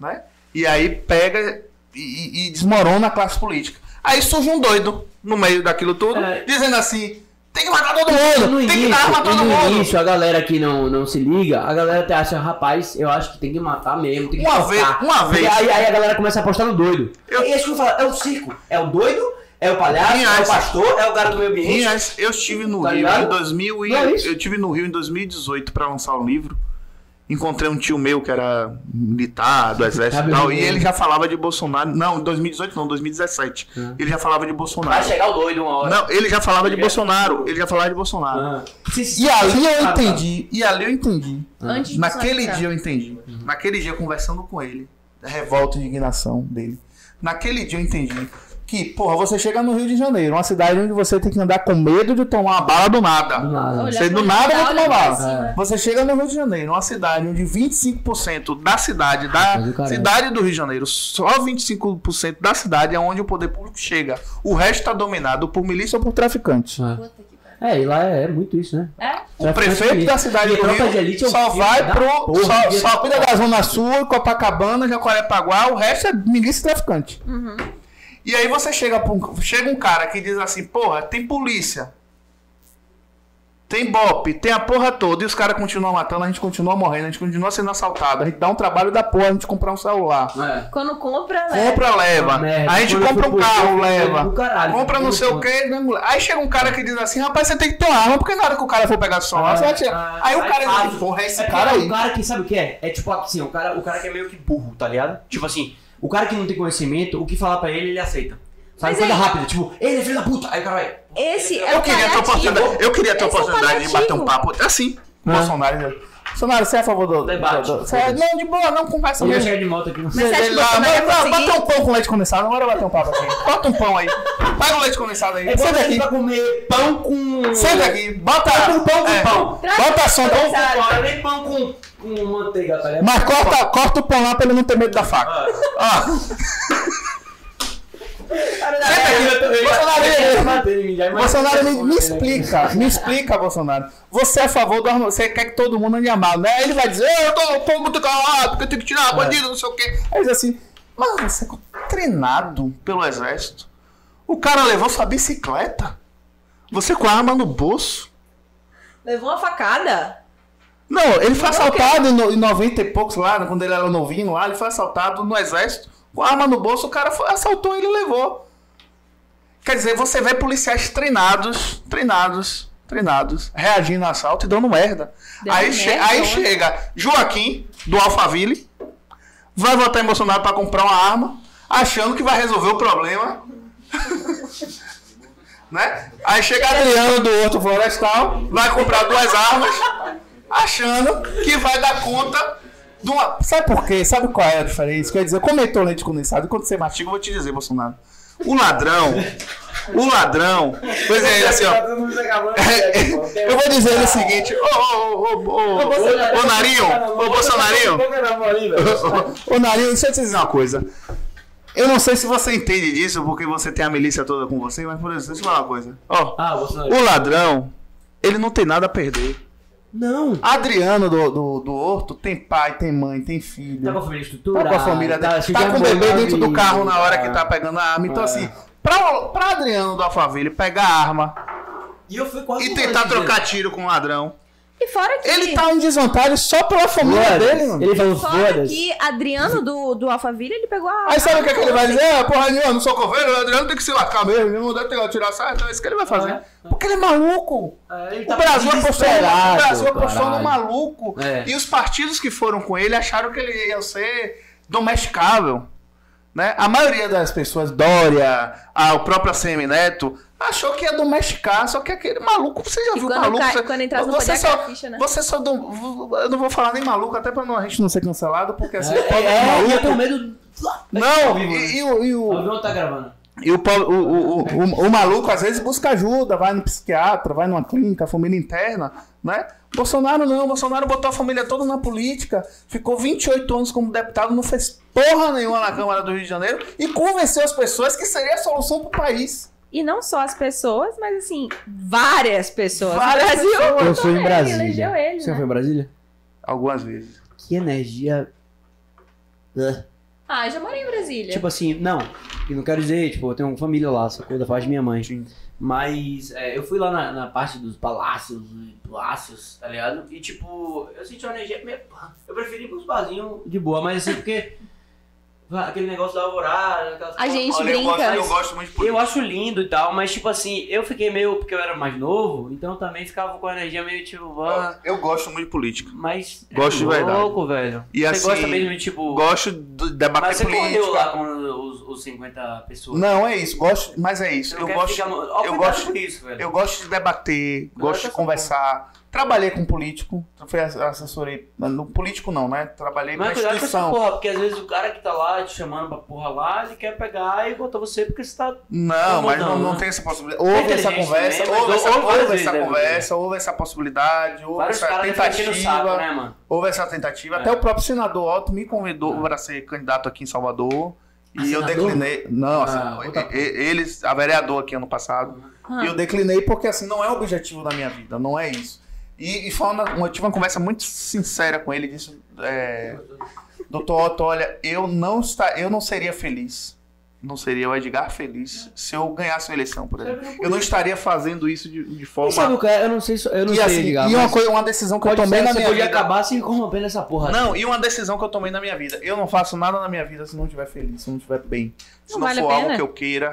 Né? E aí pega e, e- desmorona a classe política. Aí surge um doido no meio daquilo tudo, É. dizendo assim: tem que matar todo mundo, No tem que início, dar arma a e todo no mundo. início, a galera que não, não se liga, a galera até acha, rapaz, eu acho que tem que matar mesmo, tem que Uma tocar. vez- uma vez. Aí, aí a galera começa a apostar no doido. Eu- É isso que eu falo, é o circo. É o doido, é o palhaço, Quem é o pastor, é o cara do meio ambiente. Rinhas, eu estive no Tá Rio ligado? em 2000 e é eu tive no Rio em 2018 para lançar o livro. Encontrei um tio meu que era militar do exército Sabe e tal, o- e ele já falava de Bolsonaro. Não, em 2018 não, 2017. Ah. Ele já falava de Vai Bolsonaro. chegar o doido uma hora. Não, ele já falava de Bolsonaro. Ele já falava de Bolsonaro. Ah. E ali eu Ah, tá. entendi. E ali eu entendi. Antes Naquele dia eu entendi. Naquele dia conversando com ele, a revolta e indignação dele. Naquele dia eu entendi que, porra, você chega no Rio de Janeiro, uma cidade onde você tem que andar com medo de tomar uma bala do nada. Do nada. Olha Você do nada vai tomar bala. cima. Você chega no Rio de Janeiro, uma cidade onde 25% da cidade, da é. cidade do Rio de Janeiro, só 25% da cidade é onde o poder público chega. O resto está dominado por milícia ou por traficante. É. Puta que pariu. É, e lá é, é muito isso, né? É? O prefeito da cidade do Rio é só vai pro. porra, só, só cuida da Zona Sul, Copacabana, Jacarepaguá, o resto é milícia e traficante. Uhum. E aí você chega, pra um, chega um cara que diz assim, porra, tem polícia. Tem BOP, tem a porra toda, e os caras continuam matando, a gente continua morrendo, a gente continua sendo assaltado, a gente dá um trabalho da porra, a gente comprar um celular. É. Quando compra, né? Compra, leva. Merda. A gente compra um carro, leva. caralho, compra não sei o que, né? Aí chega um cara que diz assim, rapaz, você tem que ter uma arma, porque na hora que o cara for pegar sua arma, Ah, você vai tirar. ah, Aí o cara diz, fácil. porra, é esse É cara é aí. O cara que sabe o que é? É tipo assim, o cara, o cara que é meio que burro, tá ligado? Tipo assim, o cara que não tem conhecimento, o que falar pra ele, ele aceita. Sabe, Mas coisa aí- rápida, tipo, ele é filho da puta. Aí o cara vai. Esse é o queria ter oportunidade, eu queria ter a Esse é oportunidade de bater um papo assim. Ah. Bolsonaro. Bolsonaro, você é a favor do. Debate. do- do- você é- não, de boa, não, conversa mesmo. chegar de moto aqui no Mas você acha que Ele o lá, Bolsonaro ia bota-? Bota um pão com leite condensado, bora bater um papo aqui. Bota um pão aí. Pega o leite condensado aí. É Senta aqui. pra comer pão com. Senta aqui. Bota. Pão com pão com é, pão. Traz Bota a sonda. pão com pão, nem pão com, com manteiga, tá ligado? Mas corta, corta o pão lá pra ele não ter medo da faca. Ah. Ó, imagina. Bolsonaro, me, me explica, me explica, Bolsonaro. Você é a favor do arma- você quer que todo mundo ande armado, né? Ele vai dizer, eu tô, tô muito calado, porque eu tenho que tirar bandido, não sei o quê. Aí diz assim, mas você é treinado pelo exército. O cara levou sua bicicleta. Você com a arma no bolso. Levou uma facada. Não, ele foi Não, assaltado em 90 e poucos lá, quando ele era novinho lá, ele foi assaltado no exército, com a arma no bolso, o cara foi- assaltou ele e levou. Quer dizer, você vê policiais treinados, treinados, treinados, reagindo a assalto e dando merda. Aí, che- merda, aí chega Joaquim, do Alphaville, vai votar em Bolsonaro pra comprar uma arma, achando que vai resolver o problema. né? Aí chega Adriano do Horto Florestal, vai comprar duas armas, achando que vai dar conta uma. Sabe por quê? Sabe qual é a diferença? Quer dizer, comentou leite condensado, quando você mastiga, eu vou te dizer, Bolsonaro. O ladrão, o ladrão, pois é, ele assim, ó. Eu vou dizer o seguinte, ô, ô, ô, ô, ô, Narinho, ô, Bolsonarinho, ô, Narinho, deixa eu te dizer uma coisa. Eu não sei se você entende disso, porque você tem a milícia toda com você, mas por exemplo, deixa eu falar uma coisa. Ó, Ah, Bolsonaro. o ladrão, ele não tem nada a perder. Não. Adriano do, do, do Horto tem pai, tem mãe, tem filho. Tá com a família Tá estruturada. com a família Tá de com o bebê dentro do carro na hora que tá pegando a arma. Então, É. assim, pra, pra Adriano do Alphaville pegar a arma E eu fui quase e tentar trocar tiro com o ladrão, E fora que. Ele tá em desvantagem só pela família Foda-se. dele, mano. Ele falou, Fora foda-se. que Adriano do, do Alphaville, ele pegou a. Aí sabe o que, é que ele vai dizer? Ah, porra eu não sou coveiro, o Adriano tem que se lascar mesmo, ele não deve ter que tirar sarro, então é isso que ele vai fazer. Ah, Porque ele é maluco. É, ele O tá Brasil apostou, no- o Brasil apostou no caralho. maluco. É. E os partidos que foram com ele acharam que ele ia ser domesticável. Né? A maioria das pessoas, Dória, a, o próprio ACM Neto, achou que ia domesticar, só que aquele maluco, você já E viu quando maluco? cai- você, quando entrasse no você poder, só, a ficha, né? Você só. dom- eu não vou falar nem maluco, até pra não, a gente não ser cancelado, porque assim. É, o pobre é, maluco- e eu tenho medo. Não, vivo, né? e, e o- e O o, avião tá gravando. e o, o, o, o, o maluco às vezes busca ajuda, vai no psiquiatra, vai numa clínica, família interna, né? Bolsonaro não, Bolsonaro botou a família toda na política, ficou 28 anos como deputado, não fez porra nenhuma na Câmara do Rio de Janeiro e convenceu as pessoas que seria a solução pro país. E não só as pessoas, mas assim, várias pessoas. Várias o Brasil pessoas. Eu fui em Brasília. ele, Você né? foi em Brasília? Algumas vezes. Que energia. Ah. Ah, eu já morei em Brasília. Tipo assim, não. E não quero dizer, tipo, eu tenho uma família lá? Da parte de minha mãe. Sim. Mas é, eu fui lá na, na parte dos palácios, palácios, tá ligado? E tipo, eu senti uma energia meio. Eu preferi ir pros barzinhos de boa, mas assim, porque. Aquele negócio da alvorada, aquelas A gente Olha, eu gosto, brinca. eu gosto muito de Eu política. acho lindo e tal, mas tipo assim, eu fiquei meio. Porque eu era mais novo, então eu também ficava com a energia meio tipo. Ah, Eu gosto muito de política. mas. Gosto de é verdade. louco, velho. E Você assim, gosta mesmo de tipo. Gosto de debater Mas você política. correu lá com os, os 50 pessoas. Não, é isso, gosto, mas é isso. Eu quer gosto, ficar Ó, eu gosto, isso, velho. eu gosto de debater, gosto de essa conversar. Trabalhei com político, fui assessorei, no político não, né? Trabalhei Mas cuidado com essa porra, porque às vezes o cara que tá lá te chamando pra porra lá, ele quer pegar e botar você porque você tá. Não, mas não, não, né? tem essa possibilidade. Houve essa conversa, também, houve essa, houve vezes, essa conversa, houve essa possibilidade, houve Vários essa tentativa. saco, né? Houve essa tentativa. É. Até o próprio senador Otto me convidou para ser candidato aqui em Salvador. Ah, E eu declinei. Não, assim, Ah, e- eles, a vereador aqui ano passado. Ah. E eu declinei porque assim, não é o objetivo da minha vida, não é isso. E, e foi uma, uma- eu tive uma conversa muito sincera com ele, disse, é, doutor Otto, olha, eu não, está, eu não seria feliz, não seria o Edgar feliz se eu ganhasse uma eleição, por exemplo. Eu não estaria fazendo isso de, de sabe forma... o que é? Eu não sei, se- eu não E, sei, assim, Edgar, e uma, coisa, uma decisão que eu tomei na minha podia vida... acabar se corrompendo essa porra. Não, e uma decisão que eu tomei na minha vida. Eu não faço nada na minha vida se não estiver feliz, se não estiver bem. Se Não não, vale a for algo que eu queira,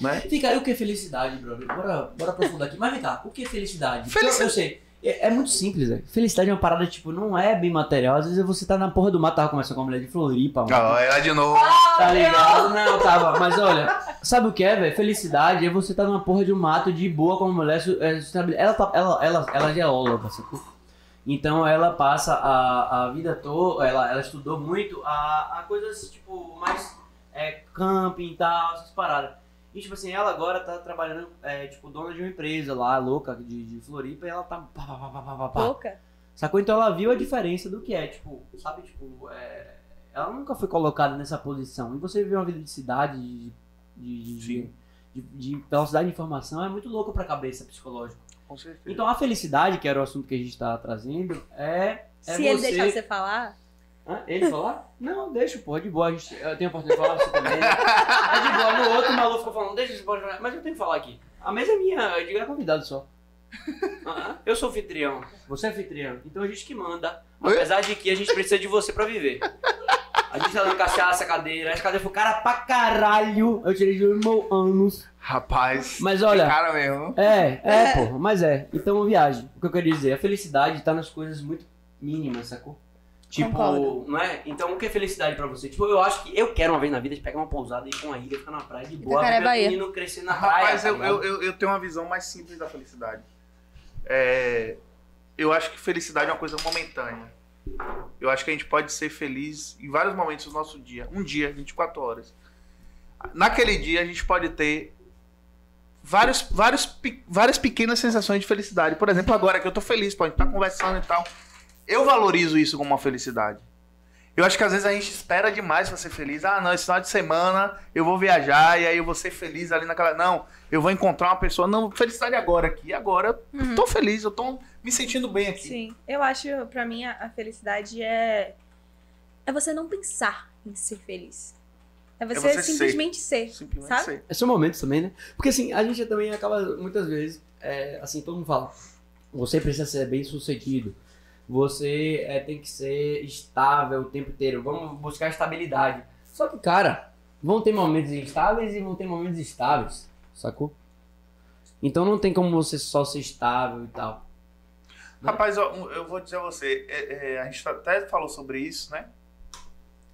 né? Fica aí o que é felicidade, brother. Bora, bora aprofundar aqui. Mas vem cá, o que é felicidade? Porque Felici- Eu, eu sei. É, é muito simples, velho. Felicidade é uma parada, tipo, não é bem material. Às vezes você tá na porra do mato, tava conversando com uma mulher de Floripa, mano. Ó, ela de novo. Tá ligado? Não, tava. Mas olha, sabe o que é, velho? Felicidade é você tá numa porra de um mato de boa com uma mulher. é. Ela, tá, ela, ela, ela é geóloga, sacou? Então ela passa a, a vida toda, ela, ela estudou muito a, a coisas tipo mais é, camping e tal, essas paradas. E tipo assim, ela agora tá trabalhando, é, tipo, dona de uma empresa lá, louca, de, de Floripa, e ela tá. Pá, pá, pá, pá, pá, pá. Pouca. Sacou? Então ela viu a diferença do que é, tipo, sabe, tipo, é, ela nunca foi colocada nessa posição. E você viver uma vida de cidade, de, de, de, de- de velocidade de informação, é muito louco pra cabeça psicológica. Com certeza. Então a felicidade, que era o assunto que a gente tá trazendo, é. é Se ele você... deixar você falar. Hã? Ele falar? Não, deixa, pô, é de boa. A gente, eu tenho a oportunidade de falar você também. É de boa. No outro, maluco ficou falando, deixa você pode falar. Mas eu tenho que falar aqui. A mesa é minha, eu digo é convidado só. Ah, Eu sou anfitrião, você é anfitrião. Então a gente que manda. Apesar de que a gente precisa de você pra viver. A gente tá dando cachaça, cadeira. Essa cadeira foi cara pra caralho. Eu tirei de um meu anos. Rapaz. Mas olha- que Cara mesmo. É, é, porra, mas é. Então, viagem. O que eu queria dizer, a felicidade tá nas coisas muito mínimas, sacou? Tipo, Concordo. não é? Então, o que é felicidade pra você? Tipo, eu acho que eu quero uma vez na vida de pegar uma pousada e ir pra uma ilha, ficar na praia de boa, Itacaré, ver meu menino crescer na praia. Rapaz, tá eu, eu, eu, eu tenho uma visão mais simples da felicidade. É, eu acho que felicidade é uma coisa momentânea. Eu acho que a gente pode ser feliz em vários momentos do nosso dia. Um dia, 24 horas. Naquele dia, a gente pode ter vários, vários, pe- várias pequenas sensações de felicidade. Por exemplo, agora que eu tô feliz, pô, a gente tá conversando e tal. Eu valorizo isso como uma felicidade. Eu acho que às vezes a gente espera demais pra ser feliz. Ah, não, esse final de semana eu vou viajar e aí eu vou ser feliz ali naquela. Não, eu vou encontrar uma pessoa. Não, felicidade agora aqui. Agora eu tô feliz, eu tô me sentindo bem aqui. Sim. Eu acho, pra mim, a, felicidade é. É você não pensar em ser feliz. É você, você ser. simplesmente ser. Simplesmente Sabe? ser. É só momentos também, né? Porque assim, a gente também acaba, muitas vezes, é, assim, todo mundo fala, Você precisa ser bem sucedido. Você é, tem que ser estável o tempo inteiro. Vamos buscar estabilidade. Só que, cara, vão ter momentos instáveis e vão ter momentos estáveis. Sacou? Então não tem como você só ser estável e tal. Rapaz, ó, um- eu vou dizer a você, é, é, a gente até falou sobre isso, né?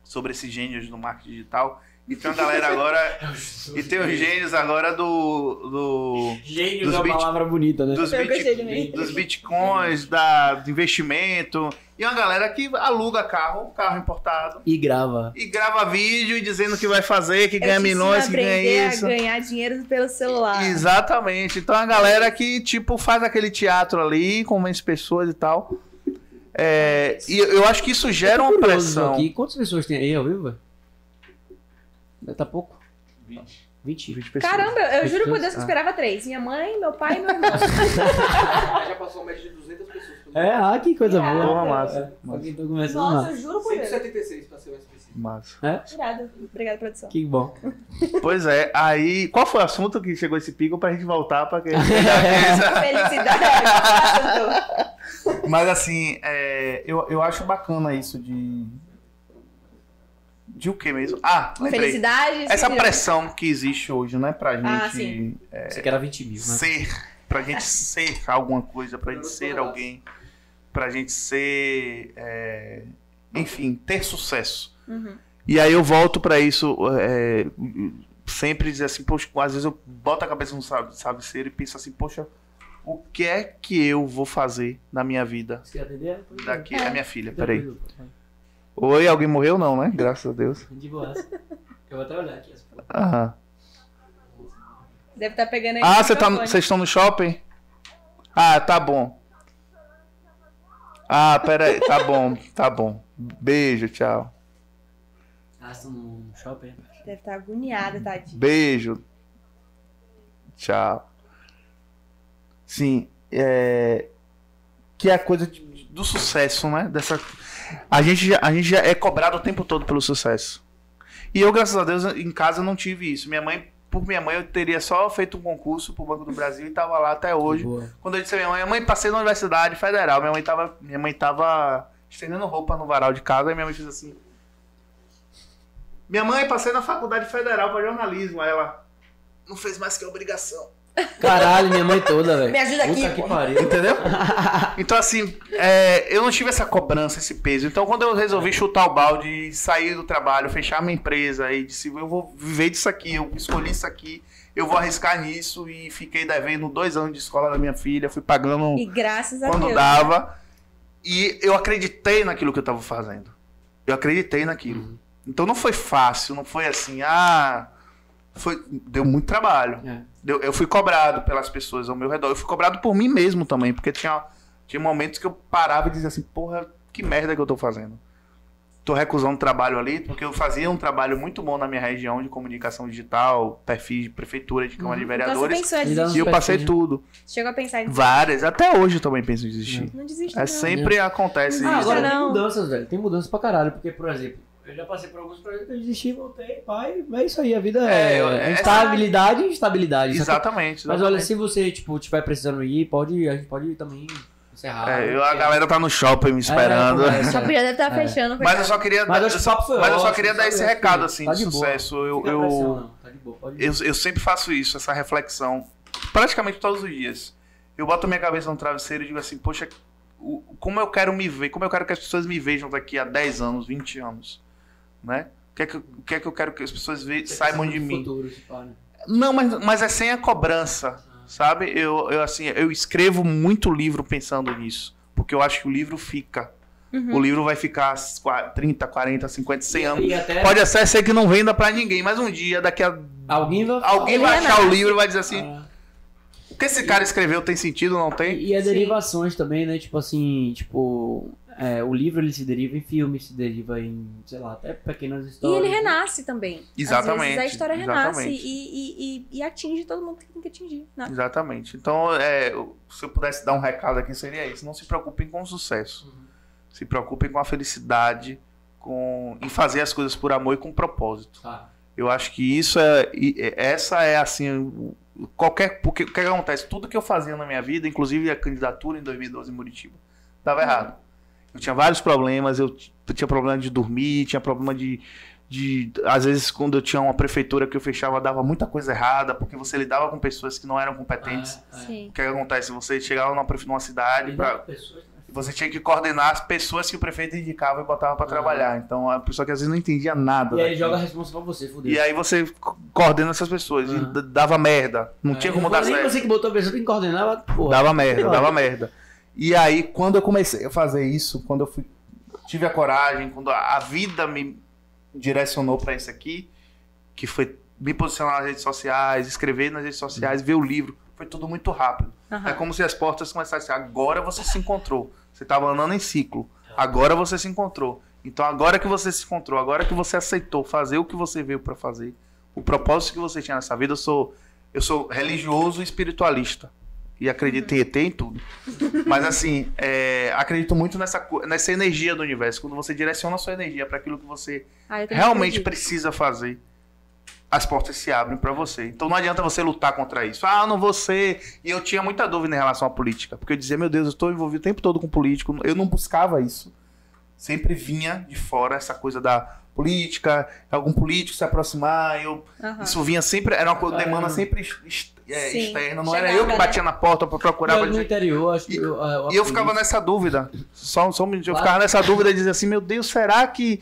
Sobre esses gênios do marketing digital. E tem uma galera agora. e tem os gênios agora do. do Gênio Dos é uma bit- palavra bonita, né? dos, bit- dos bitcoins, da, do investimento. E uma galera que aluga carro, carro importado. E grava. E grava vídeo dizendo que vai fazer, que Eu ganha te ensino milhões, que ganha aprender isso. a ganhar dinheiro pelo celular. Exatamente. Então a galera que, tipo, faz aquele teatro ali, convence pessoas e tal. É, e eu acho que isso gera uma pressão. Aqui. Quantas pessoas tem aí ao vivo? Tá pouco? 20. 20. 20 pessoas. Caramba, eu, eu juro por Deus que Ah. eu esperava três. Minha mãe, meu pai e meu irmão. Já passou uma média de 200 pessoas. por É, ah, que coisa Irado. boa. Porra, massa. É, Alguém tá começando Nossa, massa. eu juro por Deus. 176 pra ser mais específico. Massa. Obrigada, obrigada, produção. Que bom. Pois é, aí. Qual foi o assunto que chegou esse pico pra gente voltar pra que. Felicidade. Mas assim, é, eu, eu acho bacana isso de. De o que mesmo? Ah, lembrei. Felicidade. Essa pressão que existe hoje, né, pra gente Ah, sim. Você quer era 20 mil, né? ser, pra gente ser alguma coisa, pra gente ser alguém, pra gente ser, é, enfim, ter sucesso. Uhum. E aí eu volto pra isso, é, sempre dizer assim, poxa, às vezes eu boto a cabeça no sabe- travesseiro e penso assim, poxa, o que é que eu vou fazer na minha vida Você quer atender? daqui? É. É minha filha, peraí. Oi, alguém morreu não, né? Graças a Deus. De boa. Eu vou até olhar aqui. as fotos. Aham. Deve estar pegando aí. Ah, tá, vocês estão no shopping? Ah, tá bom. Ah, pera aí, tá bom, tá bom. Beijo, tchau. Ah, estão no shopping? Deve estar agoniada, tadinha. Beijo. Tchau. Sim, é. Que é a coisa do sucesso, né? Dessa... A, gente já, a gente já é cobrado o tempo todo pelo sucesso. E eu, graças a Deus, em casa não tive isso. Minha mãe, por minha mãe, eu teria só feito um concurso pro Banco do Brasil e tava lá até hoje. Boa. Quando eu disse a minha mãe, mãe, passei na Universidade Federal. Minha mãe tava, minha mãe tava estendendo roupa no varal de casa e minha mãe fez assim. Minha mãe, passei na Faculdade Federal para jornalismo. Aí ela não fez mais que obrigação. Caralho, minha mãe toda, velho. Me ajuda aqui, Puta que pô. pariu. Entendeu? Então, assim, é, eu não tive essa cobrança, esse peso. Então, quando eu resolvi chutar o balde, sair do trabalho, fechar minha empresa e disse, eu vou viver disso aqui, eu escolhi isso aqui, eu vou arriscar nisso e fiquei devendo dois anos de escola da minha filha, fui pagando E graças a quando Deus. dava. E eu acreditei naquilo que eu tava fazendo. Eu acreditei naquilo. Então não foi fácil, não foi assim, ah. Foi, deu muito trabalho. É. Eu fui cobrado pelas pessoas ao meu redor. Eu fui cobrado por mim mesmo também, porque tinha, tinha momentos que eu parava e dizia assim, porra, que merda que eu tô fazendo. Tô recusando trabalho ali, porque eu fazia um trabalho muito bom na minha região de comunicação digital, perfis de prefeitura, de Câmara de Então você Vereadores. pensou em e eu passei Perfil. tudo. Chegou a pensar em Várias. Até hoje eu também penso em desistir. Não desiste, É não. sempre acontece Ah, Ah, isso. agora não. tem mudanças, velho. Tem mudanças pra caralho. Porque, por exemplo, eu já passei por alguns projetos, eu desisti, voltei, pai. É isso aí, a vida é, É, é é- instabilidade e instabilidade. sacou? Exatamente. Mas olha, exatamente. se você, tipo, tiver precisando ir, pode, a gente pode também encerrar. É, eu- a galera tá no shopping me esperando. É, conversa. Só podia deve estar É. fechando. mas eu só queria, Mas o papo foi mas eu só queria dar sabe? esse recado que assim tá de de sucesso. Eu, eu, pressão. Tá de boa, eu, eu sempre faço isso, essa reflexão, praticamente todos os dias. Eu boto minha cabeça no travesseiro e digo assim, poxa, o- como eu quero me ver, como eu quero que as pessoas me vejam daqui a 10 anos, 20 anos, né? O que é que, que, é que eu quero que as pessoas ve- saibam de mim? futuro, se pá, né? Não, mas, mas é sem a cobrança, sabe? Eu, eu, assim, eu escrevo muito livro pensando nisso. Porque eu acho que o livro fica. O livro vai ficar qua- 30, 40, 50, 100 anos. E até Pode até ser que não venda pra ninguém, mas um dia, daqui a. alguém vai Alguém vai é achar o livro e vai dizer assim: Ah. o que esse cara escreveu tem sentido ou não tem? E, e as Sim. derivações também, né? Tipo assim, tipo, é, o livro ele se deriva em filme, se deriva em, sei lá, até pequenas E histórias. ele renasce também. Às Exatamente, vezes a história renasce e, e, e, e atinge todo mundo que tem que atingir. Né? Exatamente. Então, é, se eu pudesse dar um recado aqui, seria isso: não se preocupem com o sucesso. Se preocupem com a felicidade, com em fazer as coisas por amor e com propósito. Tá. Eu acho que isso é, e- e- essa é assim o- qualquer. Porque o que acontece? Tudo que eu fazia na minha vida, inclusive a candidatura em 2012 em Muritiba, dava errado. Eu tinha vários problemas, eu, t- eu tinha problema de dormir, tinha problema de, de. Às vezes, quando eu tinha uma prefeitura que eu fechava, dava muita coisa errada, porque você lidava com pessoas que não eram competentes. É, é. Sim. O que acontece? Você chegava numa, prefe- numa cidade, pra, né? você tinha que coordenar as pessoas que o prefeito indicava e botava pra Aham. trabalhar. Então, a pessoa que às vezes não entendia nada. E aí joga a responsa pra você, fudeu. E aí você co- coordena essas pessoas. E d- dava merda. Não É, tinha como não dar certo. você que botou a pessoa, tem que coordenar, mas, porra. Dava merda, dava merda. E aí, quando eu comecei a fazer isso, quando eu fui, tive a coragem, quando a vida me direcionou pra isso aqui, que foi me posicionar nas redes sociais, escrever nas redes sociais, ver o livro, foi tudo muito rápido. Aham. É como se as portas começassem. Agora você se encontrou. Você estava andando em ciclo. Agora você se encontrou. Então agora que você se encontrou, agora que você aceitou fazer o que você veio para fazer, o propósito que você tinha nessa vida, eu sou eu sou religioso e espiritualista e acredito em ET em tudo. Mas assim, é, acredito muito nessa nessa energia do universo. Quando você direciona a sua energia para aquilo que você Ah, realmente precisa fazer, as portas se abrem pra você. Então não adianta você lutar contra isso. Ah, não vou ser. E eu tinha muita dúvida em relação à política, porque eu dizia, meu Deus, eu estou envolvido o tempo todo com político. Eu não buscava isso. Sempre vinha de fora essa coisa da política, algum político se aproximar, eu Aham. isso vinha sempre, era uma Ah. demanda sempre é, Sim. externa, não era Chegava, eu que né? batia na porta pra procurar E pra no dizer, interior, acho que. E- eu, a- a e eu ficava nessa dúvida. Só, só um minuto. Eu ficava nessa dúvida de dizer assim, meu Deus, será que.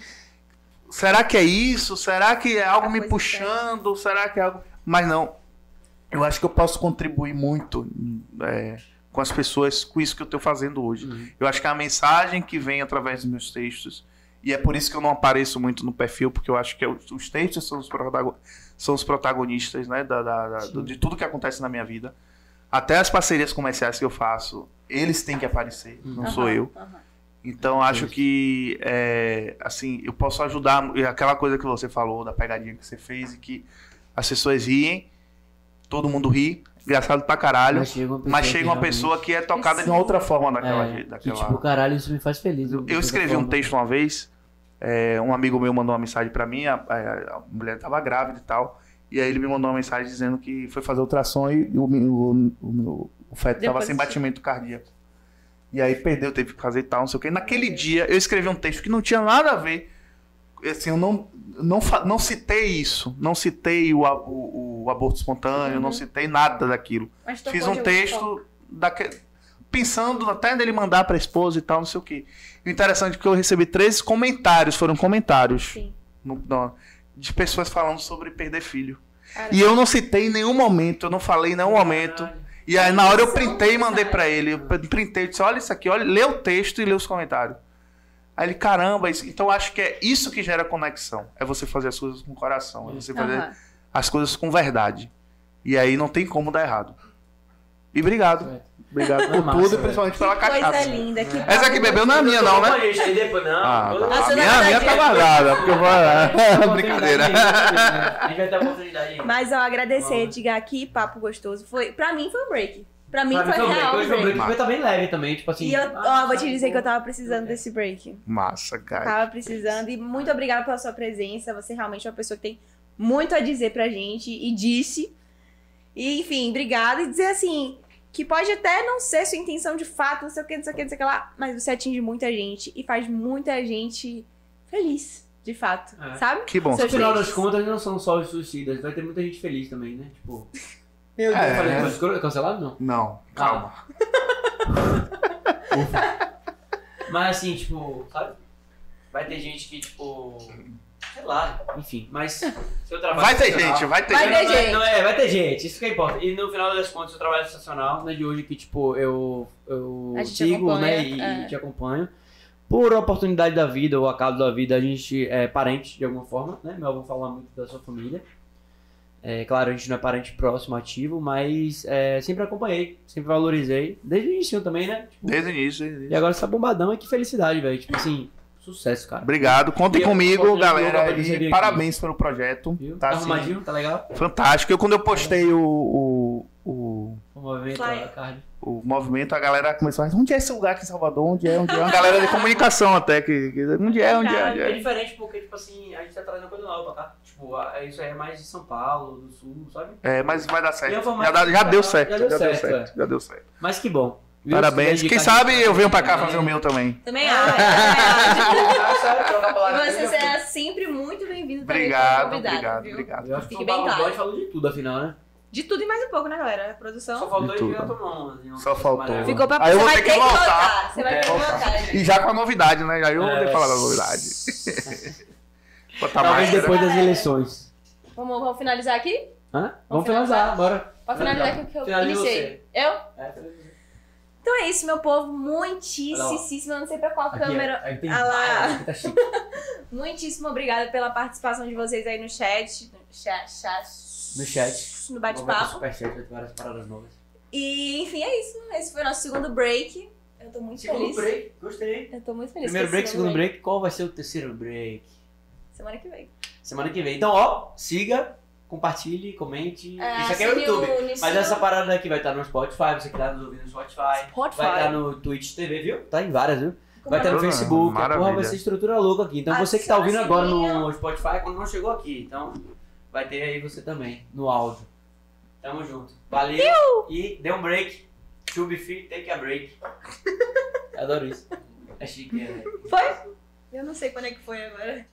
Será que é isso? Será que é algo me coisa puxando? Será que é algo. Mas não. Eu acho que eu posso contribuir muito é, com as pessoas com isso que eu estou fazendo hoje. Uhum. Eu acho que é a mensagem que vem através dos meus textos. E é por isso que eu não apareço muito no perfil, porque eu acho que eu- os textos são os, protago- são os protagonistas né, da, da- da- de tudo que acontece na minha vida. Até as parcerias comerciais que eu faço, eles têm que aparecer, não sou eu. aham. Então acho que é, assim, eu posso ajudar. e Aquela coisa que você falou, da pegadinha que você fez, e que as pessoas riem, todo mundo ri, engraçado pra caralho. Mas chega uma pessoa, Mas chega que uma pessoa que é tocada de uma outra forma daquela. É, que, daquela... tipo, caralho, isso me faz feliz. Eu escrevi um texto uma vez, é, um amigo meu mandou uma mensagem pra mim, a, a- a mulher tava grávida e tal, e aí ele me mandou uma mensagem dizendo que foi fazer ultrassom e o, o, o, o feto Deu tava sem batimento cardíaco. E aí perdeu, teve que fazer e tal, não sei o que. Naquele dia eu escrevi um texto que não tinha nada a ver. Assim, eu não, não, não citei isso, não citei o, a- o, o aborto espontâneo, não citei nada daquilo. Fiz um texto daque... pensando até nele mandar pra esposa e tal, não sei o O interessante é que eu recebi três comentários, foram comentários Sim. no- no- de pessoas falando sobre perder filho. Cara, E eu não citei em nenhum momento, eu não falei em nenhum momento. E aí na hora eu printei e mandei pra ele. Eu printei e disse: olha isso aqui, olha, lê o texto e lê os comentários. Aí ele, caramba, isso... então eu acho que é isso que gera conexão. É você fazer as coisas com o coração. É você fazer aham. as coisas com verdade. E aí não tem como dar errado. E obrigado. Obrigado É por massa, tudo e principalmente pela Coisa cachaça. linda. Que Essa aqui bebeu não é minha, não, né? Ah, tá. A minha, a minha tá guardada, porque eu vou. Brincadeira. né? A gente vai ter a oportunidade aí. Mas ó, agradecer. Edgar, que papo gostoso. Foi, pra mim foi um break. Pra mim Pra foi foi break, real hoje foi um break. break, foi também leve também, tipo assim. E eu, ah, ó, vou te dizer que eu tava precisando desse break. Massa, cara. Tava precisando. E muito obrigada pela sua presença. Você realmente é uma pessoa que tem muito a dizer pra gente. E disse. E, enfim, obrigada. E dizer assim, que pode até não ser sua intenção de fato, não sei o que, não sei o que, não sei o que lá. Mas você atinge muita gente e faz muita gente feliz, de fato. É. Sabe? Que bom. No final das contas, não são só os suicidas, vai ter muita gente feliz também, né? Tipo. Meu É. Eu falei, mas escroto, cancelado não. Não, calma. Mas assim, tipo, sabe? Vai ter gente que, tipo. Sei lá, enfim, mas seu trabalho. Vai ter gente, vai ter Vai gente. ter Não é- gente. Não é, vai ter gente, isso que importa. E no final das contas, seu trabalho é sensacional, né? De hoje que, tipo, eu, eu sigo, né? E, é. e te acompanho. Por oportunidade da vida ou acaso da vida, a gente é parente de alguma forma, né? Meu avô fala muito da sua família. É, claro, a gente não é parente próximo, ativo, mas é, sempre acompanhei, sempre valorizei. Desde o início também, né? Tipo, Desde o início. desde o e início. agora essa bombadão é que felicidade, velho. Tipo assim, sucesso, cara. Obrigado, contem E eu- comigo, eu- galera. E parabéns pelo projeto. Viu? Tá, Tá assim, arrumadinho, tá legal? fantástico. Eu, quando eu postei o, o, o, O movimento, a o movimento, a galera começou a onde é esse lugar aqui em Salvador? Onde é? Onde é? Uma galera de comunicação até, que, que onde é? Onde é? Onde É é? diferente porque, tipo assim, a gente tá trazendo coisa nova pra cá. Tipo, a- isso aí é mais de São Paulo, do Sul, sabe? É, mas vai dar certo. Já, já deu já certo, já deu certo, certo, já deu certo. Mas que bom. Viu? Parabéns. Quem sabe eu venho pra cá fazer o meu também. Também acho. você será sempre muito bem-vindo também Obrigado, convidado, obrigado, viu? obrigado. Eu acho que Fique o bem Paulo claro. Bode falou de tudo, afinal, né? De tudo e mais um pouco, né, galera? A Só produção. faltou virar tua mão. assim, uma Só faltou. Ficou pra Aí eu você vou vai ter que voltar. Você vai É, ter que voltar. E já com a novidade, né? Já eu vou ter É. que falar da novidade. Botar Talvez mais. depois das eleições. Vamos, vamos finalizar aqui? Hã? Vamos Vamos finalizar, bora. Pode finalizar aqui o que eu iniciei. Eu? É, Então é isso, meu povo. Muitíssimo, eu não sei pra qual Aqui, câmera. Aí tem Ah lá. tá chique. Muitíssimo obrigada pela participação de vocês aí no chat. No chat. chat No chat. No bate-papo. várias paradas novas. E, enfim, é isso. Esse foi o nosso segundo break. Eu tô muito Segundo feliz. break, gostei. Eu tô muito feliz. Primeiro break, segundo break. Qual vai ser o terceiro break? Semana que vem. Semana que vem. Então, ó, siga, compartilhe, comente. Isso aqui é o YouTube. o Mas essa parada aqui vai estar no Spotify, você que tá nos ouvindo no Spotify. Spotify. Vai estar no Twitch TV, viu? Tá em várias, viu? Vai estar no Maravilha. Facebook. A porra Maravilha. vai ser estrutura louca aqui. Então você que tá ouvindo agora no Spotify, quando não chegou aqui. Então vai ter aí você também, no áudio. Tamo junto. Valeu. E dê um break. To be fit, take a break. Adoro isso. É chique, é. Foi? Eu não sei quando é que foi agora.